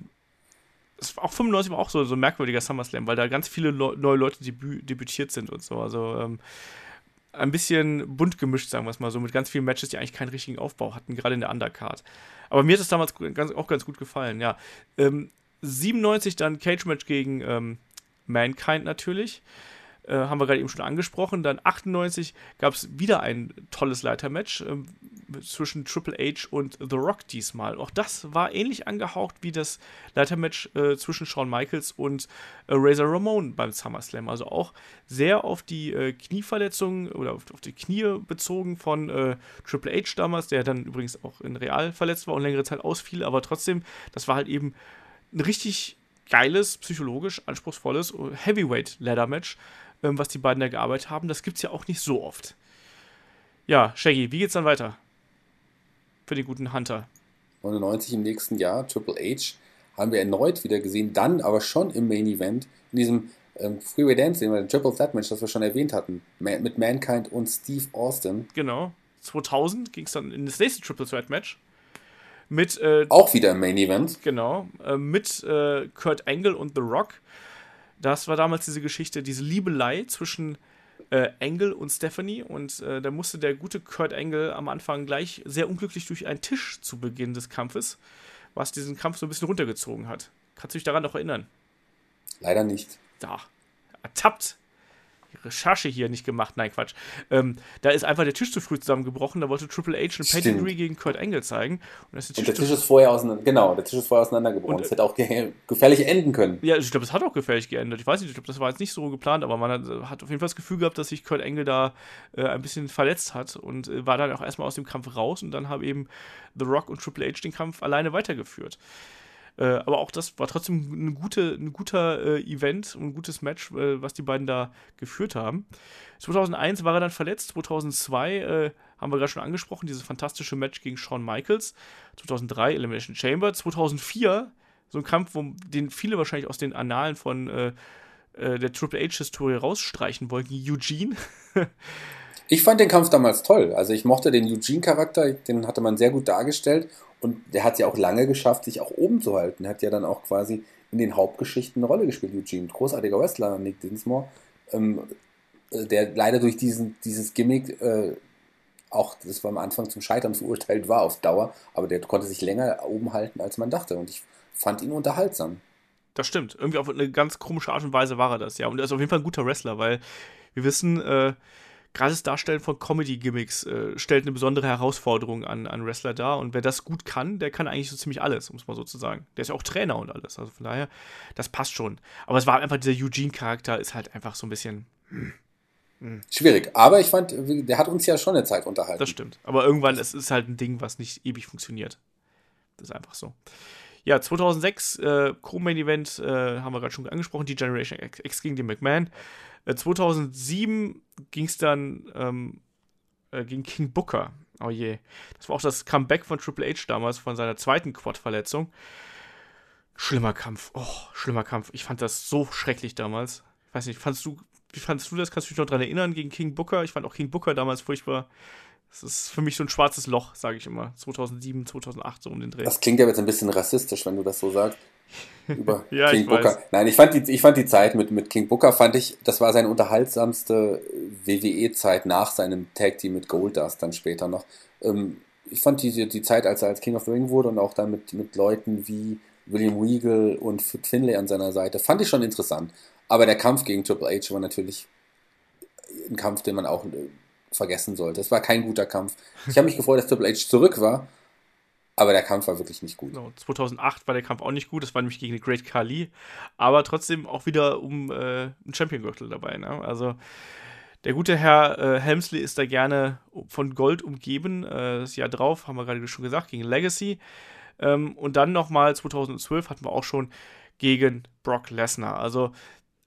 Das war auch 95 war auch so, so ein merkwürdiger SummerSlam, weil da ganz viele Le neue Leute debü debütiert sind und so. Also ähm, ein bisschen bunt gemischt, sagen wir es mal so, mit ganz vielen Matches, die eigentlich keinen richtigen Aufbau hatten, gerade in der Undercard. Aber mir hat es damals ganz, auch ganz gut gefallen, ja. Ähm, 97 dann Cage-Match gegen ähm, Mankind natürlich. Äh, haben wir gerade eben schon angesprochen. Dann 98 gab es wieder ein tolles Leitermatch äh, zwischen Triple H und The Rock diesmal. Auch das war ähnlich angehaucht wie das Leitermatch äh, zwischen Shawn Michaels und äh, Razor Ramon beim SummerSlam. Also auch sehr auf die äh, Knieverletzung oder auf, auf, die Knie bezogen von äh, Triple H damals, der dann übrigens auch in Real verletzt war und längere Zeit ausfiel. Aber trotzdem, das war halt eben ein richtig geiles, psychologisch anspruchsvolles Heavyweight Ladder Match, ähm, was die beiden da gearbeitet haben. Das gibt es ja auch nicht so oft. Ja, Shaggy, wie geht's dann weiter? Für den guten Hunter. 99 im nächsten Jahr, Triple H, haben wir erneut wieder gesehen, dann aber schon im Main Event, in diesem ähm, Freeway Dance, den Triple Threat Match, das wir schon erwähnt hatten, mit Mankind und Steve Austin. Genau. 2000 ging es dann in das nächste Triple Threat Match. Mit, äh, Auch wieder im Main Event. Genau. Äh, mit äh, Kurt Angle und The Rock. Das war damals diese Geschichte, diese Liebelei zwischen äh, Angle und Stephanie. Und äh, da musste der gute Kurt Angle am Anfang gleich sehr unglücklich durch einen Tisch zu Beginn des Kampfes, was diesen Kampf so ein bisschen runtergezogen hat. Kannst du dich daran noch erinnern? Leider nicht. Da. Ertappt. Recherche hier nicht gemacht. Nein, Quatsch. Ähm, da ist einfach der Tisch zu früh zusammengebrochen. Da wollte Triple H ein Pedigree gegen Kurt Angle zeigen. Und, der Tisch, und der Tisch ist vorher auseinander, genau, der Tisch ist vorher auseinandergebrochen. Und, das hätte auch ge gefährlich enden können. Ja, ich glaube, es hat auch gefährlich geendet. Ich weiß nicht, ich glaube, das war jetzt nicht so geplant, aber man hat, hat, auf jeden Fall das Gefühl gehabt, dass sich Kurt Angle da äh, ein bisschen verletzt hat und äh, war dann auch erstmal aus dem Kampf raus und dann haben eben The Rock und Triple H den Kampf alleine weitergeführt. Äh, aber auch das war trotzdem eine gute, ein guter äh, Event und ein gutes Match, äh, was die beiden da geführt haben. 2001 war er dann verletzt, 2002 äh, haben wir gerade schon angesprochen, dieses fantastische Match gegen Shawn Michaels, 2003 Elimination Chamber, 2004 so ein Kampf, wo, den viele wahrscheinlich aus den Annalen von äh, der Triple H-Historie rausstreichen wollten, Eugene. ich fand den Kampf damals toll. Also ich mochte den Eugene-Charakter, den hatte man sehr gut dargestellt und der hat es ja auch lange geschafft, sich auch oben zu halten. Er hat ja dann auch quasi in den Hauptgeschichten eine Rolle gespielt, Eugene. Großartiger Wrestler, Nick Dinsmore. Ähm, äh, der leider durch diesen, dieses Gimmick äh, auch, das war am Anfang zum Scheitern verurteilt war auf Dauer, aber der konnte sich länger oben halten, als man dachte. Und ich fand ihn unterhaltsam. Das stimmt. Irgendwie auf eine ganz komische Art und Weise war er das, ja. Und er ist auf jeden Fall ein guter Wrestler, weil wir wissen, äh, gerade das Darstellen von Comedy-Gimmicks äh, stellt eine besondere Herausforderung an, an Wrestler dar. Und wer das gut kann, der kann eigentlich so ziemlich alles, um es mal so zu sagen. Der ist ja auch Trainer und alles. Also von daher, das passt schon. Aber es war einfach, dieser Eugene-Charakter ist halt einfach so ein bisschen. Hm. Schwierig, aber ich fand, der hat uns ja schon eine Zeit unterhalten. Das stimmt. Aber irgendwann es ist halt ein Ding, was nicht ewig funktioniert. Das ist einfach so. Ja, 2006, äh, Co-Main Event, äh, haben wir gerade schon angesprochen, die Generation X gegen den McMahon. 2007 ging es dann ähm, äh, gegen King Booker. Oh je. Das war auch das Comeback von Triple H damals von seiner zweiten Quad-Verletzung. Schlimmer Kampf. Oh, schlimmer Kampf. Ich fand das so schrecklich damals. Ich weiß nicht, fandst du, wie fandest du das? Kannst du dich noch daran erinnern gegen King Booker? Ich fand auch King Booker damals furchtbar. Das ist für mich so ein schwarzes Loch, sage ich immer. 2007, 2008, so um den Dreh. Das klingt ja jetzt ein bisschen rassistisch, wenn du das so sagst über (laughs) ja, King Booker. Weiß. Nein, ich fand die, ich fand die Zeit mit, mit King Booker, fand ich, das war seine unterhaltsamste WWE-Zeit nach seinem Tag Team mit Goldust dann später noch. Ähm, ich fand die, die Zeit, als er als King of the Ring wurde und auch dann mit, mit Leuten wie William Regal und Finlay an seiner Seite, fand ich schon interessant. Aber der Kampf gegen Triple H war natürlich ein Kampf, den man auch vergessen sollte. Es war kein guter Kampf. Ich habe mich gefreut, dass Triple H zurück war aber der Kampf war wirklich nicht gut. Genau, 2008 war der Kampf auch nicht gut. Das war nämlich gegen Great Khali. Aber trotzdem auch wieder um äh, einen Champion-Gürtel dabei. Ne? Also der gute Herr äh, Helmsley ist da gerne von Gold umgeben. Äh, das Jahr drauf, haben wir gerade schon gesagt, gegen Legacy. Ähm, und dann nochmal 2012 hatten wir auch schon gegen Brock Lesnar. Also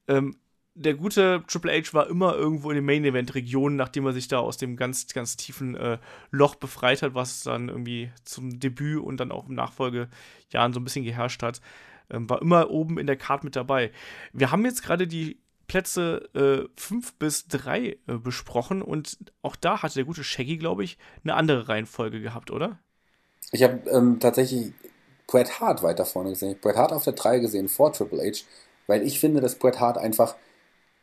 ähm, der gute Triple H war immer irgendwo in den Main Event Regionen, nachdem er sich da aus dem ganz, ganz tiefen äh, Loch befreit hat, was dann irgendwie zum Debüt und dann auch im Nachfolgejahren so ein bisschen geherrscht hat. Ähm, war immer oben in der Card mit dabei. Wir haben jetzt gerade die Plätze 5 äh, bis 3 äh, besprochen und auch da hatte der gute Shaggy, glaube ich, eine andere Reihenfolge gehabt, oder? Ich habe ähm, tatsächlich Bret Hart weiter vorne gesehen. Bret Hart auf der 3 gesehen vor Triple H, weil ich finde, dass Bret Hart einfach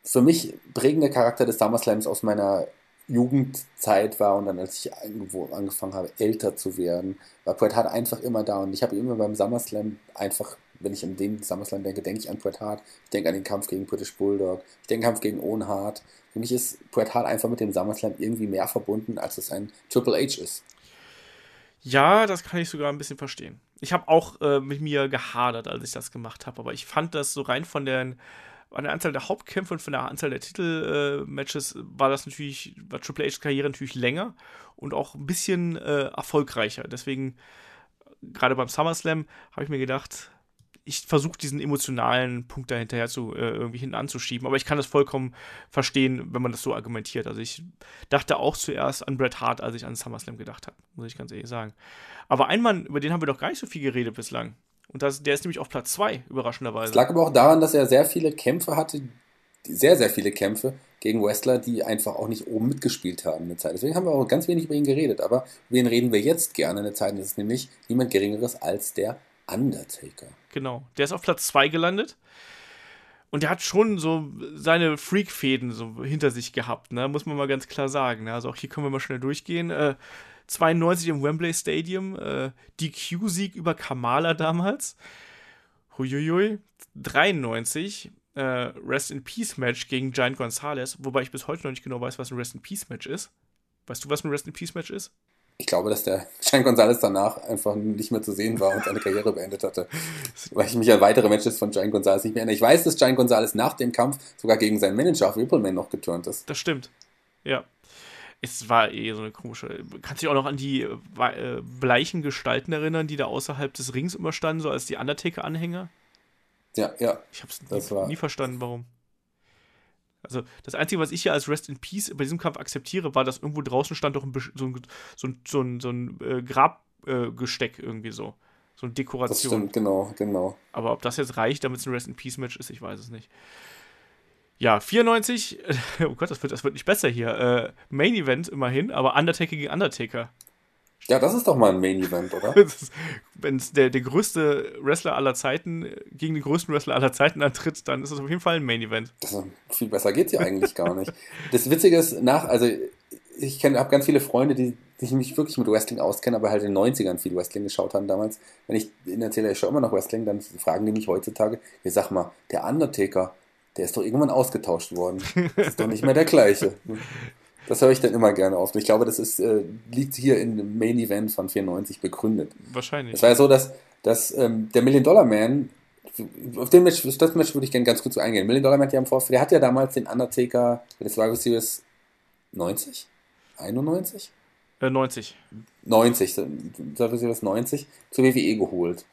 für mich prägender Charakter des SummerSlams aus meiner Jugendzeit war und dann, als ich angefangen habe, älter zu werden, war Bret Hart einfach immer da. Und ich habe immer beim SummerSlam einfach, wenn ich an den SummerSlam denke, denke ich an Bret Hart. Ich denke an den Kampf gegen British Bulldog. Ich denke an den Kampf gegen Owen Hart. Für mich ist Bret Hart einfach mit dem SummerSlam irgendwie mehr verbunden, als es ein Triple H ist. Ja, das kann ich sogar ein bisschen verstehen. Ich habe auch äh, mit mir gehadert, als ich das gemacht habe, aber ich fand das so rein von den an der Anzahl der Hauptkämpfe und von der Anzahl der Titelmatches äh, war das natürlich, war Triple H's Karriere natürlich länger und auch ein bisschen äh, erfolgreicher. Deswegen, gerade beim SummerSlam, habe ich mir gedacht, ich versuche diesen emotionalen Punkt dahinterher zu äh, irgendwie hinten anzuschieben, aber ich kann das vollkommen verstehen, wenn man das so argumentiert. Also ich dachte auch zuerst an Bret Hart, als ich an SummerSlam gedacht habe, muss ich ganz ehrlich sagen. Aber ein Mann, über den haben wir doch gar nicht so viel geredet bislang. Und das, der ist nämlich auf Platz 2, überraschenderweise. Es lag aber auch daran, dass er sehr viele Kämpfe hatte, sehr, sehr viele Kämpfe gegen Wrestler, die einfach auch nicht oben mitgespielt haben in der Zeit. Deswegen haben wir auch ganz wenig über ihn geredet. Aber über ihn reden wir jetzt gerne in der Zeit. Das ist nämlich niemand Geringeres als der Undertaker. Genau. Der ist auf Platz 2 gelandet. Und der hat schon so seine Freak-Fäden so hinter sich gehabt, ne? muss man mal ganz klar sagen. Ne? Also auch hier können wir mal schnell durchgehen. Äh, 92 im Wembley Stadium, äh, DQ-Sieg über Kamala damals. Huiuiui. 93 äh, Rest in Peace Match gegen Giant Gonzalez, wobei ich bis heute noch nicht genau weiß, was ein Rest in Peace Match ist. Weißt du, was ein Rest in Peace Match ist? Ich glaube, dass der (laughs) Giant Gonzalez danach einfach nicht mehr zu sehen war und seine Karriere beendet hatte. (laughs) Weil ich mich an weitere Matches von Giant Gonzalez nicht mehr erinnere. Ich weiß, dass Giant Gonzalez nach dem Kampf sogar gegen seinen Manager auf Rippleman noch geturnt ist. Das stimmt. Ja. Es war eh so eine komische. Kannst du dich auch noch an die äh, bleichen Gestalten erinnern, die da außerhalb des Rings immer standen, so als die Undertaker-Anhänger? Ja, ja. Ich habe es nie, nie, verstanden, warum. Also, das Einzige, was ich hier als Rest in Peace bei diesem Kampf akzeptiere, war, dass irgendwo draußen stand doch ein, so ein, so ein, so ein, so ein äh, Grabgesteck äh, irgendwie so. So eine Dekoration. Das stimmt, genau, genau. Aber ob das jetzt reicht, damit es ein Rest in Peace Match ist, ich weiß es nicht. Ja, 94, (laughs) oh Gott, das wird, das wird nicht besser hier. Äh, Main Event immerhin, aber Undertaker gegen Undertaker. Ja, das ist doch mal ein Main Event, oder? (laughs) Wenn der, der größte Wrestler aller Zeiten gegen den größten Wrestler aller Zeiten antritt, dann ist das auf jeden Fall ein Main Event. Das, viel besser geht es ja eigentlich gar nicht. Das Witzige ist, nach, also ich habe ganz viele Freunde, die, die mich wirklich mit Wrestling auskennen, aber halt in den 90ern viel Wrestling geschaut haben damals. Wenn ich ihnen erzähle, ich schaue immer noch Wrestling, dann fragen die mich heutzutage, ich sag mal, der Undertaker, der ist doch irgendwann ausgetauscht worden. Das ist doch nicht mehr der gleiche. Das höre ich dann immer gerne auf. Und ich glaube, das ist, äh, liegt hier in dem Main Event von 94 begründet. Wahrscheinlich. Es war ja so, dass, dass ähm, der Million Dollar Man, auf den Match, das Match würde ich gerne ganz kurz eingehen. Million Dollar Man hat ja im Vorfeld, der hat ja damals den Undertaker, das war Series 90? 91? Äh, 90. 90, Survivor Series 90 zur WWE geholt.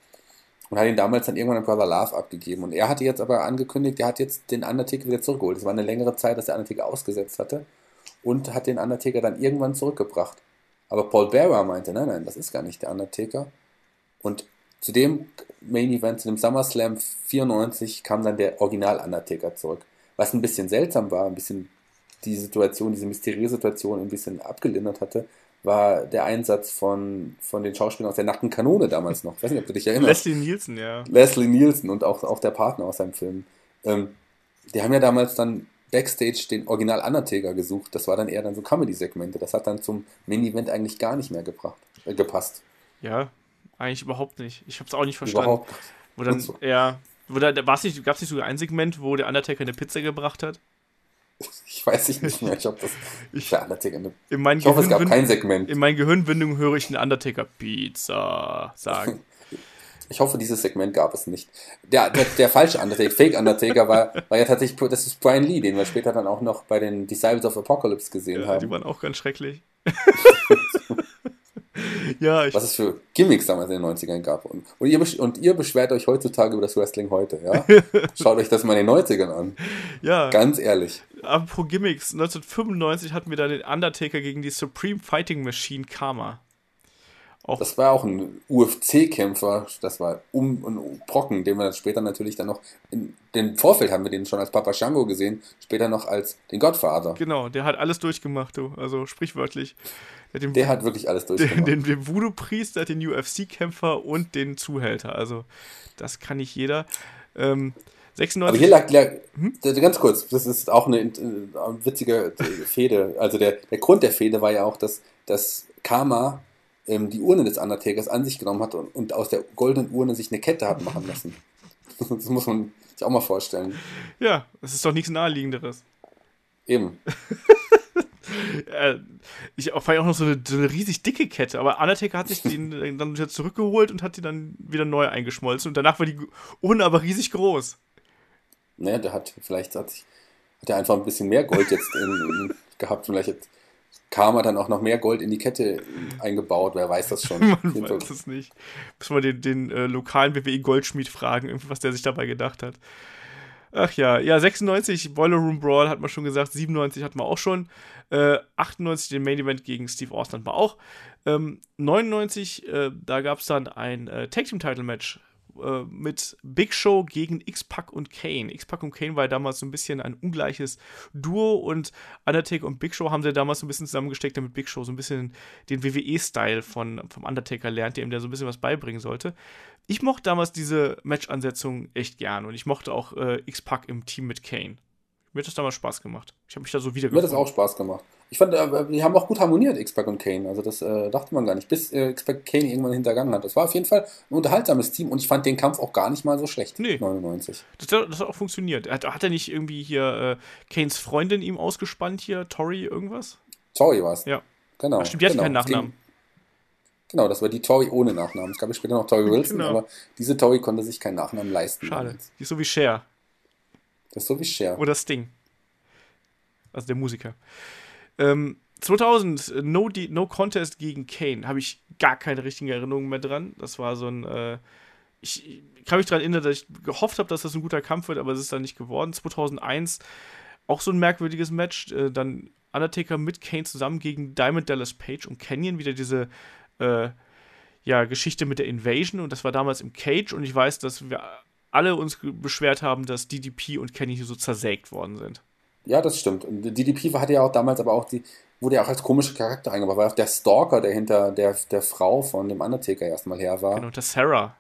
Und hat ihn damals dann irgendwann an Brother Love abgegeben. Und er hatte jetzt aber angekündigt, er hat jetzt den Undertaker wieder zurückgeholt. Das war eine längere Zeit, dass der Undertaker ausgesetzt hatte und hat den Undertaker dann irgendwann zurückgebracht. Aber Paul Bearer meinte, nein, nein, das ist gar nicht der Undertaker. Und zu dem Main Event, zu dem SummerSlam 94, kam dann der Original Undertaker zurück. Was ein bisschen seltsam war, ein bisschen die Situation, diese mysteriöse Situation ein bisschen abgelindert hatte, war der Einsatz von, von den Schauspielern aus der Nackten Kanone damals noch. Ich weiß nicht, ob du dich erinnerst. Leslie Nielsen, ja. Leslie Nielsen und auch, auch der Partner aus seinem Film. Ähm, die haben ja damals dann Backstage den Original Undertaker gesucht. Das war dann eher dann so Comedy-Segmente. Das hat dann zum Main-Event eigentlich gar nicht mehr gebracht, äh, gepasst. Ja, eigentlich überhaupt nicht. Ich habe es auch nicht verstanden. Überhaupt. Wo dann, so. ja, wo da, nicht, gab es nicht sogar ein Segment, wo der Undertaker eine Pizza gebracht hat? (laughs) Ich weiß nicht mehr, ich habe das. (laughs) Ich, der Undertaker eine, in ich hoffe, es gab kein Segment. In meinen Gehirnwindungen höre ich den Undertaker Pizza sagen. (laughs) Ich hoffe, dieses Segment gab es nicht. Der, der, der falsche Undertaker, Fake Undertaker, war, war ja tatsächlich, das ist Brian Lee, den wir später dann auch noch bei den Disciples of Apocalypse gesehen ja, haben. Die waren auch ganz schrecklich. (laughs) ja, ich Was es für Gimmicks damals in den 90ern gab. Und, und, ihr, und ihr beschwert euch heutzutage über das Wrestling heute, ja? (laughs) Schaut euch das mal in den 90ern an. Ja. Ganz ehrlich. Apropos Gimmicks, 1995 hatten wir dann den Undertaker gegen die Supreme Fighting Machine Karma. Auch das war auch ein UFC-Kämpfer, das war um und Brocken, den wir dann später natürlich dann noch in dem Vorfeld haben wir den schon als Papa Shango gesehen, später noch als den Gottvater. Genau, der hat alles durchgemacht, du, also sprichwörtlich. Der, den, der hat wirklich alles (laughs) durchgemacht. Den, den Voodoo-Priester, den UFC-Kämpfer und den Zuhälter, also das kann nicht jeder. Ähm, 96. Aber hier lag, lag hm? ganz kurz, das ist auch eine, eine witzige Fehde. Also der, der Grund der Fehde war ja auch, dass, dass Karma ähm, die Urne des Undertakers an sich genommen hat und, und, aus der goldenen Urne sich eine Kette hat machen lassen. (laughs) Das muss man sich auch mal vorstellen. Ja, das ist doch nichts Naheliegenderes. Eben. (laughs) Äh, ich fand auch noch so eine, so eine, riesig dicke Kette, aber Undertaker hat sich den dann wieder zurückgeholt und hat die dann wieder neu eingeschmolzen und danach war die Urne aber riesig groß. Naja, der hat vielleicht hat, hat er einfach ein bisschen mehr Gold jetzt in, in, gehabt, vielleicht hat Karma dann auch noch mehr Gold in die Kette eingebaut, wer weiß das schon. (laughs) Man weiß es nicht. Müssen wir den, den äh, lokalen WWE Goldschmied fragen, was der sich dabei gedacht hat. Ach ja, ja, 96 Boiler Room Brawl hat man schon gesagt, 97 hatten wir auch schon, äh, 98 den Main Event gegen Steve Austin wir auch, ähm, 99, äh, da gab es dann ein äh, Tag Team Title Match äh, mit Big Show gegen X-Pac und Kane. X-Pac und Kane war ja damals so ein bisschen ein ungleiches Duo und Undertaker und Big Show haben sie damals so ein bisschen zusammengesteckt, damit Big Show so ein bisschen den WWE-Style vom Undertaker lernt, der ihm da so ein bisschen was beibringen sollte. Ich mochte damals diese Match-Ansetzung echt gern und ich mochte auch äh, X-Pac im Team mit Kane. Mir hat das damals Spaß gemacht. Ich habe mich da so wieder Mir hat das auch Spaß gemacht. Ich fand, äh, die haben auch gut harmoniert, X-Pac und Kane. Also das äh, dachte man gar nicht, bis äh, X-Pac Kane irgendwann hintergangen hat. Das war auf jeden Fall ein unterhaltsames Team und ich fand den Kampf auch gar nicht mal so schlecht. Nee. 99. Das, das hat auch funktioniert. Hat, hat er nicht irgendwie hier äh, Kanes Freundin ihm ausgespannt hier, Tori irgendwas? Tori war es. Ja. Genau. Ach, stimmt, die genau. hatte keinen Nachnamen. Genau, das war die Tori ohne Nachnamen. Es gab später noch Tori Wilson, genau. aber diese Tori konnte sich keinen Nachnamen leisten. Schade. Die ist so wie Cher. Das ist so wie Cher. Oder Sting. Also der Musiker. Ähm, 2000, no, no Contest gegen Kane. Habe ich gar keine richtigen Erinnerungen mehr dran. Das war so ein. Äh, ich, ich, kann mich daran erinnern, dass ich gehofft habe, dass das ein guter Kampf wird, aber es ist dann nicht geworden. 2001 auch so ein merkwürdiges Match. Äh, dann Undertaker mit Kane zusammen gegen Diamond Dallas Page und Canyon. Wieder diese äh, ja, Geschichte mit der Invasion. Und das war damals im Cage. Und ich weiß, dass wir alle uns beschwert haben, dass DDP und Canyon hier so zersägt worden sind. Ja, das stimmt. Und DDP hatte ja auch damals aber auch die, wurde ja auch als komischer Charakter eingebaut, weil auch der Stalker, der hinter der, der Frau von dem Undertaker erstmal her war. Genau, der Sarah.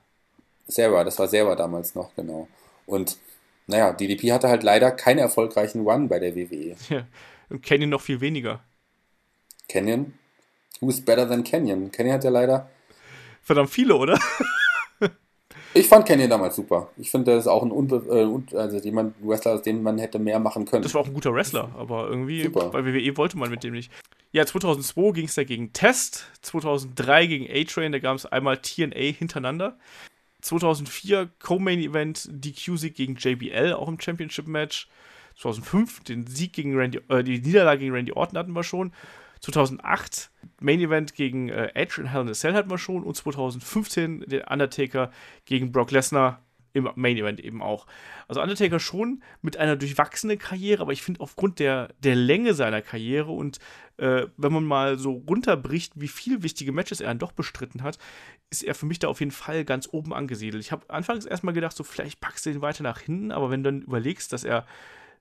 Sarah, das war Sarah damals noch, genau. Und naja, DDP hatte halt leider keinen erfolgreichen Run bei der WWE. Ja, und Canyon noch viel weniger. Canyon? Who's better than Canyon? Canyon hat ja leider. Verdammt viele, oder? Ich fand Kenny damals super. Ich finde, das ist auch ein Unbe äh, also jemand Wrestler, aus dem man hätte mehr machen können. Das war auch ein guter Wrestler, aber irgendwie super. bei WWE wollte man mit dem nicht. Ja, 2002 ging es da gegen Test, 2003 gegen A-Train, da gab es einmal TNA hintereinander. 2004 Co-Main Event DQ-Sieg gegen JBL, auch im Championship-Match. 2005 den Sieg gegen Randy, äh, die Niederlage gegen Randy Orton hatten wir schon. 2008 Main Event gegen äh, Edge in Hell in a Cell hatten wir schon und 2015 der Undertaker gegen Brock Lesnar im Main Event eben auch. Also Undertaker schon mit einer durchwachsenen Karriere, aber ich finde aufgrund der, der Länge seiner Karriere und äh, wenn man mal so runterbricht, wie viele wichtige Matches er dann doch bestritten hat, ist er für mich da auf jeden Fall ganz oben angesiedelt. Ich habe anfangs erstmal gedacht, so vielleicht packst du ihn weiter nach hinten, aber wenn du dann überlegst, dass er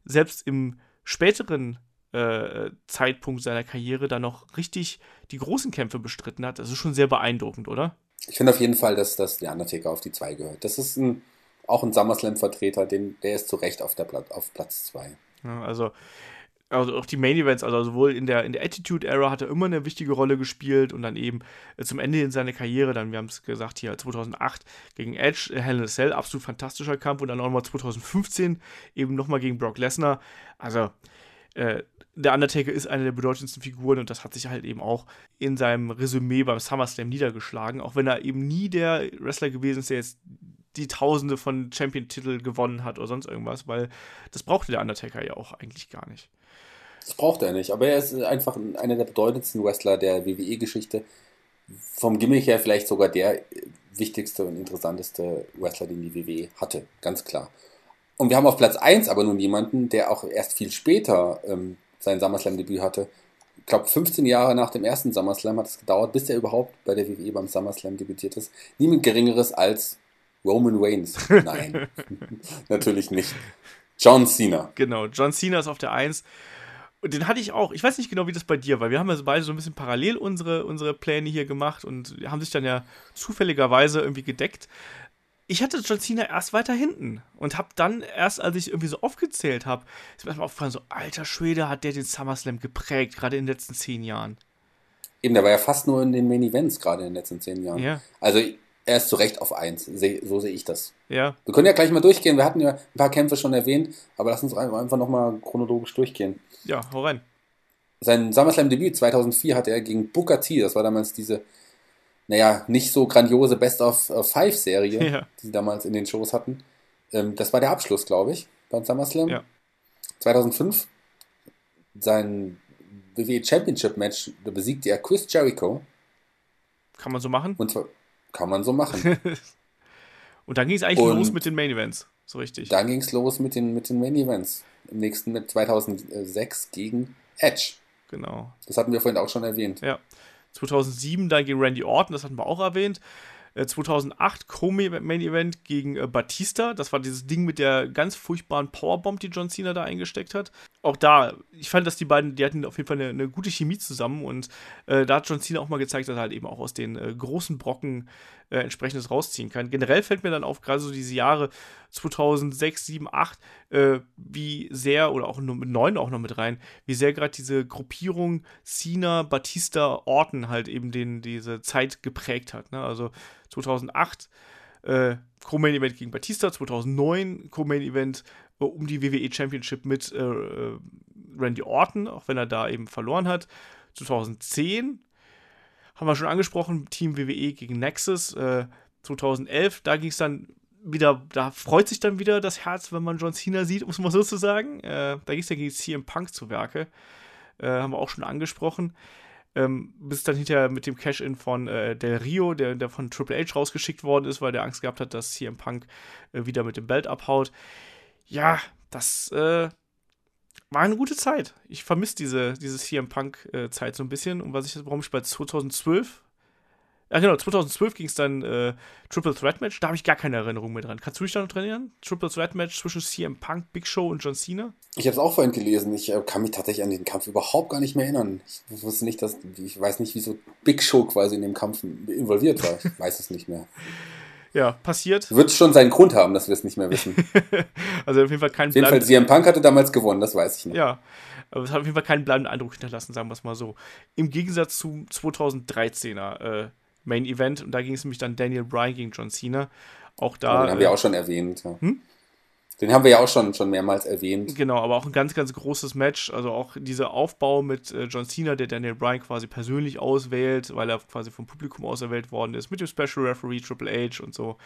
selbst im späteren äh, Zeitpunkt seiner Karriere da noch richtig die großen Kämpfe bestritten hat. Das ist schon sehr beeindruckend, oder? Ich finde auf jeden Fall, dass, dass der Undertaker auf die 2 gehört. Das ist ein, auch ein SummerSlam-Vertreter, der ist zu Recht auf, der Pla auf Platz 2. Ja, also, also auch die Main Events, also sowohl in der, in der Attitude Era hat er immer eine wichtige Rolle gespielt und dann eben äh, zum Ende in seiner Karriere, dann, wir haben es gesagt, hier 2008 gegen Edge, Hell in a Cell, absolut fantastischer Kampf und dann auch nochmal 2015 eben nochmal gegen Brock Lesnar. Also, äh, der Undertaker ist eine der bedeutendsten Figuren und das hat sich halt eben auch in seinem Resümee beim SummerSlam niedergeschlagen, auch wenn er eben nie der Wrestler gewesen ist, der jetzt die Tausende von Champion-Titel gewonnen hat oder sonst irgendwas, weil das brauchte der Undertaker ja auch eigentlich gar nicht. Das braucht er nicht, aber er ist einfach einer der bedeutendsten Wrestler der WWE-Geschichte. Vom Gimmick her vielleicht sogar der wichtigste und interessanteste Wrestler, den die WWE hatte, ganz klar. Und wir haben auf Platz 1 aber nun jemanden, der auch erst viel später ähm, sein SummerSlam-Debüt hatte. Ich glaube, 15 Jahre nach dem ersten SummerSlam hat es gedauert, bis er überhaupt bei der WWE beim SummerSlam debütiert ist. Niemand Geringeres als Roman Reigns. (laughs) Nein, (laughs) natürlich nicht. John Cena. Genau, John Cena ist auf der 1. Und den hatte ich auch. Ich weiß nicht genau, wie das bei dir war. Wir haben ja beide so ein bisschen parallel unsere, unsere Pläne hier gemacht und haben sich dann ja zufälligerweise irgendwie gedeckt ich hatte John Cena erst weiter hinten und habe dann erst, als ich irgendwie so aufgezählt habe, ist mir erstmal aufgefallen, so alter Schwede hat der den SummerSlam geprägt, gerade in den letzten zehn Jahren. Eben, der war ja fast nur in den Main Events gerade in den letzten zehn Jahren. Ja. Also er ist zu Recht auf eins, so sehe ich das. Ja. Wir können ja gleich mal durchgehen, wir hatten ja ein paar Kämpfe schon erwähnt, aber lass uns einfach nochmal chronologisch durchgehen. Ja, hau rein. Sein SummerSlam-Debüt 2004 hatte er gegen Booker T, das war damals diese naja, nicht so grandiose Best of Five Serie, (laughs) ja. die sie damals in den Shows hatten. Ähm, das war der Abschluss, glaube ich, beim SummerSlam. Ja. 2005 sein WWE Championship Match, da besiegte er Chris Jericho. Kann man so machen? Und zwar, kann man so machen. (laughs) und dann ging es eigentlich und los mit den Main Events, so richtig. Dann ging es los mit den, mit den Main Events. Im nächsten mit 2006 gegen Edge. Genau. Das hatten wir vorhin auch schon erwähnt. Ja. 2007 dann gegen Randy Orton, das hatten wir auch erwähnt. 2008 äh, Co-Main Event gegen äh, Batista. Das war dieses Ding mit der ganz furchtbaren Powerbomb, die John Cena da eingesteckt hat. Auch da, ich fand, dass die beiden, die hatten auf jeden Fall eine, eine gute Chemie zusammen und äh, da hat John Cena auch mal gezeigt, dass er halt eben auch aus den äh, großen Brocken äh, entsprechendes rausziehen kann. Generell fällt mir dann auf, gerade so diese Jahre 2006, 7, 8, äh, wie sehr, oder auch mit 9 auch noch mit rein, wie sehr gerade diese Gruppierung Cena, Batista, Orton halt eben den, diese Zeit geprägt hat. Ne? Also 2008 äh, Co-Main Event gegen Batista, 2009 Co-Main Event um die WWE Championship mit äh, äh, Randy Orton, auch wenn er da eben verloren hat. 2010 haben wir schon angesprochen, Team WWE gegen Nexus. 2011, äh, da ging es dann wieder, da freut sich dann wieder das Herz, wenn man John Cena sieht, um es mal so zu sagen. Äh, da ging es ja gegen CM Punk zu Werke. haben wir auch schon angesprochen ähm, bis dann hinterher mit dem Cash-In von äh, Del Rio, der, der von Triple H rausgeschickt worden ist, weil der Angst gehabt hat, dass CM Punk äh, wieder mit dem Belt abhaut. Ja, das äh, war eine gute Zeit. Ich vermisse diese, diese CM Punk-Zeit äh, so ein bisschen. Und was ich, warum ich bei 2012 ja, genau, 2012 ging es dann äh, Triple Threat Match. Da habe ich gar keine Erinnerung mehr dran. Kannst du dich da noch dran erinnern? Triple Threat Match zwischen CM Punk, Big Show und John Cena? Ich habe es auch vorhin gelesen. Ich äh, kann mich tatsächlich an den Kampf überhaupt gar nicht mehr erinnern. Ich wusste nicht, dass ich weiß nicht, wieso Big Show quasi in dem Kampf involviert war. Ich weiß es nicht mehr. (laughs) Ja, passiert. Wird schon seinen Grund haben, dass wir es nicht mehr wissen. (laughs) also auf jeden Fall kein Auf jeden Fall, CM Punk hatte damals gewonnen, das weiß ich noch. Ja, aber es hat auf jeden Fall keinen bleibenden Eindruck hinterlassen, sagen wir es mal so. Im Gegensatz zum 2013er äh, Main Event und da ging es nämlich dann Daniel Bryan gegen John Cena. Auch da. Oh, den haben wir äh, auch schon erwähnt. Ja. Hm? Den haben wir ja auch schon, schon mehrmals erwähnt. Genau, aber auch ein ganz, ganz großes Match. Also auch dieser Aufbau mit äh, John Cena, der Daniel Bryan quasi persönlich auswählt, weil er quasi vom Publikum auserwählt worden ist, mit dem Special Referee Triple H und so.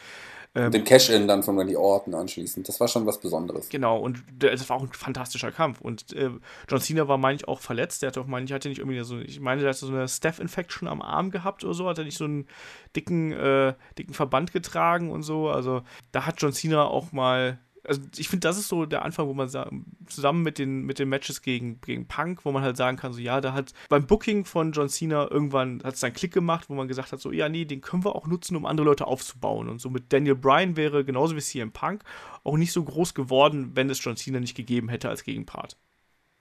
Ähm, den Cash-In dann von Randy Orton anschließend. Das war schon was Besonderes. Genau, und das war auch ein fantastischer Kampf. Und äh, John Cena war, meine ich, auch verletzt. Der hatte auch, meine ich, hatte nicht irgendwie so, ich meine, der hatte so eine Staph-Infection am Arm gehabt oder so, hat er nicht so einen dicken, äh, dicken Verband getragen und so. Also da hat John Cena auch mal also ich finde, das ist so der Anfang, wo man zusammen mit den, mit den Matches gegen, gegen Punk, wo man halt sagen kann, so ja, da hat beim Booking von John Cena irgendwann hat es dann Klick gemacht, wo man gesagt hat, so ja, nee, den können wir auch nutzen, um andere Leute aufzubauen. Und so mit Daniel Bryan wäre genauso wie CM Punk auch nicht so groß geworden, wenn es John Cena nicht gegeben hätte als Gegenpart.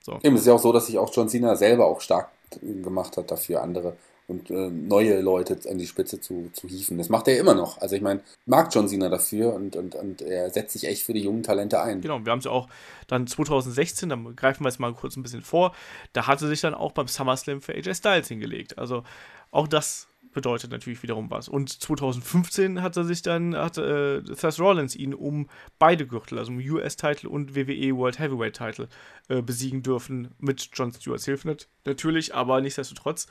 So. Eben, es ist ja auch so, dass sich auch John Cena selber auch stark gemacht hat dafür, andere und äh, neue Leute an die Spitze zu, zu hieven. Das macht er immer noch. Also ich meine, mag John Cena dafür und, und, und er setzt sich echt für die jungen Talente ein. Genau, wir haben es ja auch dann 2016, dann greifen wir jetzt mal kurz ein bisschen vor, da hatte sich dann auch beim SummerSlam für AJ Styles hingelegt. Also auch das bedeutet natürlich wiederum was. Und 2015 hat er sich dann, hat äh, Seth Rollins ihn um beide Gürtel, also um US-Title und WWE World Heavyweight-Title, äh, besiegen dürfen. Mit John Stewarts Hilfe natürlich, aber nichtsdestotrotz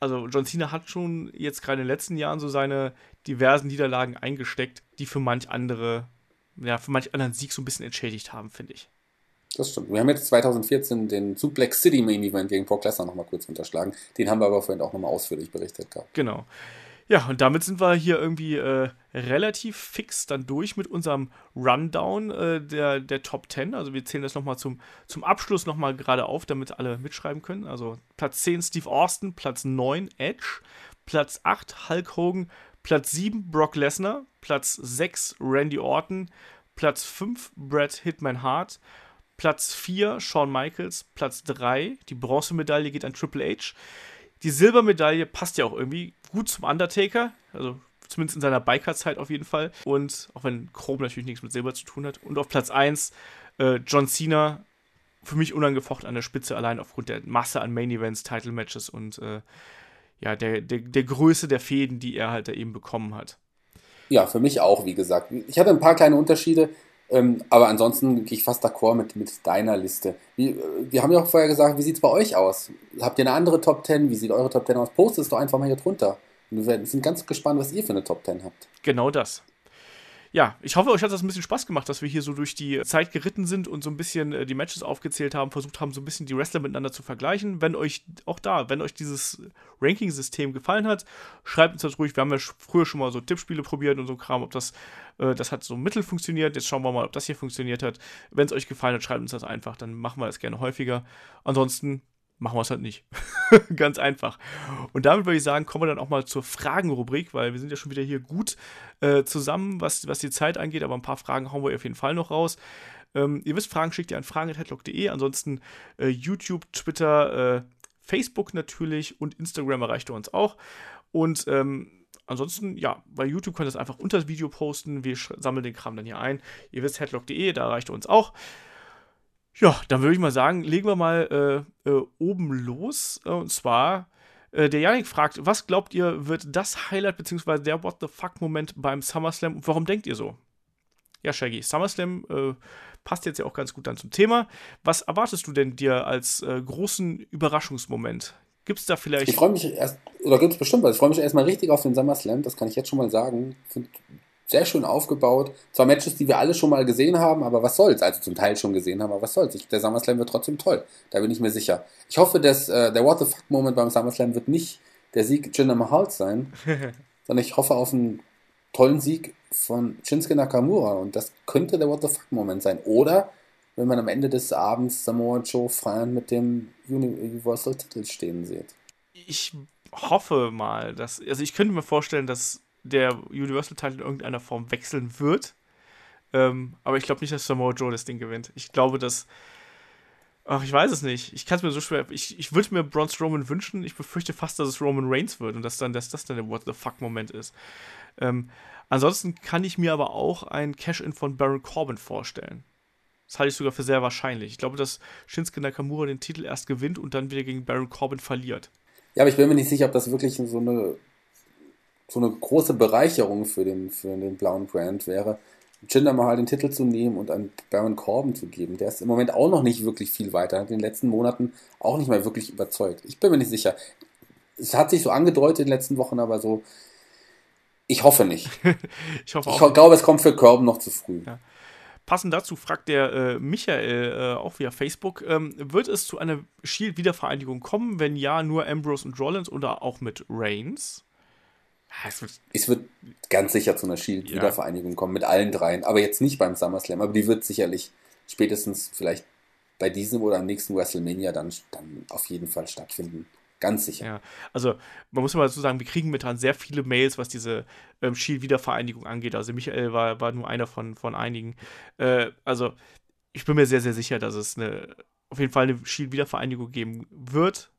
also John Cena hat schon jetzt gerade in den letzten Jahren so seine diversen Niederlagen eingesteckt, die für manch andere, ja, für manch anderen Sieg so ein bisschen entschädigt haben, finde ich. Das stimmt. Wir haben jetzt 2014 den Suplex City Main Event gegen Brock Lesnar nochmal kurz unterschlagen. Den haben wir aber vorhin auch nochmal ausführlich berichtet gehabt. Genau. Ja, und damit sind wir hier irgendwie äh, relativ fix dann durch mit unserem Rundown äh, der, der Top 10. Also wir zählen das nochmal zum, zum Abschluss nochmal gerade auf, damit alle mitschreiben können. Also Platz 10 Steve Austin, Platz 9 Edge, Platz 8 Hulk Hogan, Platz 7 Brock Lesnar, Platz 6 Randy Orton, Platz 5 Brad Hitman Hart, Platz 4 Shawn Michaels, Platz 3 die Bronzemedaille geht an Triple H. Die Silbermedaille passt ja auch irgendwie gut zum Undertaker, also zumindest in seiner Biker-Zeit auf jeden Fall. Und auch wenn Chrome natürlich nichts mit Silber zu tun hat. Und auf Platz 1 äh, John Cena, für mich unangefochten an der Spitze, allein aufgrund der Masse an Main-Events, Title-Matches und äh, ja, der, der, der Größe der Fäden, die er halt da eben bekommen hat. Ja, für mich auch, wie gesagt. Ich hatte ein paar kleine Unterschiede. Ähm, aber ansonsten gehe ich fast d'accord mit, mit deiner Liste. Wie, äh, wir haben ja auch vorher gesagt, wie sieht es bei euch aus? Habt ihr eine andere Top 10? Wie sieht eure Top 10 aus? Postet es doch einfach mal hier drunter. Wir sind ganz gespannt, was ihr für eine Top 10 habt. Genau das. Ja, ich hoffe, euch hat das ein bisschen Spaß gemacht, dass wir hier so durch die Zeit geritten sind und so ein bisschen äh, die Matches aufgezählt haben, versucht haben, so ein bisschen die Wrestler miteinander zu vergleichen. Wenn euch auch da, wenn euch dieses Ranking-System gefallen hat, schreibt uns das ruhig. Wir haben ja früher schon mal so Tippspiele probiert und so Kram, ob das, äh, das hat so mittel funktioniert. Jetzt schauen wir mal, ob das hier funktioniert hat. Wenn es euch gefallen hat, schreibt uns das einfach, dann machen wir das gerne häufiger. Ansonsten machen wir es halt nicht. (laughs) Ganz einfach. Und damit würde ich sagen, kommen wir dann auch mal zur Fragenrubrik, weil wir sind ja schon wieder hier gut äh, zusammen, was, was die Zeit angeht, aber ein paar Fragen hauen wir auf jeden Fall noch raus. Ähm, ihr wisst, Fragen schickt ihr an fragen.headlock.de, ansonsten äh, YouTube, Twitter, äh, Facebook natürlich und Instagram erreicht ihr uns auch. Und ähm, ansonsten, ja, bei YouTube könnt ihr es einfach unter das Video posten. Wir sammeln den Kram dann hier ein. Ihr wisst, headlock.de, da erreicht ihr uns auch. Ja, dann würde ich mal sagen, legen wir mal äh, äh, oben los. Und zwar, äh, der Janik fragt, was glaubt ihr, wird das Highlight bzw. der What the fuck-Moment beim SummerSlam und warum denkt ihr so? Ja, Shaggy, SummerSlam äh, passt jetzt ja auch ganz gut dann zum Thema. Was erwartest du denn dir als äh, großen Überraschungsmoment? Gibt es da vielleicht. Ich freue mich erst, oder gibt es bestimmt was. Ich freue mich erstmal richtig auf den SummerSlam, das kann ich jetzt schon mal sagen. Find sehr schön aufgebaut. Zwar Matches, die wir alle schon mal gesehen haben, aber was soll's? Also zum Teil schon gesehen haben, aber was soll's? Ich, der SummerSlam wird trotzdem toll. Da bin ich mir sicher. Ich hoffe, dass äh, der What the fuck Moment beim SummerSlam wird nicht der Sieg Jinder Mahals sein, (laughs) sondern ich hoffe auf einen tollen Sieg von Shinsuke Nakamura und das könnte der What the fuck Moment sein. Oder wenn man am Ende des Abends Samoa Joe feiernd mit dem Universal Titel stehen sieht. Ich hoffe mal, dass also ich könnte mir vorstellen, dass der Universal-Title in irgendeiner Form wechseln wird. Ähm, aber ich glaube nicht, dass Samoa Joe das Ding gewinnt. Ich glaube, dass. Ach, ich weiß es nicht. Ich kann es mir so schwer. Ich, ich würde mir Braun Strowman wünschen. Ich befürchte fast, dass es Roman Reigns wird und dass, dann, dass das dann der What the fuck-Moment ist. Ähm, ansonsten kann ich mir aber auch ein Cash-In von Baron Corbin vorstellen. Das halte ich sogar für sehr wahrscheinlich. Ich glaube, dass Shinsuke Nakamura den Titel erst gewinnt und dann wieder gegen Baron Corbin verliert. Ja, aber ich bin mir nicht sicher, ob das wirklich so eine so eine große Bereicherung für den, für den blauen Brand wäre, Jinder Mahal den Titel zu nehmen und an Baron Corbin zu geben. Der ist im Moment auch noch nicht wirklich viel weiter, hat in den letzten Monaten auch nicht mehr wirklich überzeugt. Ich bin mir nicht sicher. Es hat sich so angedeutet in den letzten Wochen, aber so, ich hoffe nicht. (laughs) ich hoffe auch. Ich glaube, es kommt für Corbin noch zu früh. Ja. Passend dazu fragt der äh, Michael äh, auch via Facebook, ähm, wird es zu einer Shield-Wiedervereinigung kommen? Wenn ja, nur Ambrose und Rollins oder auch mit Reigns? Es wird, es wird ganz sicher zu einer Shield-Wiedervereinigung ja. kommen mit allen dreien, aber jetzt nicht beim SummerSlam, aber die wird sicherlich spätestens vielleicht bei diesem oder am nächsten WrestleMania dann, dann auf jeden Fall stattfinden. Ganz sicher. Ja, also man muss mal dazu sagen, wir kriegen momentan sehr viele Mails, was diese ähm, Shield-Wiedervereinigung angeht. Also Michael war, war nur einer von, von einigen. Äh, also ich bin mir sehr, sehr sicher, dass es eine, auf jeden Fall eine Shield-Wiedervereinigung geben wird.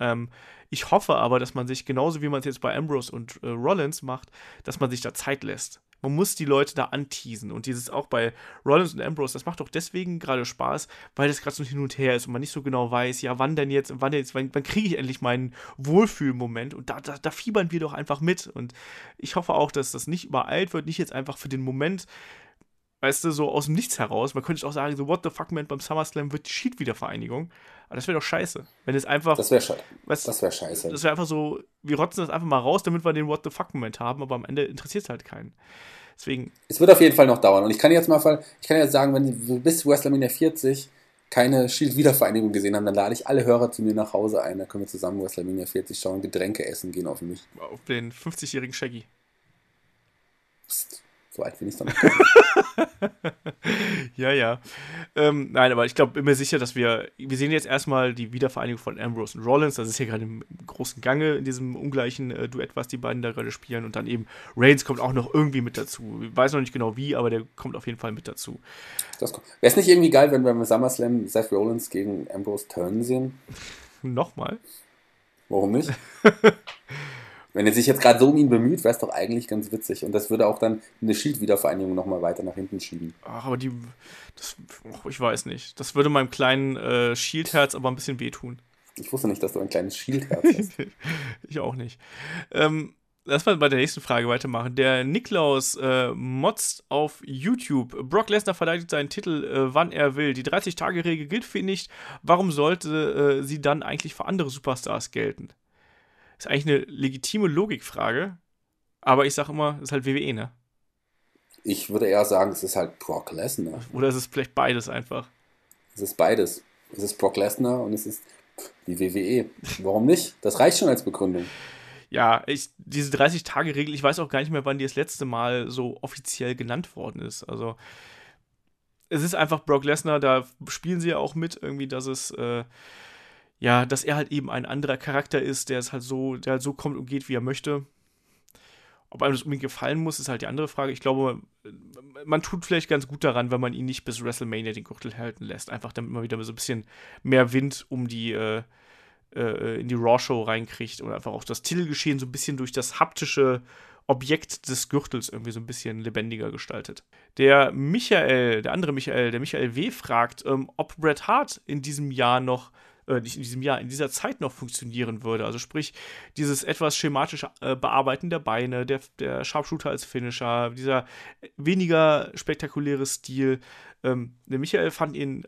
Ähm, ich hoffe aber, dass man sich, genauso wie man es jetzt bei Ambrose und äh, Rollins macht, dass man sich da Zeit lässt. Man muss die Leute da anteasen. Und dieses auch bei Rollins und Ambrose, das macht doch deswegen gerade Spaß, weil das gerade so hin und her ist und man nicht so genau weiß, ja, wann denn jetzt, wann jetzt, wann, wann kriege ich endlich meinen Wohlfühlmoment? Und da, da, da fiebern wir doch einfach mit. Und ich hoffe auch, dass das nicht übereilt wird, nicht jetzt einfach für den Moment weißt du, so aus dem Nichts heraus. Man könnte auch sagen, so, what the fuck, man, beim SummerSlam wird die Sheet-Wiedervereinigung. Aber das wäre doch scheiße. Wenn es einfach. Das wäre scheiße. Das wäre scheiße. Das wäre einfach so, wir rotzen das einfach mal raus, damit wir den What the fuck-Moment haben, aber am Ende interessiert es halt keinen. Deswegen. Es wird auf jeden Fall noch dauern. Und ich kann jetzt mal, ich kann jetzt sagen, wenn wir bis WrestleMania 40 keine Shield-Wiedervereinigung gesehen haben, dann lade ich alle Hörer zu mir nach Hause ein. Da können wir zusammen WrestleMania 40 schauen, Getränke essen gehen auf mich. Auf den 50-jährigen Shaggy. Psst. So alt bin ich dann. (laughs) ja, ja. Ähm, nein, aber ich glaube, bin mir sicher, dass wir. Wir sehen jetzt erstmal die Wiedervereinigung von Ambrose und Rollins. Das ist hier gerade im großen Gange in diesem ungleichen äh, Duett, was die beiden da gerade spielen. Und dann eben Reigns kommt auch noch irgendwie mit dazu. Ich weiß noch nicht genau wie, aber der kommt auf jeden Fall mit dazu. Wäre es nicht irgendwie geil, wenn wir beim SummerSlam Seth Rollins gegen Ambrose turnen sehen? (laughs) Nochmal? Warum nicht? (laughs) Wenn er sich jetzt gerade so um ihn bemüht, wäre es doch eigentlich ganz witzig. Und das würde auch dann eine Shield-Wiedervereinigung nochmal weiter nach hinten schieben. Ach, aber die. Das, oh, ich weiß nicht. Das würde meinem kleinen äh, Shield-Herz aber ein bisschen wehtun. Ich wusste nicht, dass du ein kleines Shield-Herz hast. (laughs) ich auch nicht. Ähm, lass mal bei der nächsten Frage weitermachen. Der Niklaus äh, motzt auf YouTube. Brock Lesnar verteidigt seinen Titel, äh, wann er will. Die 30-Tage-Regel gilt für ihn nicht. Warum sollte äh, sie dann eigentlich für andere Superstars gelten? Ist eigentlich eine legitime Logikfrage, aber ich sage immer, das ist halt WWE, ne? Ich würde eher sagen, es ist halt Brock Lesnar. Oder ist es vielleicht beides einfach? Es ist beides. Es ist Brock Lesnar und es ist die WWE. Warum nicht? Das reicht schon als Begründung. Ja, ich, diese 30-Tage-Regel, ich weiß auch gar nicht mehr, wann die das letzte Mal so offiziell genannt worden ist. Also, es ist einfach Brock Lesnar, da spielen sie ja auch mit, irgendwie, dass es, äh, ja, dass er halt eben ein anderer Charakter ist, der es halt so, der halt so kommt und geht, wie er möchte. Ob einem das unbedingt gefallen muss, ist halt die andere Frage. Ich glaube, man tut vielleicht ganz gut daran, wenn man ihn nicht bis WrestleMania den Gürtel halten lässt. Einfach damit man wieder so ein bisschen mehr Wind um die, äh, äh, in die Raw-Show reinkriegt und einfach auch das Titelgeschehen so ein bisschen durch das haptische Objekt des Gürtels irgendwie so ein bisschen lebendiger gestaltet. Der Michael, der andere Michael, der Michael W. fragt, ähm, ob Bret Hart in diesem Jahr noch äh, nicht in diesem Jahr, in dieser Zeit noch funktionieren würde. Also sprich, dieses etwas schematische äh, Bearbeiten der Beine, der, der Sharpshooter als Finisher, dieser weniger spektakuläre Stil. Ähm, der Michael fand ihn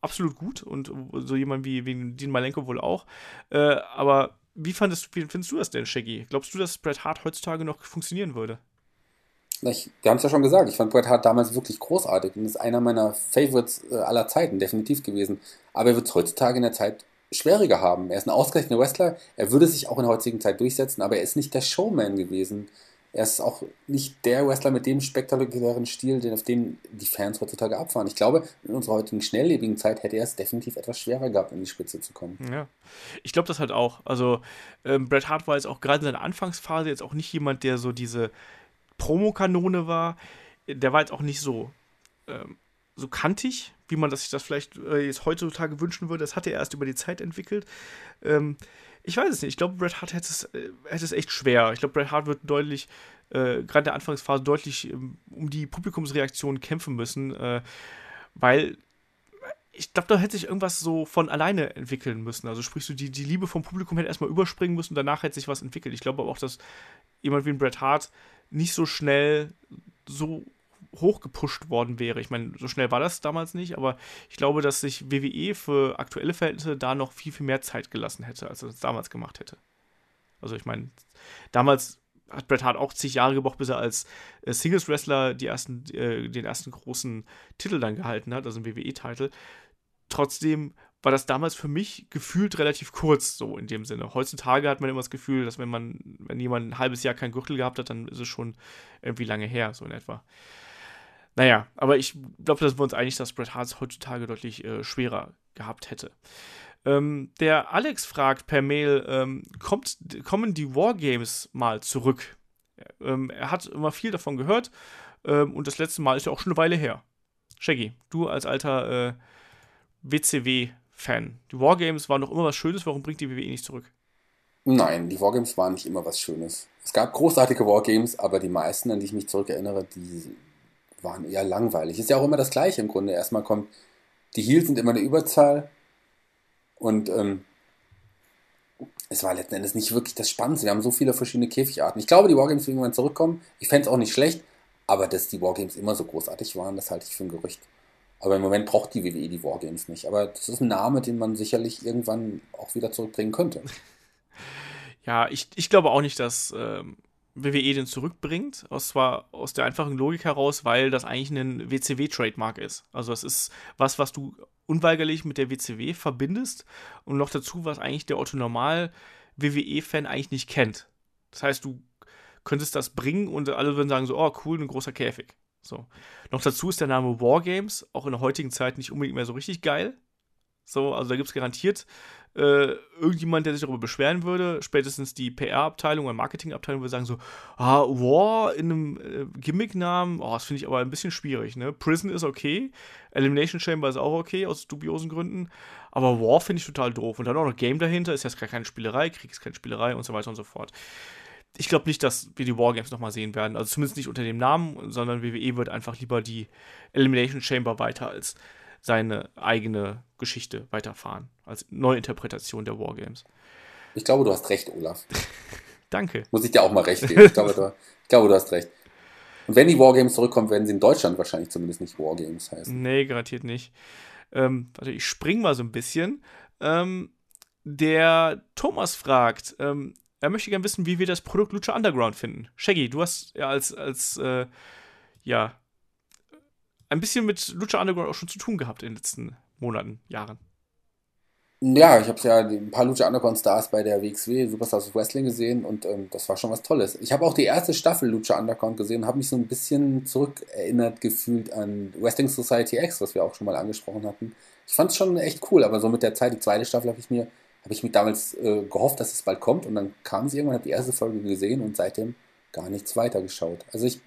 absolut gut und so jemand wie, wie Dean Malenko wohl auch. Äh, aber wie, fandest, wie findest du das denn, Shaggy? Glaubst du, dass Bret Hart heutzutage noch funktionieren würde? Ich, wir haben es ja schon gesagt, ich fand Bret Hart damals wirklich großartig und ist einer meiner Favorites äh, aller Zeiten, definitiv gewesen. Aber er wird es heutzutage in der Zeit schwieriger haben. Er ist ein ausgeglichener Wrestler, er würde sich auch in der heutigen Zeit durchsetzen, aber er ist nicht der Showman gewesen. Er ist auch nicht der Wrestler mit dem spektakulären Stil, den, auf den die Fans heutzutage abfahren. Ich glaube, in unserer heutigen schnelllebigen Zeit hätte er es definitiv etwas schwerer gehabt, in die Spitze zu kommen. Ja, ich glaube das halt auch. Also, ähm, Bret Hart war jetzt auch gerade in seiner Anfangsphase jetzt auch nicht jemand, der so diese Promokanone war, der war jetzt auch nicht so, ähm, so kantig, wie man das sich das vielleicht äh, jetzt heutzutage wünschen würde. Das hat er erst über die Zeit entwickelt. Ähm, ich weiß es nicht. Ich glaube, Bret Hart hätte es, äh, hätte es echt schwer. Ich glaube, Bret Hart wird deutlich, äh, gerade in der Anfangsphase, deutlich ähm, um die Publikumsreaktion kämpfen müssen, äh, weil ich glaube, da hätte sich irgendwas so von alleine entwickeln müssen. Also sprich, so die, die Liebe vom Publikum hätte erstmal überspringen müssen und danach hätte sich was entwickelt. Ich glaube aber auch, dass jemand wie ein Bret Hart nicht so schnell so hochgepusht worden wäre. Ich meine, so schnell war das damals nicht, aber ich glaube, dass sich WWE für aktuelle Verhältnisse da noch viel, viel mehr Zeit gelassen hätte, als es damals gemacht hätte. Also ich meine, damals hat Bret Hart auch zig Jahre gebraucht, bis er als äh, Singles-Wrestler die ersten, äh, den ersten großen Titel dann gehalten hat, also einen WWE-Titel. Trotzdem war das damals für mich gefühlt relativ kurz, so in dem Sinne. Heutzutage hat man immer das Gefühl, dass wenn man, wenn jemand ein halbes Jahr keinen Gürtel gehabt hat, dann ist es schon irgendwie lange her, so in etwa. Naja, aber ich glaube, dass wir uns einig, dass Bret Hart heutzutage deutlich äh, schwerer gehabt hätte. Ähm, der Alex fragt per Mail, ähm, kommt, kommen die Wargames mal zurück? Ähm, er hat immer viel davon gehört ähm, und das letzte Mal ist ja auch schon eine Weile her. Shaggy, du als alter äh, WCW-Fan, die Wargames waren doch immer was Schönes, warum bringt die WWE nicht zurück? Nein, die Wargames waren nicht immer was Schönes. Es gab großartige Wargames, aber die meisten, an die ich mich zurückerinnere, die waren eher langweilig. Ist ja auch immer das Gleiche im Grunde. Erstmal kommt, die Heels sind immer eine Überzahl und ähm, es war letzten Endes nicht wirklich das Spannendste. Wir haben so viele verschiedene Käfigarten. Ich glaube, die Wargames werden irgendwann zurückkommen. Ich fände es auch nicht schlecht, aber dass die Wargames immer so großartig waren, das halte ich für ein Gerücht. Aber im Moment braucht die WWE die Wargames nicht. Aber das ist ein Name, den man sicherlich irgendwann auch wieder zurückbringen könnte. (laughs) Ja, ich, ich glaube auch nicht, dass ähm, WWE den zurückbringt, aus zwar aus der einfachen Logik heraus, weil das eigentlich ein WCW-Trademark ist. Also es ist was, was du unweigerlich mit der WCW verbindest und noch dazu, was eigentlich der Otto Normal WWE-Fan eigentlich nicht kennt. Das heißt, du könntest das bringen und alle würden sagen so, oh cool, ein großer Käfig. So. Noch dazu ist der Name Wargames auch in der heutigen Zeit nicht unbedingt mehr so richtig geil. So, also da gibt es garantiert äh, irgendjemand, der sich darüber beschweren würde, spätestens die PR-Abteilung oder Marketing-Abteilung würde sagen so, ah, War in einem äh, Gimmick-Namen, oh, das finde ich aber ein bisschen schwierig, ne? Prison ist okay, Elimination Chamber ist auch okay, aus dubiosen Gründen, aber War finde ich total doof. Und dann auch noch Game dahinter, ist jetzt gar keine Spielerei, Krieg ist keine Spielerei und so weiter und so fort. Ich glaube nicht, dass wir die Wargames nochmal sehen werden, also zumindest nicht unter dem Namen, sondern WWE wird einfach lieber die Elimination Chamber weiter als seine eigene Geschichte weiterfahren, als Neuinterpretation der Wargames. Ich glaube, du hast recht, Olaf. (laughs) Danke. Muss ich dir auch mal recht geben. Ich glaube, du, ich glaube, du hast recht. Und wenn die Wargames zurückkommen, werden sie in Deutschland wahrscheinlich zumindest nicht Wargames heißen. Nee, garantiert nicht. Ähm, warte, ich spring mal so ein bisschen. Ähm, der Thomas fragt, ähm, er möchte gerne wissen, wie wir das Produkt Lucha Underground finden. Shaggy, du hast ja als, als äh, ja, ein bisschen mit Lucha Underground auch schon zu tun gehabt in den letzten Monaten, Jahren. Ja, ich habe ja ein paar Lucha Underground Stars bei der WXW Superstars of Wrestling gesehen und ähm, das war schon was Tolles. Ich habe auch die erste Staffel Lucha Underground gesehen und habe mich so ein bisschen zurückerinnert gefühlt an Wrestling Society X, was wir auch schon mal angesprochen hatten. Ich fand es schon echt cool, aber so mit der Zeit, die zweite Staffel habe ich mir, habe ich mir damals äh, gehofft, dass es bald kommt und dann kam sie irgendwann, habe die erste Folge gesehen und seitdem gar nichts weiter geschaut. Also ich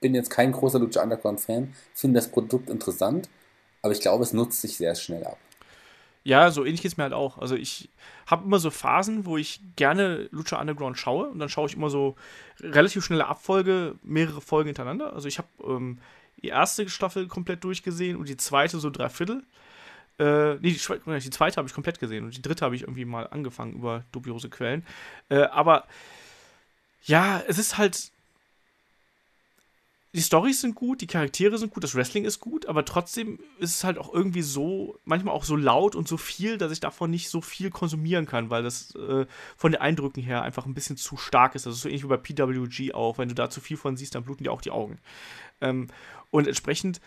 bin jetzt kein großer Lucha Underground Fan, finde das Produkt interessant, aber ich glaube, es nutzt sich sehr schnell ab. Ja, so ähnlich ist mir halt auch. Also ich habe immer so Phasen, wo ich gerne Lucha Underground schaue und dann schaue ich immer so relativ schnelle Abfolge, mehrere Folgen hintereinander. Also ich habe ähm, die erste Staffel komplett durchgesehen und die zweite so drei Viertel. Äh, nee, die, die zweite habe ich komplett gesehen und die dritte habe ich irgendwie mal angefangen über dubiose Quellen. Äh, aber ja, es ist halt die Storys sind gut, die Charaktere sind gut, das Wrestling ist gut, aber trotzdem ist es halt auch irgendwie so, manchmal auch so laut und so viel, dass ich davon nicht so viel konsumieren kann, weil das äh, von den Eindrücken her einfach ein bisschen zu stark ist. Das ist so ähnlich wie bei PWG auch. Wenn du da zu viel von siehst, dann bluten dir auch die Augen. Ähm, und entsprechend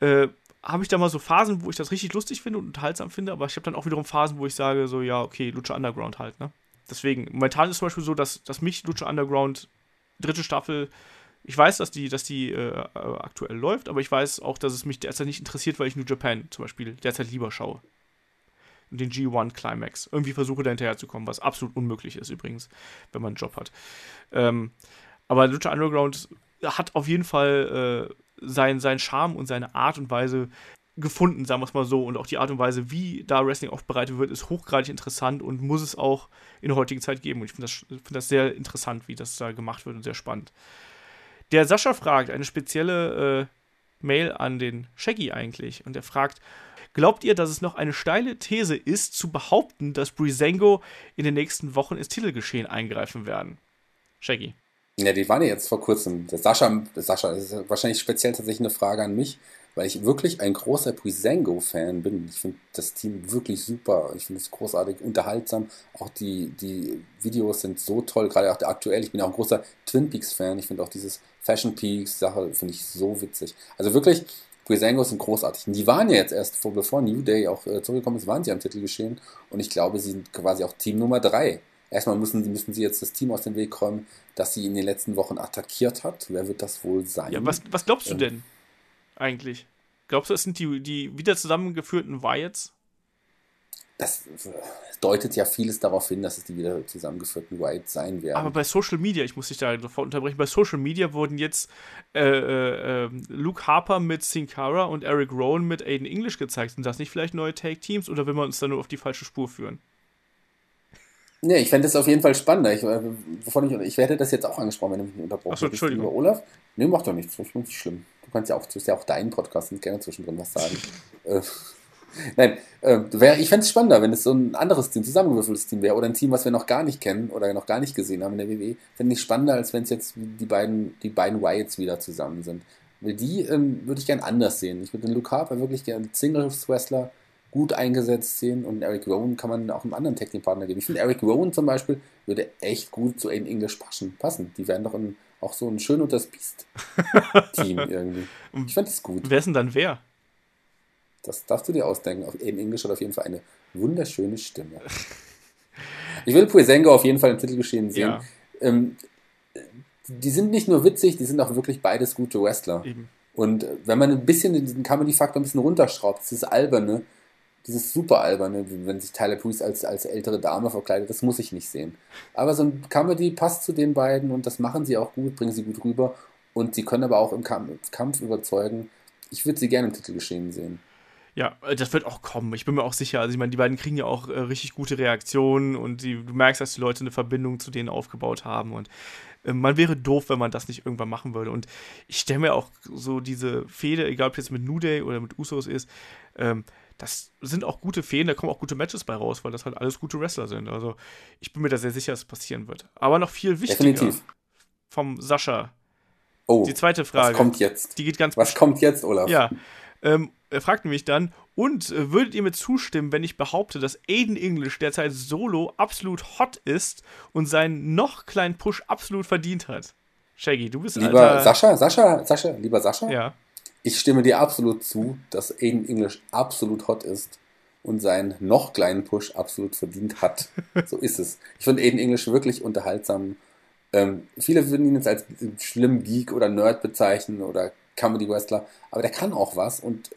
äh, habe ich da mal so Phasen, wo ich das richtig lustig finde und unterhaltsam finde, aber ich habe dann auch wiederum Phasen, wo ich sage, so, ja, okay, Lucha Underground halt, ne? Deswegen, momentan ist es zum Beispiel so, dass, dass mich Lucha Underground dritte Staffel ich weiß, dass die, dass die äh, äh, aktuell läuft, aber ich weiß auch, dass es mich derzeit nicht interessiert, weil ich New Japan zum Beispiel derzeit lieber schaue. Und den G1 Climax. Irgendwie versuche da hinterherzukommen, was absolut unmöglich ist übrigens, wenn man einen Job hat. Ähm, aber Lucha Underground hat auf jeden Fall äh, seinen sein Charme und seine Art und Weise gefunden, sagen wir es mal so. Und auch die Art und Weise, wie da Wrestling aufbereitet wird, ist hochgradig interessant und muss es auch in der heutigen Zeit geben. Und ich finde das, find das sehr interessant, wie das da gemacht wird und sehr spannend. Der Sascha fragt eine spezielle äh, Mail an den Shaggy eigentlich. Und er fragt, glaubt ihr, dass es noch eine steile These ist, zu behaupten, dass Brisengo in den nächsten Wochen ins Titelgeschehen eingreifen werden? Shaggy. Ja, die waren ja jetzt vor kurzem. Der Sascha, der Sascha, das ist wahrscheinlich speziell tatsächlich eine Frage an mich weil ich wirklich ein großer Brisango-Fan bin. Ich finde das Team wirklich super. Ich finde es großartig unterhaltsam. Auch die, die Videos sind so toll, gerade auch aktuell. Ich bin auch ein großer Twin Peaks-Fan. Ich finde auch dieses Fashion Peaks-Sache finde ich so witzig. Also wirklich, Brisango sind großartig. Und die waren ja jetzt erst, vor, bevor New Day auch äh, zurückgekommen ist, waren sie am Titel geschehen. Und ich glaube, sie sind quasi auch Team Nummer 3. Erstmal müssen, müssen sie jetzt das Team aus dem Weg räumen, das sie in den letzten Wochen attackiert hat. Wer wird das wohl sein? Ja, was, was glaubst du ähm, denn? eigentlich? Glaubst du, es sind die, die wieder zusammengeführten Wyatts? Das deutet ja vieles darauf hin, dass es die wieder zusammengeführten Wyatts sein werden. Aber bei Social Media, ich muss dich da sofort unterbrechen, bei Social Media wurden jetzt äh, äh, ähm, Luke Harper mit Sin Cara und Eric Rowan mit Aiden English gezeigt. Sind das nicht vielleicht neue Take-Teams oder will man uns da nur auf die falsche Spur führen? Nee, ich fände das auf jeden Fall spannender. Ich, äh, ich, ich werde das jetzt auch angesprochen, wenn du mich unterbrochen Achso, Entschuldigung. Olaf? Nee, macht doch nichts. Das ist nicht schlimm. Du kannst ja auch, du ist ja auch dein Podcast und gerne zwischendrin was sagen. (laughs) äh, nein, äh, wär, ich fände es spannender, wenn es so ein anderes Team, zusammengewürfeltes Team wäre oder ein Team, was wir noch gar nicht kennen oder noch gar nicht gesehen haben in der WWE. Fände ich spannender, als wenn es jetzt die beiden, die beiden Wyatts wieder zusammen sind. Weil die ähm, würde ich gern anders sehen. Ich würde den Luke Harper wirklich gerne Singles-Wrestler gut eingesetzt sehen und Eric Rowan kann man auch einem anderen Technikpartner geben. Ich finde, Eric Rowan zum Beispiel würde echt gut zu Aiden English passen. Die wären doch ein, auch so ein schön und das Biest-Team (laughs) irgendwie. Ich fände das gut. Wer ist denn dann wer? Das darfst du dir ausdenken. Aiden English hat auf jeden Fall eine wunderschöne Stimme. (laughs) Ich will Puesengo auf jeden Fall im Titelgeschehen sehen. Ja. Ähm, die sind nicht nur witzig, die sind auch wirklich beides gute Wrestler. Eben. Und wenn man ein bisschen den Comedy-Faktor ein bisschen runterschraubt, dieses Alberne, dieses super alberne, wenn sich Tyler Breeze als, als ältere Dame verkleidet, das muss ich nicht sehen. Aber so ein Comedy passt zu den beiden und das machen sie auch gut, bringen sie gut rüber und sie können aber auch im Kampf überzeugen. Ich würde sie gerne im Titelgeschehen sehen. Ja, äh, das wird auch kommen. Ich bin mir auch sicher. Also ich meine, die beiden kriegen ja auch äh, richtig gute Reaktionen und die, du merkst, dass die Leute eine Verbindung zu denen aufgebaut haben und äh, man wäre doof, wenn man das nicht irgendwann machen würde. Und ich stelle mir auch so diese Fehde, egal ob jetzt mit Nuday oder mit Usos ist, ähm, das sind auch gute Feen, da kommen auch gute Matches bei raus, weil das halt alles gute Wrestler sind. Also ich bin mir da sehr sicher, dass es passieren wird. Aber noch viel wichtiger. Definitiv. Vom Sascha. Oh, die zweite Frage. Was kommt jetzt? Die geht ganz Was kommt jetzt, Olaf? Ja. Ähm, er fragt mich dann, und äh, würdet ihr mir zustimmen, wenn ich behaupte, dass Aiden English derzeit solo absolut hot ist und seinen noch kleinen Push absolut verdient hat? Shaggy, du bist Lieber alter... Sascha, Sascha, Sascha, lieber Sascha, Ja. Ich stimme dir absolut zu, dass Aiden English absolut hot ist und seinen noch kleinen Push absolut verdient hat. (laughs) So ist es. Ich finde Aiden English wirklich unterhaltsam. Ähm, viele würden ihn jetzt als schlimm Geek oder Nerd bezeichnen oder Comedy Wrestler, aber der kann auch was und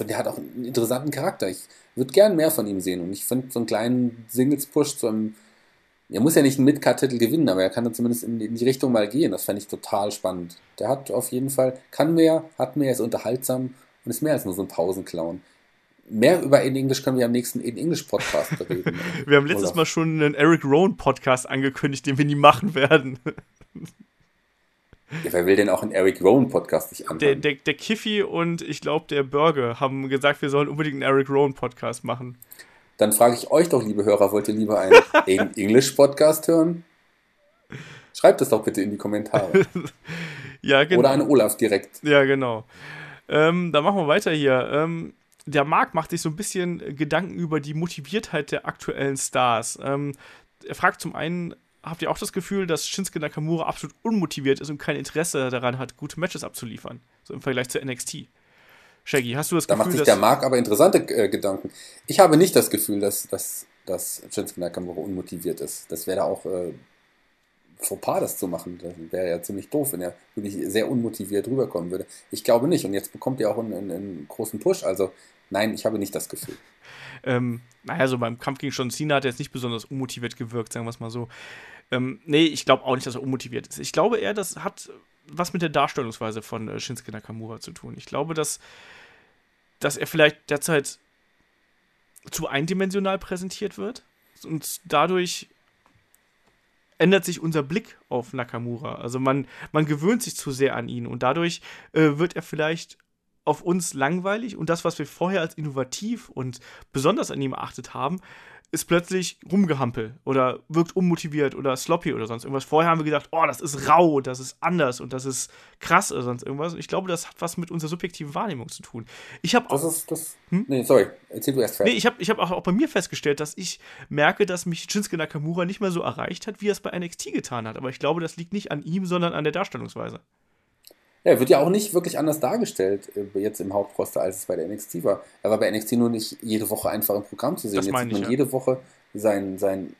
der hat auch einen interessanten Charakter. Ich würde gern mehr von ihm sehen und ich finde so einen kleinen Singles-Push zu einem er muss ja nicht einen Mid-Card-Titel gewinnen, aber er kann dann zumindest in, in die Richtung mal gehen. Das fände ich total spannend. Der hat auf jeden Fall, kann mehr, hat mehr, ist unterhaltsam und ist mehr als nur so ein Pausenclown. Mehr über In English können wir am nächsten In English Podcast (laughs) reden. Wir haben letztes Olaf. Mal schon einen Eric Rowan Podcast angekündigt, den wir nie machen werden. Ja, wer will denn auch einen Eric Rowan Podcast nicht anhören? Der, der, der Kiffy und ich glaube der Burger haben gesagt, wir sollen unbedingt einen Eric Rowan Podcast machen. Dann frage ich euch doch, liebe Hörer, wollt ihr lieber einen (laughs) In English Podcast hören? Schreibt es doch bitte in die Kommentare. (laughs) Ja, genau. Oder an Olaf direkt. Ja, genau. Ähm, dann machen wir weiter hier. Ähm, der Marc macht sich so ein bisschen Gedanken über die Motiviertheit der aktuellen Stars. Ähm, er fragt zum einen, habt ihr auch das Gefühl, dass Shinsuke Nakamura absolut unmotiviert ist und kein Interesse daran hat, gute Matches abzuliefern? So im Vergleich zu NXT. Shaggy, hast du das Da macht Gefühl, sich dass... der Marc aber interessante äh, Gedanken. Ich habe nicht das Gefühl, dass, dass, dass Shinsuke Nakamura unmotiviert ist. Das wäre auch äh, Fauxpas, das zu machen. Das wäre ja ziemlich doof, wenn er wirklich sehr unmotiviert rüberkommen würde. Ich glaube nicht. Und jetzt bekommt er auch einen, einen, einen großen Push. Also nein, ich habe nicht das Gefühl. (laughs) Ähm, naja, so beim Kampf gegen John Cena hat er jetzt nicht besonders unmotiviert gewirkt, sagen wir es mal so. Ähm, nee, ich glaube auch nicht, dass er unmotiviert ist. Ich glaube eher, das hat was mit der Darstellungsweise von äh, Shinsuke Nakamura zu tun. Ich glaube, dass, dass er vielleicht derzeit zu eindimensional präsentiert wird? Und dadurch ändert sich unser Blick auf Nakamura. Also man, man gewöhnt sich zu sehr an ihn. Und dadurch äh, wird er vielleicht auf uns langweilig. Und das, was wir vorher als innovativ und besonders an ihm erachtet haben, ist plötzlich rumgehampel oder wirkt unmotiviert oder sloppy oder sonst irgendwas. Vorher haben wir gedacht, oh, das ist rau, das ist anders und das ist krass oder sonst irgendwas. Und ich glaube, das hat was mit unserer subjektiven Wahrnehmung zu tun. Ich habe Das auch, ist das. Hm? Nee, sorry. Erzähl du erst nee, fertig. ich habe ich hab auch, auch bei mir festgestellt, dass ich merke, dass mich Shinsuke Nakamura nicht mehr so erreicht hat, wie er es bei NXT getan hat. Aber ich glaube, das liegt nicht an ihm, sondern an der Darstellungsweise. Ja, er wird ja auch nicht wirklich anders dargestellt äh, jetzt im Hauptroster, als es bei der NXT war. Er war bei NXT nur nicht jede Woche einfach im Programm zu sehen. Das jetzt sieht man ja. jede Woche seinen, seinen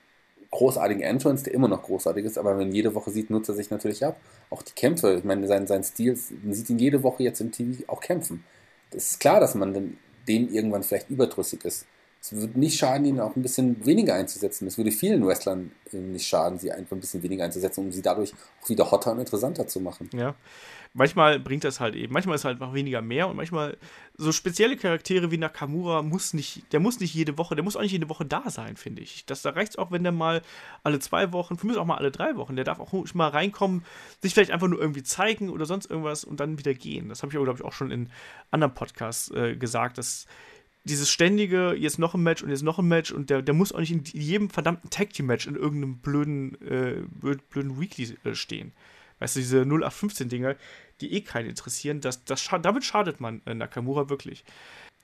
großartigen Entrance, der immer noch großartig ist, aber wenn man jede Woche sieht, nutzt er sich natürlich ab. Auch die Kämpfe, ich meine, sein, sein Stil, man sieht ihn jede Woche jetzt im TV auch kämpfen. Es ist klar, dass man dem irgendwann vielleicht überdrüssig ist. Es würde nicht schaden, ihn auch ein bisschen weniger einzusetzen. Es würde vielen Wrestlern äh, nicht schaden, sie einfach ein bisschen weniger einzusetzen, um sie dadurch auch wieder hotter und interessanter zu machen. Ja. Manchmal bringt das halt eben, manchmal ist halt noch weniger mehr und manchmal so spezielle Charaktere wie Nakamura muss nicht, der muss nicht jede Woche, der muss auch nicht jede Woche da sein, finde ich. Das, da reicht es auch, wenn der mal alle zwei Wochen, für mich auch mal alle drei Wochen, der darf auch mal reinkommen, sich vielleicht einfach nur irgendwie zeigen oder sonst irgendwas und dann wieder gehen. Das habe ich aber, glaube ich, auch schon in anderen Podcasts äh, gesagt, dass dieses ständige, jetzt noch ein Match und jetzt noch ein Match und der, der muss auch nicht in jedem verdammten Tag Team Match in irgendeinem blöden, äh, blöden, Weekly äh, stehen. Weißt du, diese 0815-Dinger, die eh keinen interessieren, das, das scha damit schadet man äh, Nakamura wirklich.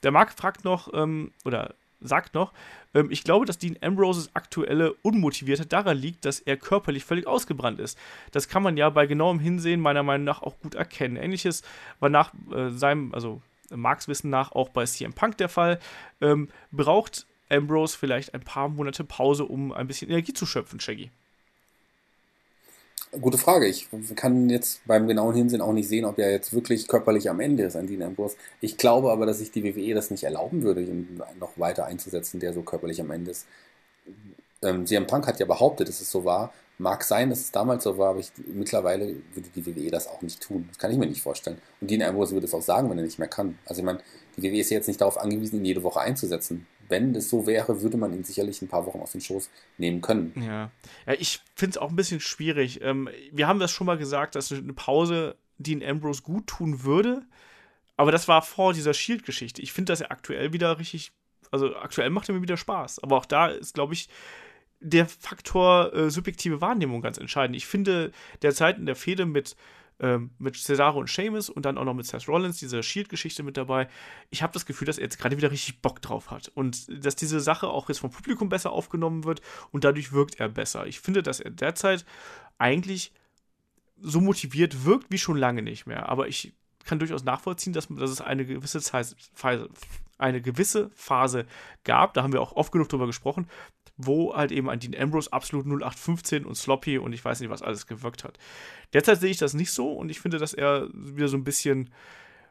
Der Marc fragt noch, ähm, oder sagt noch, ähm, ich glaube, dass Dean Ambroses aktuelle Unmotiviertheit daran liegt, dass er körperlich völlig ausgebrannt ist. Das kann man ja bei genauem Hinsehen meiner Meinung nach auch gut erkennen. Ähnliches war nach äh, seinem, also Marks Wissen nach auch bei CM Punk der Fall. Ähm, braucht Ambrose vielleicht ein paar Monate Pause, um ein bisschen Energie zu schöpfen, Shaggy? Gute Frage. Ich kann jetzt beim genauen Hinsehen auch nicht sehen, ob er jetzt wirklich körperlich am Ende ist an Dean Ambrose. Ich glaube aber, dass sich die WWE das nicht erlauben würde, ihn noch weiter einzusetzen, der so körperlich am Ende ist. Ähm, CM Punk hat ja behauptet, dass es so war. Mag sein, dass es damals so war, aber ich, mittlerweile würde die WWE das auch nicht tun. Das kann ich mir nicht vorstellen. Und Dean Ambrose würde es auch sagen, wenn er nicht mehr kann. Also ich meine, die WWE ist ja jetzt nicht darauf angewiesen, ihn jede Woche einzusetzen. Wenn es so wäre, würde man ihn sicherlich ein paar Wochen aus den Schoß nehmen können. Ja, ja ich finde es auch ein bisschen schwierig. Ähm, wir haben das schon mal gesagt, dass eine Pause Dean Ambrose gut tun würde. Aber das war vor dieser Shield-Geschichte. Ich finde, dass er aktuell wieder richtig. Also aktuell macht er mir wieder Spaß. Aber auch da ist, glaube ich, der Faktor äh, subjektive Wahrnehmung ganz entscheidend. Ich finde derzeit in der Fehde mit, ähm, mit Cesaro und Sheamus und dann auch noch mit Seth Rollins, diese Shield-Geschichte mit dabei, ich habe das Gefühl, dass er jetzt gerade wieder richtig Bock drauf hat. Und dass diese Sache auch jetzt vom Publikum besser aufgenommen wird und dadurch wirkt er besser. Ich finde, dass er derzeit eigentlich so motiviert wirkt wie schon lange nicht mehr. Aber ich kann durchaus nachvollziehen, dass, dass es eine gewisse, Zeit, eine gewisse Phase gab, da haben wir auch oft genug drüber gesprochen, wo halt eben ein Dean Ambrose absolut 0815 und sloppy und ich weiß nicht, was alles gewirkt hat. Derzeit sehe ich das nicht so und ich finde, dass er wieder so ein bisschen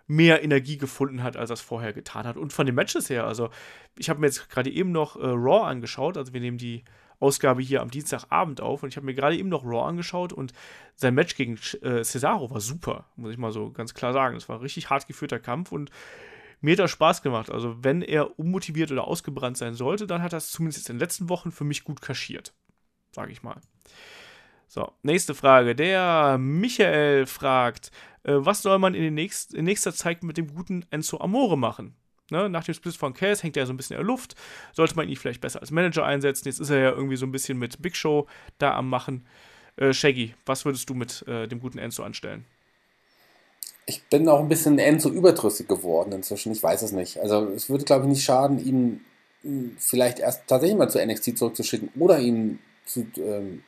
mehr Energie gefunden hat, als er es vorher getan hat. Und von den Matches her, also ich habe mir jetzt gerade eben noch äh, Raw angeschaut, also wir nehmen die Ausgabe hier am Dienstagabend auf und ich habe mir gerade eben noch Raw angeschaut und sein Match gegen äh, Cesaro war super, muss ich mal so ganz klar sagen. Es war ein richtig hart geführter Kampf und mir hat das Spaß gemacht. Also, wenn er unmotiviert oder ausgebrannt sein sollte, dann hat er es zumindest in den letzten Wochen für mich gut kaschiert. Sage ich mal. So, nächste Frage. Der Michael fragt, äh, was soll man in, nächst, in, nächster Zeit mit dem guten Enzo Amore machen? Ne, nach dem Split von Cass hängt er so ein bisschen in der Luft. Sollte man ihn vielleicht besser als Manager einsetzen? Jetzt ist er ja irgendwie so ein bisschen mit Big Show da am Machen. Äh, Shaggy, was würdest du mit äh, dem guten Enzo anstellen? Ich bin auch ein bisschen Enzo überdrüssig geworden inzwischen. Ich weiß es nicht. Also es würde, glaube ich, nicht schaden, ihn hm, vielleicht erst tatsächlich mal zu NXT zurückzuschicken oder ihn zu ähm,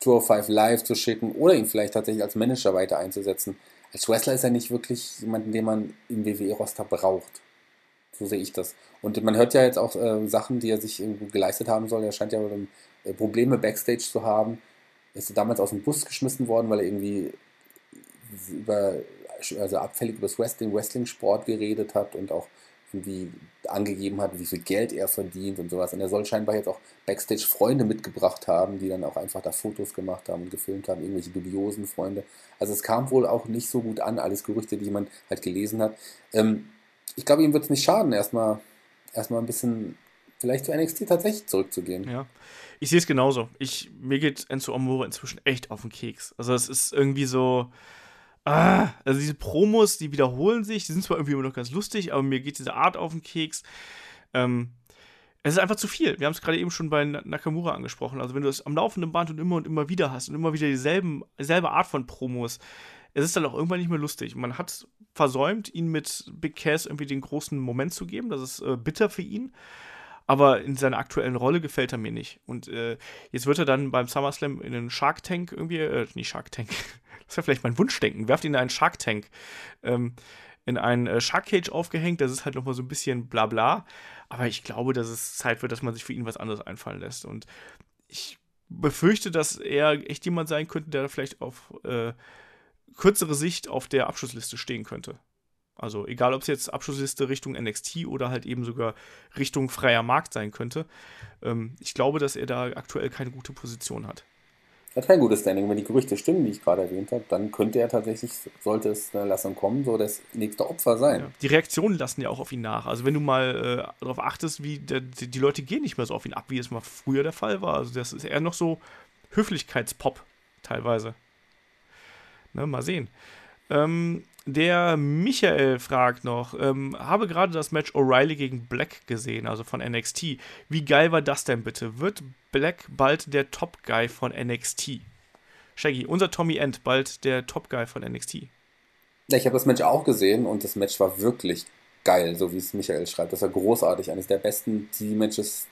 Tour 5 Live zu schicken oder ihn vielleicht tatsächlich als Manager weiter einzusetzen. Als Wrestler ist er nicht wirklich jemand, den man im WWE-Roster braucht. So sehe ich das. Und man hört ja jetzt auch äh, Sachen, die er sich irgendwo geleistet haben soll. Er scheint ja äh, Probleme Backstage zu haben. Er ist damals aus dem Bus geschmissen worden, weil er irgendwie über also abfällig über das Wrestling, Wrestling-Sport geredet hat und auch irgendwie angegeben hat, wie viel Geld er verdient und sowas. Und er soll scheinbar jetzt auch Backstage Freunde mitgebracht haben, die dann auch einfach da Fotos gemacht haben und gefilmt haben, irgendwelche dubiosen Freunde. Also es kam wohl auch nicht so gut an, alles Gerüchte, die man halt gelesen hat. Ähm, ich glaube, ihm wird es nicht schaden, erstmal erstmal ein bisschen vielleicht zu NXT tatsächlich zurückzugehen. Ja. Ich sehe es genauso. Ich, mir geht Enzo Amore inzwischen echt auf den Keks. Also es ist irgendwie so, Ah, also diese Promos, die wiederholen sich, die sind zwar irgendwie immer noch ganz lustig, aber mir geht diese Art auf den Keks. Ähm, es ist einfach zu viel. Wir haben es gerade eben schon bei Nakamura angesprochen. Also wenn du es am laufenden Band und immer und immer wieder hast und immer wieder dieselben, dieselbe Art von Promos, es ist dann auch irgendwann nicht mehr lustig. Man hat versäumt, ihn mit Big Cass irgendwie den großen Moment zu geben. Das ist äh, bitter für ihn. Aber in seiner aktuellen Rolle gefällt er mir nicht. Und äh, jetzt wird er dann beim SummerSlam in den Shark Tank irgendwie, äh, nicht Shark Tank, das wäre vielleicht mein Wunschdenken. Werft ihn in einen Shark Tank. Ähm, in einen äh, Shark Cage aufgehängt. Das ist halt nochmal so ein bisschen bla bla. Aber ich glaube, dass es Zeit wird, dass man sich für ihn was anderes einfallen lässt. Und ich befürchte, dass er echt jemand sein könnte, der vielleicht auf äh, kürzere Sicht auf der Abschlussliste stehen könnte. Also egal, ob es jetzt Abschlussliste Richtung NXT oder halt eben sogar Richtung freier Markt sein könnte. Ähm, ich glaube, dass er da aktuell keine gute Position hat. Er hat kein gutes Standing. Wenn die Gerüchte stimmen, die ich gerade erwähnt habe, dann könnte er tatsächlich, sollte es eine Lassung kommen, so das nächste Opfer sein. Ja. Die Reaktionen lassen ja auch auf ihn nach. Also wenn du mal äh, darauf achtest, wie der, die, die, Leute gehen nicht mehr so auf ihn ab, wie es mal früher der Fall war. Also das ist eher noch so Höflichkeitspop teilweise. Ne, mal sehen. Ähm, der Michael fragt noch, ähm, habe gerade das Match O'Reilly gegen Black gesehen, also von NXT. Wie geil war das denn bitte? Wird Black bald der Top Guy von NXT? Shaggy, unser Tommy End, bald der Top Guy von NXT. Ja, ich habe das Match auch gesehen und das Match war wirklich geil, so wie es Michael schreibt. Das war großartig, eines der besten TV-Matches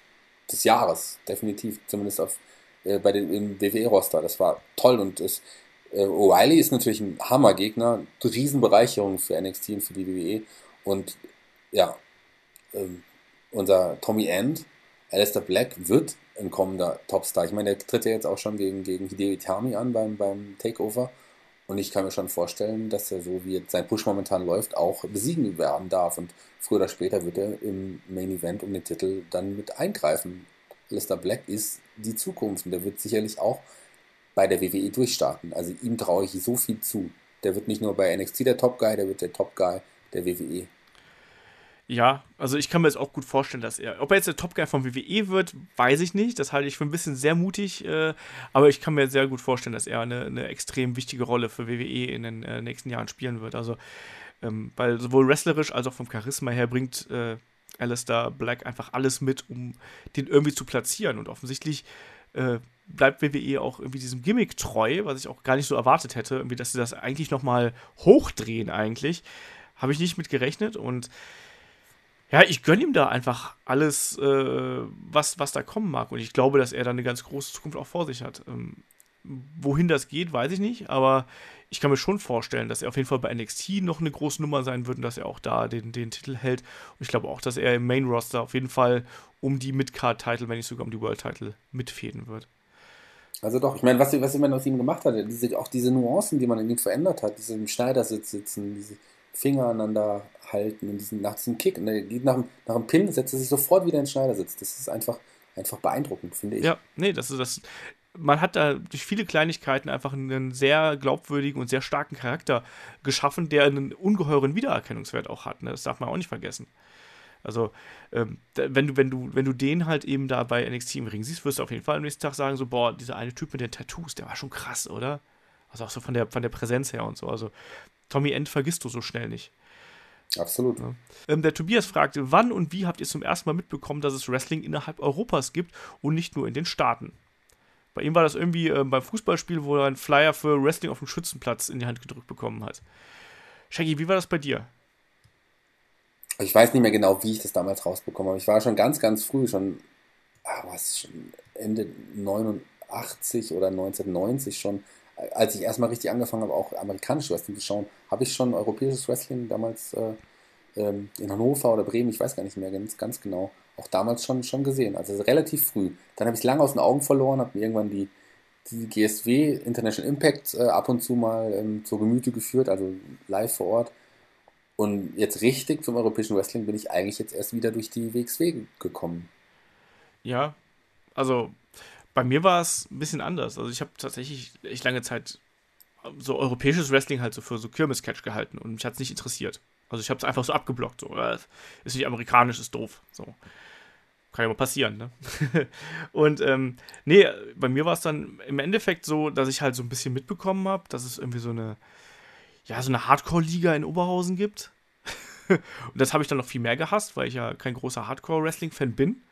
des Jahres, definitiv, zumindest auf, äh, bei den, im WWE-Roster. Das war toll und es äh, O'Reilly ist natürlich ein Hammergegner, Riesenbereicherung für NXT und für die WWE. Und ja, ähm, unser Tommy End, Alistair Black, wird ein kommender Topstar. Ich meine, der tritt ja jetzt auch schon gegen, gegen Hideo Itami an beim, beim Takeover. Und ich kann mir schon vorstellen, dass er so wie sein Push momentan läuft, auch besiegen werden darf. Und früher oder später wird er im Main Event um den Titel dann mit eingreifen. Alistair Black ist die Zukunft und der wird sicherlich auch bei der WWE durchstarten. Also ihm traue ich so viel zu. Der wird nicht nur bei NXT der Top Guy, der wird der Top Guy der WWE. Ja, also ich kann mir jetzt auch gut vorstellen, dass er, ob er jetzt der Top Guy vom WWE wird, weiß ich nicht. Das halte ich für ein bisschen sehr mutig, äh, aber ich kann mir sehr gut vorstellen, dass er eine, eine extrem wichtige Rolle für WWE in den äh, nächsten Jahren spielen wird. Also, ähm, weil sowohl wrestlerisch als auch vom Charisma her bringt äh, Alistair Black einfach alles mit, um den irgendwie zu platzieren. Und offensichtlich äh, bleibt WWE auch irgendwie diesem Gimmick treu, was ich auch gar nicht so erwartet hätte, irgendwie, dass sie das eigentlich nochmal hochdrehen eigentlich. Habe ich nicht mit gerechnet und ja, ich gönne ihm da einfach alles, äh, was, was da kommen mag. Und ich glaube, dass er da eine ganz große Zukunft auch vor sich hat. Ähm, wohin das geht, weiß ich nicht, aber ich kann mir schon vorstellen, dass er auf jeden Fall bei NXT noch eine große Nummer sein wird und dass er auch da den, den Titel hält. Und ich glaube auch, dass er im Main Roster auf jeden Fall um die Mid-Card-Title, wenn nicht sogar um die World-Title mitfäden wird. Also doch, ich meine, was, was man aus ihm gemacht hat, diese, auch diese Nuancen, die man in ihm verändert hat, diese im Schneidersitz sitzen, diese Finger aneinander halten, in diesen, nach diesem Kick, und er geht nach, nach dem Pin, setzt er sich sofort wieder in den Schneidersitz. Das ist einfach, einfach beeindruckend, finde ich. Ja, nee, das ist das. Man hat da durch viele Kleinigkeiten einfach einen sehr glaubwürdigen und sehr starken Charakter geschaffen, der einen ungeheuren Wiedererkennungswert auch hat. Ne? Das darf man auch nicht vergessen. Also, ähm, wenn, du, wenn, du, wenn du den halt eben da bei NXT im Ring siehst, wirst du auf jeden Fall am nächsten Tag sagen: so, boah, dieser eine Typ mit den Tattoos, der war schon krass, oder? Also auch so von der, von der Präsenz her und so. Also, Tommy End vergisst du so schnell nicht. Absolut. Ja. Ähm, der Tobias fragt, wann und wie habt ihr zum ersten Mal mitbekommen, dass es Wrestling innerhalb Europas gibt und nicht nur in den Staaten? Bei ihm war das irgendwie äh, beim Fußballspiel, wo er einen Flyer für Wrestling auf dem Schützenplatz in die Hand gedrückt bekommen hat. Shaggy, wie war das bei dir? Ich weiß nicht mehr genau, wie ich das damals rausbekommen habe. Ich war schon ganz, ganz früh, schon, ah, was, schon Ende 89 oder 1990 schon als ich erstmal richtig angefangen habe, auch amerikanisches Wrestling zu schauen, habe ich schon europäisches Wrestling damals äh, ähm, in Hannover oder Bremen, ich weiß gar nicht mehr ganz, ganz genau, auch damals schon, schon gesehen. Also relativ früh. Dann habe ich es lange aus den Augen verloren, habe mir irgendwann die, die GSW, International Impact, äh, ab und zu mal ähm, zur Gemüte geführt, also live vor Ort. Und jetzt richtig zum europäischen Wrestling bin ich eigentlich jetzt erst wieder durch die WXW gekommen. Ja, also bei mir war es ein bisschen anders. Also ich habe tatsächlich echt lange Zeit so europäisches Wrestling halt so für so Kirmes-Catch gehalten und mich hat es nicht interessiert. Also ich habe es einfach so abgeblockt. So. Ist nicht amerikanisch, ist doof. So. Kann ja mal passieren, ne? (laughs) und ähm, nee, bei mir war es dann im Endeffekt so, dass ich halt so ein bisschen mitbekommen habe, dass es irgendwie so eine, ja, so eine Hardcore-Liga in Oberhausen gibt. (laughs) und das habe ich dann noch viel mehr gehasst, weil ich ja kein großer Hardcore-Wrestling-Fan bin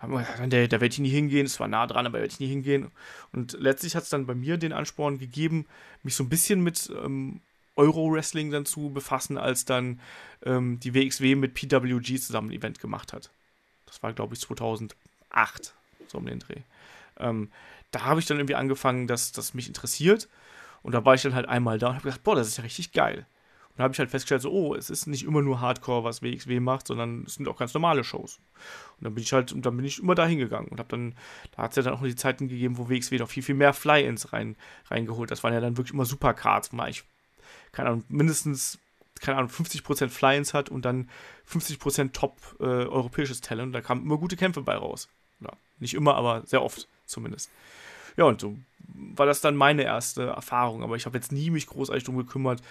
da, da werde ich nie hingehen, es war nah dran, aber da werde ich nie hingehen. Und letztlich hat es dann bei mir den Ansporn gegeben, mich so ein bisschen mit ähm, Euro-Wrestling dann zu befassen, als dann ähm, die WXW mit PWG zusammen ein Event gemacht hat. Das war, glaube ich, 2008, so um den Dreh. Ähm, da habe ich dann irgendwie angefangen, dass das mich interessiert. Und da war ich dann halt einmal da und habe gedacht, boah, das ist ja richtig geil dann habe ich halt festgestellt, so, oh, es ist nicht immer nur Hardcore, was WXW macht, sondern es sind auch ganz normale Shows. Und dann bin ich halt, und dann bin ich immer da hingegangen und habe dann, da hat es ja dann auch die Zeiten gegeben, wo WXW noch viel, viel mehr Fly-Ins rein, reingeholt. Das waren ja dann wirklich immer Supercards, wo eigentlich, keine Ahnung, mindestens, keine Ahnung, 50% Fly-Ins hat und dann 50% top äh, europäisches Talent. Da kamen immer gute Kämpfe bei raus. Ja, nicht immer, aber sehr oft zumindest. Ja, und so war das dann meine erste Erfahrung. Aber ich habe jetzt nie mich großartig drum gekümmert,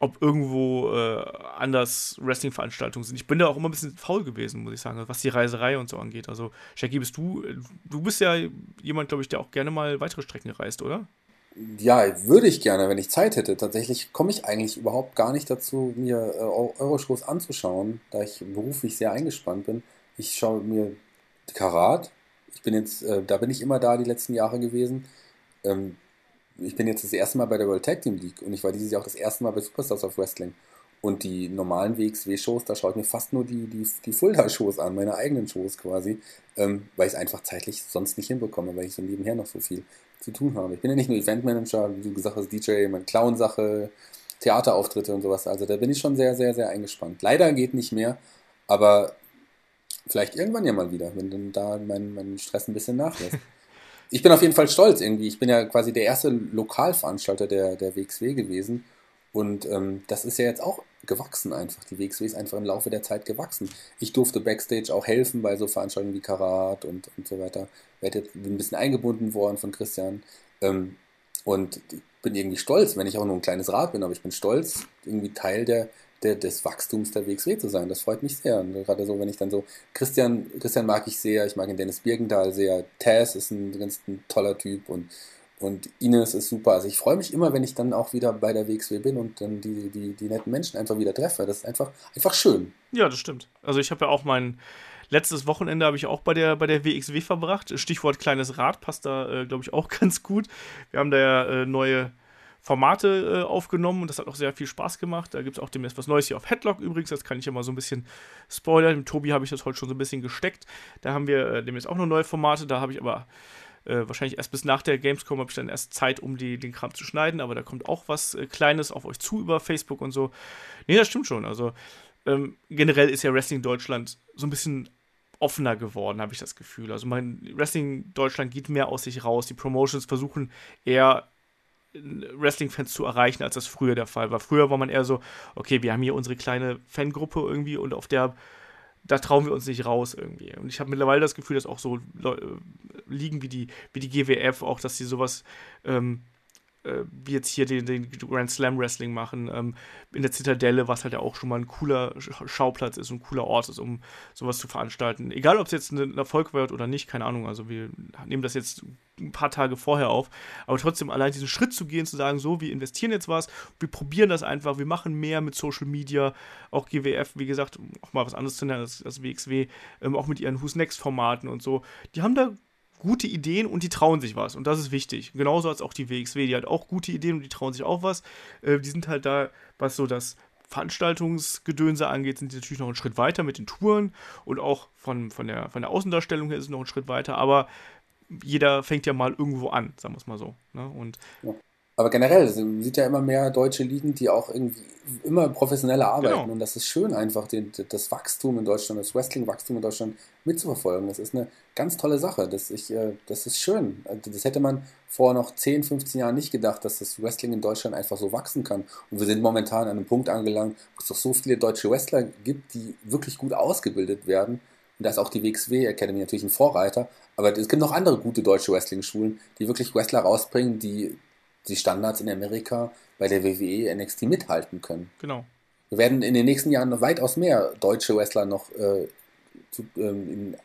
ob irgendwo äh, anders Wrestling-Veranstaltungen sind. Ich bin da auch immer ein bisschen faul gewesen, muss ich sagen, was die Reiserei und so angeht. Also, Jackie, bist du, du bist ja jemand, glaube ich, der auch gerne mal weitere Strecken reist, oder? Ja, würde ich gerne, wenn ich Zeit hätte. Tatsächlich komme ich eigentlich überhaupt gar nicht dazu, mir äh, Euroshows anzuschauen, da ich beruflich sehr eingespannt bin. Ich schaue mir Karat. Ich bin jetzt, äh, da bin ich immer da die letzten Jahre gewesen. Ähm, ich bin jetzt das erste Mal bei der World Tag Team League und ich war dieses Jahr auch das erste Mal bei Superstars of Wrestling. Und die normalen WXW-Shows, da schaue ich mir fast nur die, die, die Fulda-Shows an, meine eigenen Shows quasi, ähm, weil ich es einfach zeitlich sonst nicht hinbekomme, weil ich so nebenher noch so viel zu tun habe. Ich bin ja nicht nur Eventmanager, wie du gesagt hast, DJ, meine Clown-Sache, Theaterauftritte und sowas. Also da bin ich schon sehr, sehr, sehr eingespannt. Leider geht nicht mehr, aber vielleicht irgendwann ja mal wieder, wenn dann da mein, mein Stress ein bisschen nachlässt. (laughs) ich bin auf jeden Fall stolz irgendwie. Ich bin ja quasi der erste Lokalveranstalter der, der WXW gewesen. Und ähm, das ist ja jetzt auch gewachsen einfach. Die WXW ist einfach im Laufe der Zeit gewachsen. Ich durfte Backstage auch helfen bei so Veranstaltungen wie Karat und, und so weiter. Werde jetzt ein bisschen eingebunden worden von Christian. Ähm, und bin irgendwie stolz, wenn ich auch nur ein kleines Rad bin, aber ich bin stolz, irgendwie Teil der, der, des Wachstums der WXW zu sein. Das freut mich sehr. Und gerade so, wenn ich dann so, Christian, Christian mag ich sehr, ich mag den Dennis Birkendahl sehr, Taz ist ein ganz ein toller Typ und, und Ines ist super. Also ich freue mich immer, wenn ich dann auch wieder bei der WXW bin und dann die, die, die netten Menschen einfach wieder treffe. Das ist einfach, einfach schön. Ja, das stimmt. Also ich habe ja auch mein letztes Wochenende habe ich auch bei der, bei der WXW verbracht. Stichwort kleines Rad passt da, äh, glaube ich, auch (laughs) ganz gut. Wir haben da ja äh, neue Formate äh, aufgenommen und das hat auch sehr viel Spaß gemacht. Da gibt es auch demnächst was Neues hier auf Headlock übrigens. Das kann ich ja mal so ein bisschen spoilern. Dem Tobi habe ich das heute schon so ein bisschen gesteckt. Da haben wir äh, demnächst auch noch neue Formate. Da habe ich aber Äh, wahrscheinlich erst bis nach der Gamescom habe ich dann erst Zeit, um die, den Kram zu schneiden, aber da kommt auch was äh, Kleines auf euch zu über Facebook und so. Nee, das stimmt schon. Also ähm, generell ist ja Wrestling Deutschland so ein bisschen offener geworden, habe ich das Gefühl. Also mein Wrestling Deutschland geht mehr aus sich raus. Die Promotions versuchen eher Wrestling-Fans zu erreichen, als das früher der Fall war. Früher war man eher so, okay, wir haben hier unsere kleine Fangruppe irgendwie und auf der, da trauen wir uns nicht raus irgendwie. Und ich habe mittlerweile das Gefühl, dass auch so äh, Ligen wie die, wie die GWF, auch, dass sie sowas ähm, äh, wie jetzt hier den, den Grand Slam Wrestling machen, ähm, in der Zitadelle, was halt ja auch schon mal ein cooler Schauplatz ist, ein cooler Ort ist, um sowas zu veranstalten. Egal, ob es jetzt ein Erfolg wird oder nicht, keine Ahnung. Also wir nehmen das jetzt ein paar Tage vorher auf, aber trotzdem allein diesen Schritt zu gehen, zu sagen, so, wir investieren jetzt was, wir probieren das einfach, wir machen mehr mit Social Media, auch GWF, wie gesagt, auch mal was anderes zu nennen als, als WXW, ähm, auch mit ihren Who's Next Formaten und so. Die haben da gute Ideen und die trauen sich was. Und das ist wichtig. Genauso als auch die WXW, die hat auch gute Ideen und die trauen sich auch was. Äh, die sind halt da, was so das Veranstaltungsgedönse angeht, sind die natürlich noch einen Schritt weiter mit den Touren und auch von, von, der, von der Außendarstellung her ist es noch einen Schritt weiter, aber jeder fängt ja mal irgendwo an, sagen wir es mal so. Ne? Und ja. Aber generell, man sieht ja immer mehr deutsche Ligen, die auch irgendwie immer professioneller arbeiten. Genau. Und das ist schön, einfach den, das Wachstum in Deutschland, das Wrestling-Wachstum in Deutschland mitzuverfolgen. Das ist eine ganz tolle Sache. Das, ich, äh, das ist schön. Also das hätte man vor noch 10, 15 Jahren nicht gedacht, dass das Wrestling in Deutschland einfach so wachsen kann. Und wir sind momentan an einem Punkt angelangt, wo es doch so viele deutsche Wrestler gibt, die wirklich gut ausgebildet werden. Und da ist auch die WXW Academy natürlich ein Vorreiter. Aber es gibt noch andere gute deutsche Wrestling-Schulen, die wirklich Wrestler rausbringen, die die Standards in Amerika bei der WWE NXT mithalten können. Genau. Wir werden in den nächsten Jahren noch weitaus mehr deutsche Wrestler noch äh, zu, ähm, in,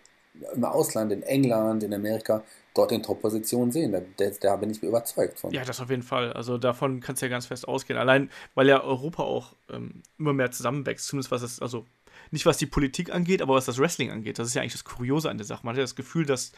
im Ausland, in England, in Amerika, dort in Top-Positionen sehen. Da, da, da, bin ich überzeugt von. Ja, das auf jeden Fall. Also davon kannst du ja ganz fest ausgehen. Allein, weil ja Europa auch ähm, immer mehr zusammenwächst, zumindest was es, also nicht was die Politik angeht, aber was das Wrestling angeht. Das ist ja eigentlich das Kuriose an der Sache. Man hat ja das Gefühl, dass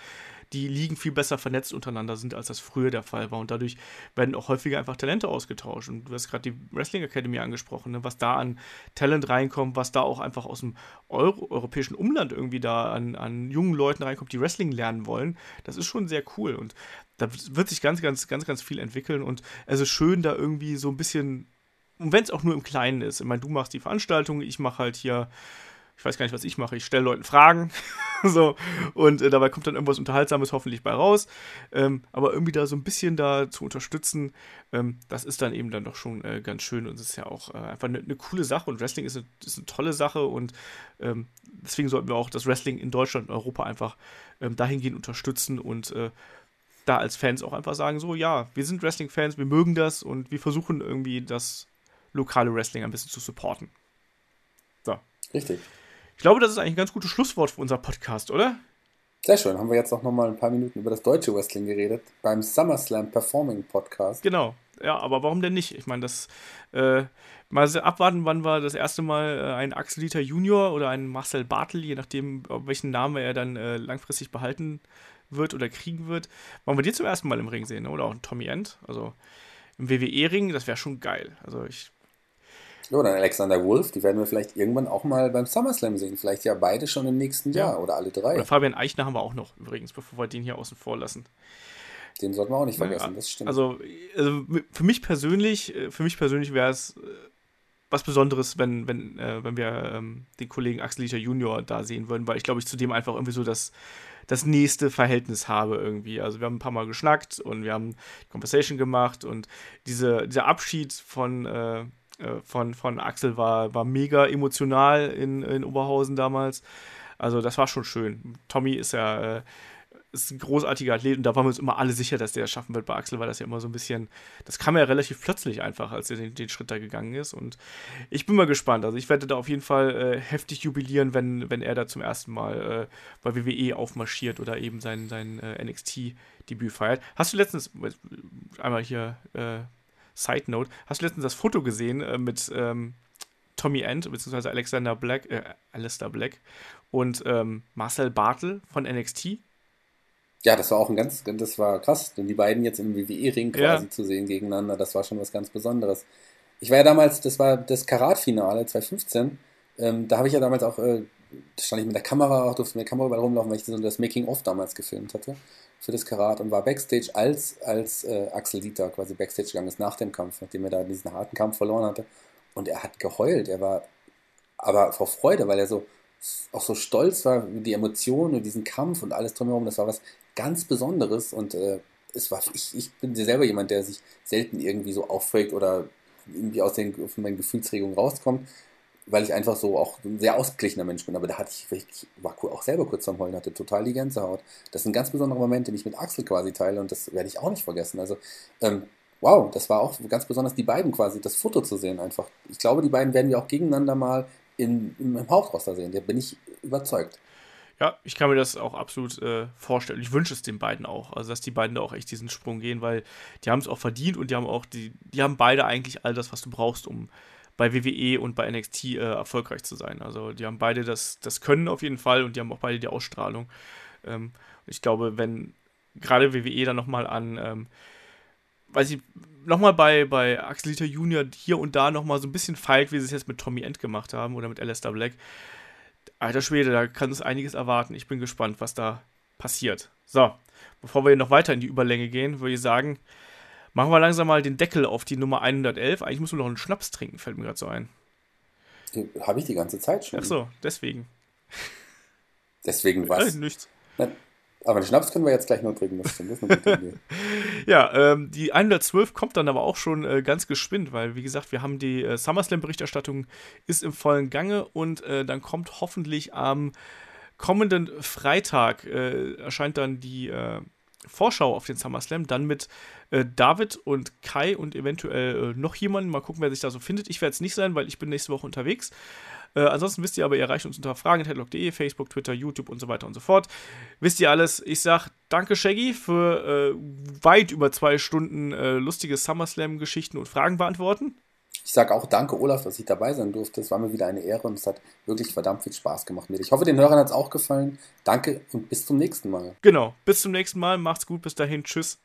die Ligen viel besser vernetzt untereinander sind, als das früher der Fall war. Und dadurch werden auch häufiger einfach Talente ausgetauscht. Und du hast gerade die Wrestling Academy angesprochen, ne? was da an Talent reinkommt, was da auch einfach aus dem Euro europäischen Umland irgendwie da an, an jungen Leuten reinkommt, die Wrestling lernen wollen. Das ist schon sehr cool. Und da wird sich ganz, ganz, ganz, ganz viel entwickeln. Und es ist schön, da irgendwie so ein bisschen und wenn es auch nur im Kleinen ist. Ich meine, du machst die Veranstaltung, ich mache halt hier ich weiß gar nicht, was ich mache. Ich stelle Leuten Fragen. (laughs) so, und äh, dabei kommt dann irgendwas Unterhaltsames hoffentlich bei raus. Ähm, aber irgendwie da so ein bisschen da zu unterstützen, ähm, das ist dann eben dann doch schon äh, ganz schön und es ist ja auch äh, einfach eine ne coole Sache und Wrestling ist eine, ist eine tolle Sache und ähm, deswegen sollten wir auch das Wrestling in Deutschland und Europa einfach ähm, dahingehend unterstützen und äh, da als Fans auch einfach sagen, so ja, wir sind Wrestling-Fans, wir mögen das und wir versuchen irgendwie das lokale Wrestling ein bisschen zu supporten. So. Richtig. Ich glaube, das ist eigentlich ein ganz gutes Schlusswort für unser Podcast, oder? Sehr schön. Haben wir jetzt auch noch mal ein paar Minuten über das deutsche Wrestling geredet beim SummerSlam Performing Podcast. Genau. Ja, aber warum denn nicht? Ich meine, das äh, mal abwarten, wann war das erste Mal äh, ein Axel Dieter Junior oder ein Marcel Bartel, je nachdem, welchen Namen er dann äh, langfristig behalten wird oder kriegen wird. Wollen wir dir zum ersten Mal im Ring sehen, ne? oder auch ein Tommy End? Also im WWE-Ring, das wäre schon geil. Also ich ja, dann Alexander Wolf, die werden wir vielleicht irgendwann auch mal beim SummerSlam sehen. Vielleicht ja beide schon im nächsten ja. Jahr oder alle drei. Oder Fabian Eichner haben wir auch noch übrigens, bevor wir den hier außen vor lassen. Den sollten wir auch nicht vergessen, ja, das stimmt. Also, also, für mich persönlich, äh, für mich persönlich wäre es äh, was Besonderes, wenn, wenn, äh, wenn wir ähm, den Kollegen Axel Liter Junior da sehen würden, weil ich glaube, ich zu dem einfach irgendwie so das, das nächste Verhältnis habe irgendwie. Also wir haben ein paar Mal geschnackt und wir haben Conversation gemacht und diese, dieser Abschied von äh, von, von Axel war, war mega emotional in, in Oberhausen damals. Also das war schon schön. Tommy ist ja äh, ist ein großartiger Athlet und da waren wir uns immer alle sicher, dass der es schaffen wird. Bei Axel war das ja immer so ein bisschen, das kam ja relativ plötzlich einfach, als er den, den Schritt da gegangen ist. Und ich bin mal gespannt. Also ich werde da auf jeden Fall äh, heftig jubilieren, wenn, wenn er da zum ersten Mal äh, bei WWE aufmarschiert oder eben sein, sein äh, NXT-Debüt feiert. Hast du letztens, einmal hier äh, Side Note, hast du letztens das Foto gesehen äh, mit ähm, Tommy End, beziehungsweise Alexander Black, äh, Alistair Black und ähm, Marcel Bartel von NXT? Ja, das war auch ein ganz, das war krass, denn die beiden jetzt im WWE-Ring quasi ja. zu sehen gegeneinander, das war schon was ganz Besonderes. Ich war ja damals, das war das Karat-Finale 2015, ähm, da habe ich ja damals auch äh, stand ich mit der Kamera, durfte mit der Kamera überall rumlaufen, weil ich so das Making-of damals gefilmt hatte für das Karat und war Backstage, als, als äh, Axel Dieter quasi Backstage gegangen ist nach dem Kampf, nachdem er da diesen harten Kampf verloren hatte. Und er hat geheult. Er war aber vor Freude, weil er so auch so stolz war, die Emotionen und diesen Kampf und alles drumherum. Das war was ganz Besonderes und äh, es war, ich, ich bin selber jemand, der sich selten irgendwie so aufregt oder irgendwie aus den von meinen Gefühlsregungen rauskommt weil ich einfach so auch ein sehr ausgeglichener Mensch bin. Aber da hatte ich, ich war auch selber kurz am Heulen, hatte total die Gänsehaut. Das ein ganz besonderer Moment, den ich mit Axel quasi teile und das werde ich auch nicht vergessen. Also, ähm, wow, das war auch ganz besonders die beiden quasi, das Foto zu sehen einfach. Ich glaube, die beiden werden wir auch gegeneinander mal in, im Hauptroster sehen. Da bin ich überzeugt. Ja, ich kann mir das auch absolut äh, vorstellen. Ich wünsche es den beiden auch. Also, dass die beiden da auch echt diesen Sprung gehen, weil die haben es auch verdient und die haben auch, die, die haben beide eigentlich all das, was du brauchst, um bei WWE und bei NXT äh, erfolgreich zu sein. Also die haben beide das, das Können auf jeden Fall und die haben auch beide die Ausstrahlung. Ähm, ich glaube, wenn gerade WWE dann nochmal an, ähm, weiß ich, nochmal bei, bei Axel Liter Junior hier und da nochmal so ein bisschen feilt, wie sie es jetzt mit Tommy End gemacht haben oder mit Alistair Black. Alter Schwede, da kann es einiges erwarten. Ich bin gespannt, was da passiert. So, bevor wir noch weiter in die Überlänge gehen, würde ich sagen, Machen wir langsam mal den Deckel auf die Nummer 111. Eigentlich muss man noch einen Schnaps trinken, fällt mir gerade so ein. Habe ich die ganze Zeit schon. Ach so, deswegen. Deswegen was? Äh, nichts. aber den Schnaps können wir jetzt gleich noch trinken. Das stimmt. Das ist eine Idee. (laughs) ja, ähm, die 112 kommt dann aber auch schon äh, ganz geschwind, weil, wie gesagt, wir haben die äh, SummerSlam-Berichterstattung ist im vollen Gange und äh, dann kommt hoffentlich am kommenden Freitag äh, erscheint dann die äh, Vorschau auf den SummerSlam, dann mit äh, David und Kai und eventuell äh, noch jemanden. Mal gucken, wer sich da so findet. Ich werde es nicht sein, weil ich bin nächste Woche unterwegs. Äh, ansonsten wisst ihr aber, ihr erreicht uns unter fragen.headlock.de, Facebook, Twitter, YouTube und so weiter und so fort. Wisst ihr alles? Ich sage danke, Shaggy, für äh, weit über zwei Stunden äh, lustige SummerSlam-Geschichten und Fragen beantworten. Ich sage auch danke, Olaf, dass ich dabei sein durfte. Es war mir wieder eine Ehre und es hat wirklich verdammt viel Spaß gemacht mit. Ich hoffe, den Hörern hat es auch gefallen. Danke und bis zum nächsten Mal. Genau, bis zum nächsten Mal. Macht's gut, bis dahin. Tschüss.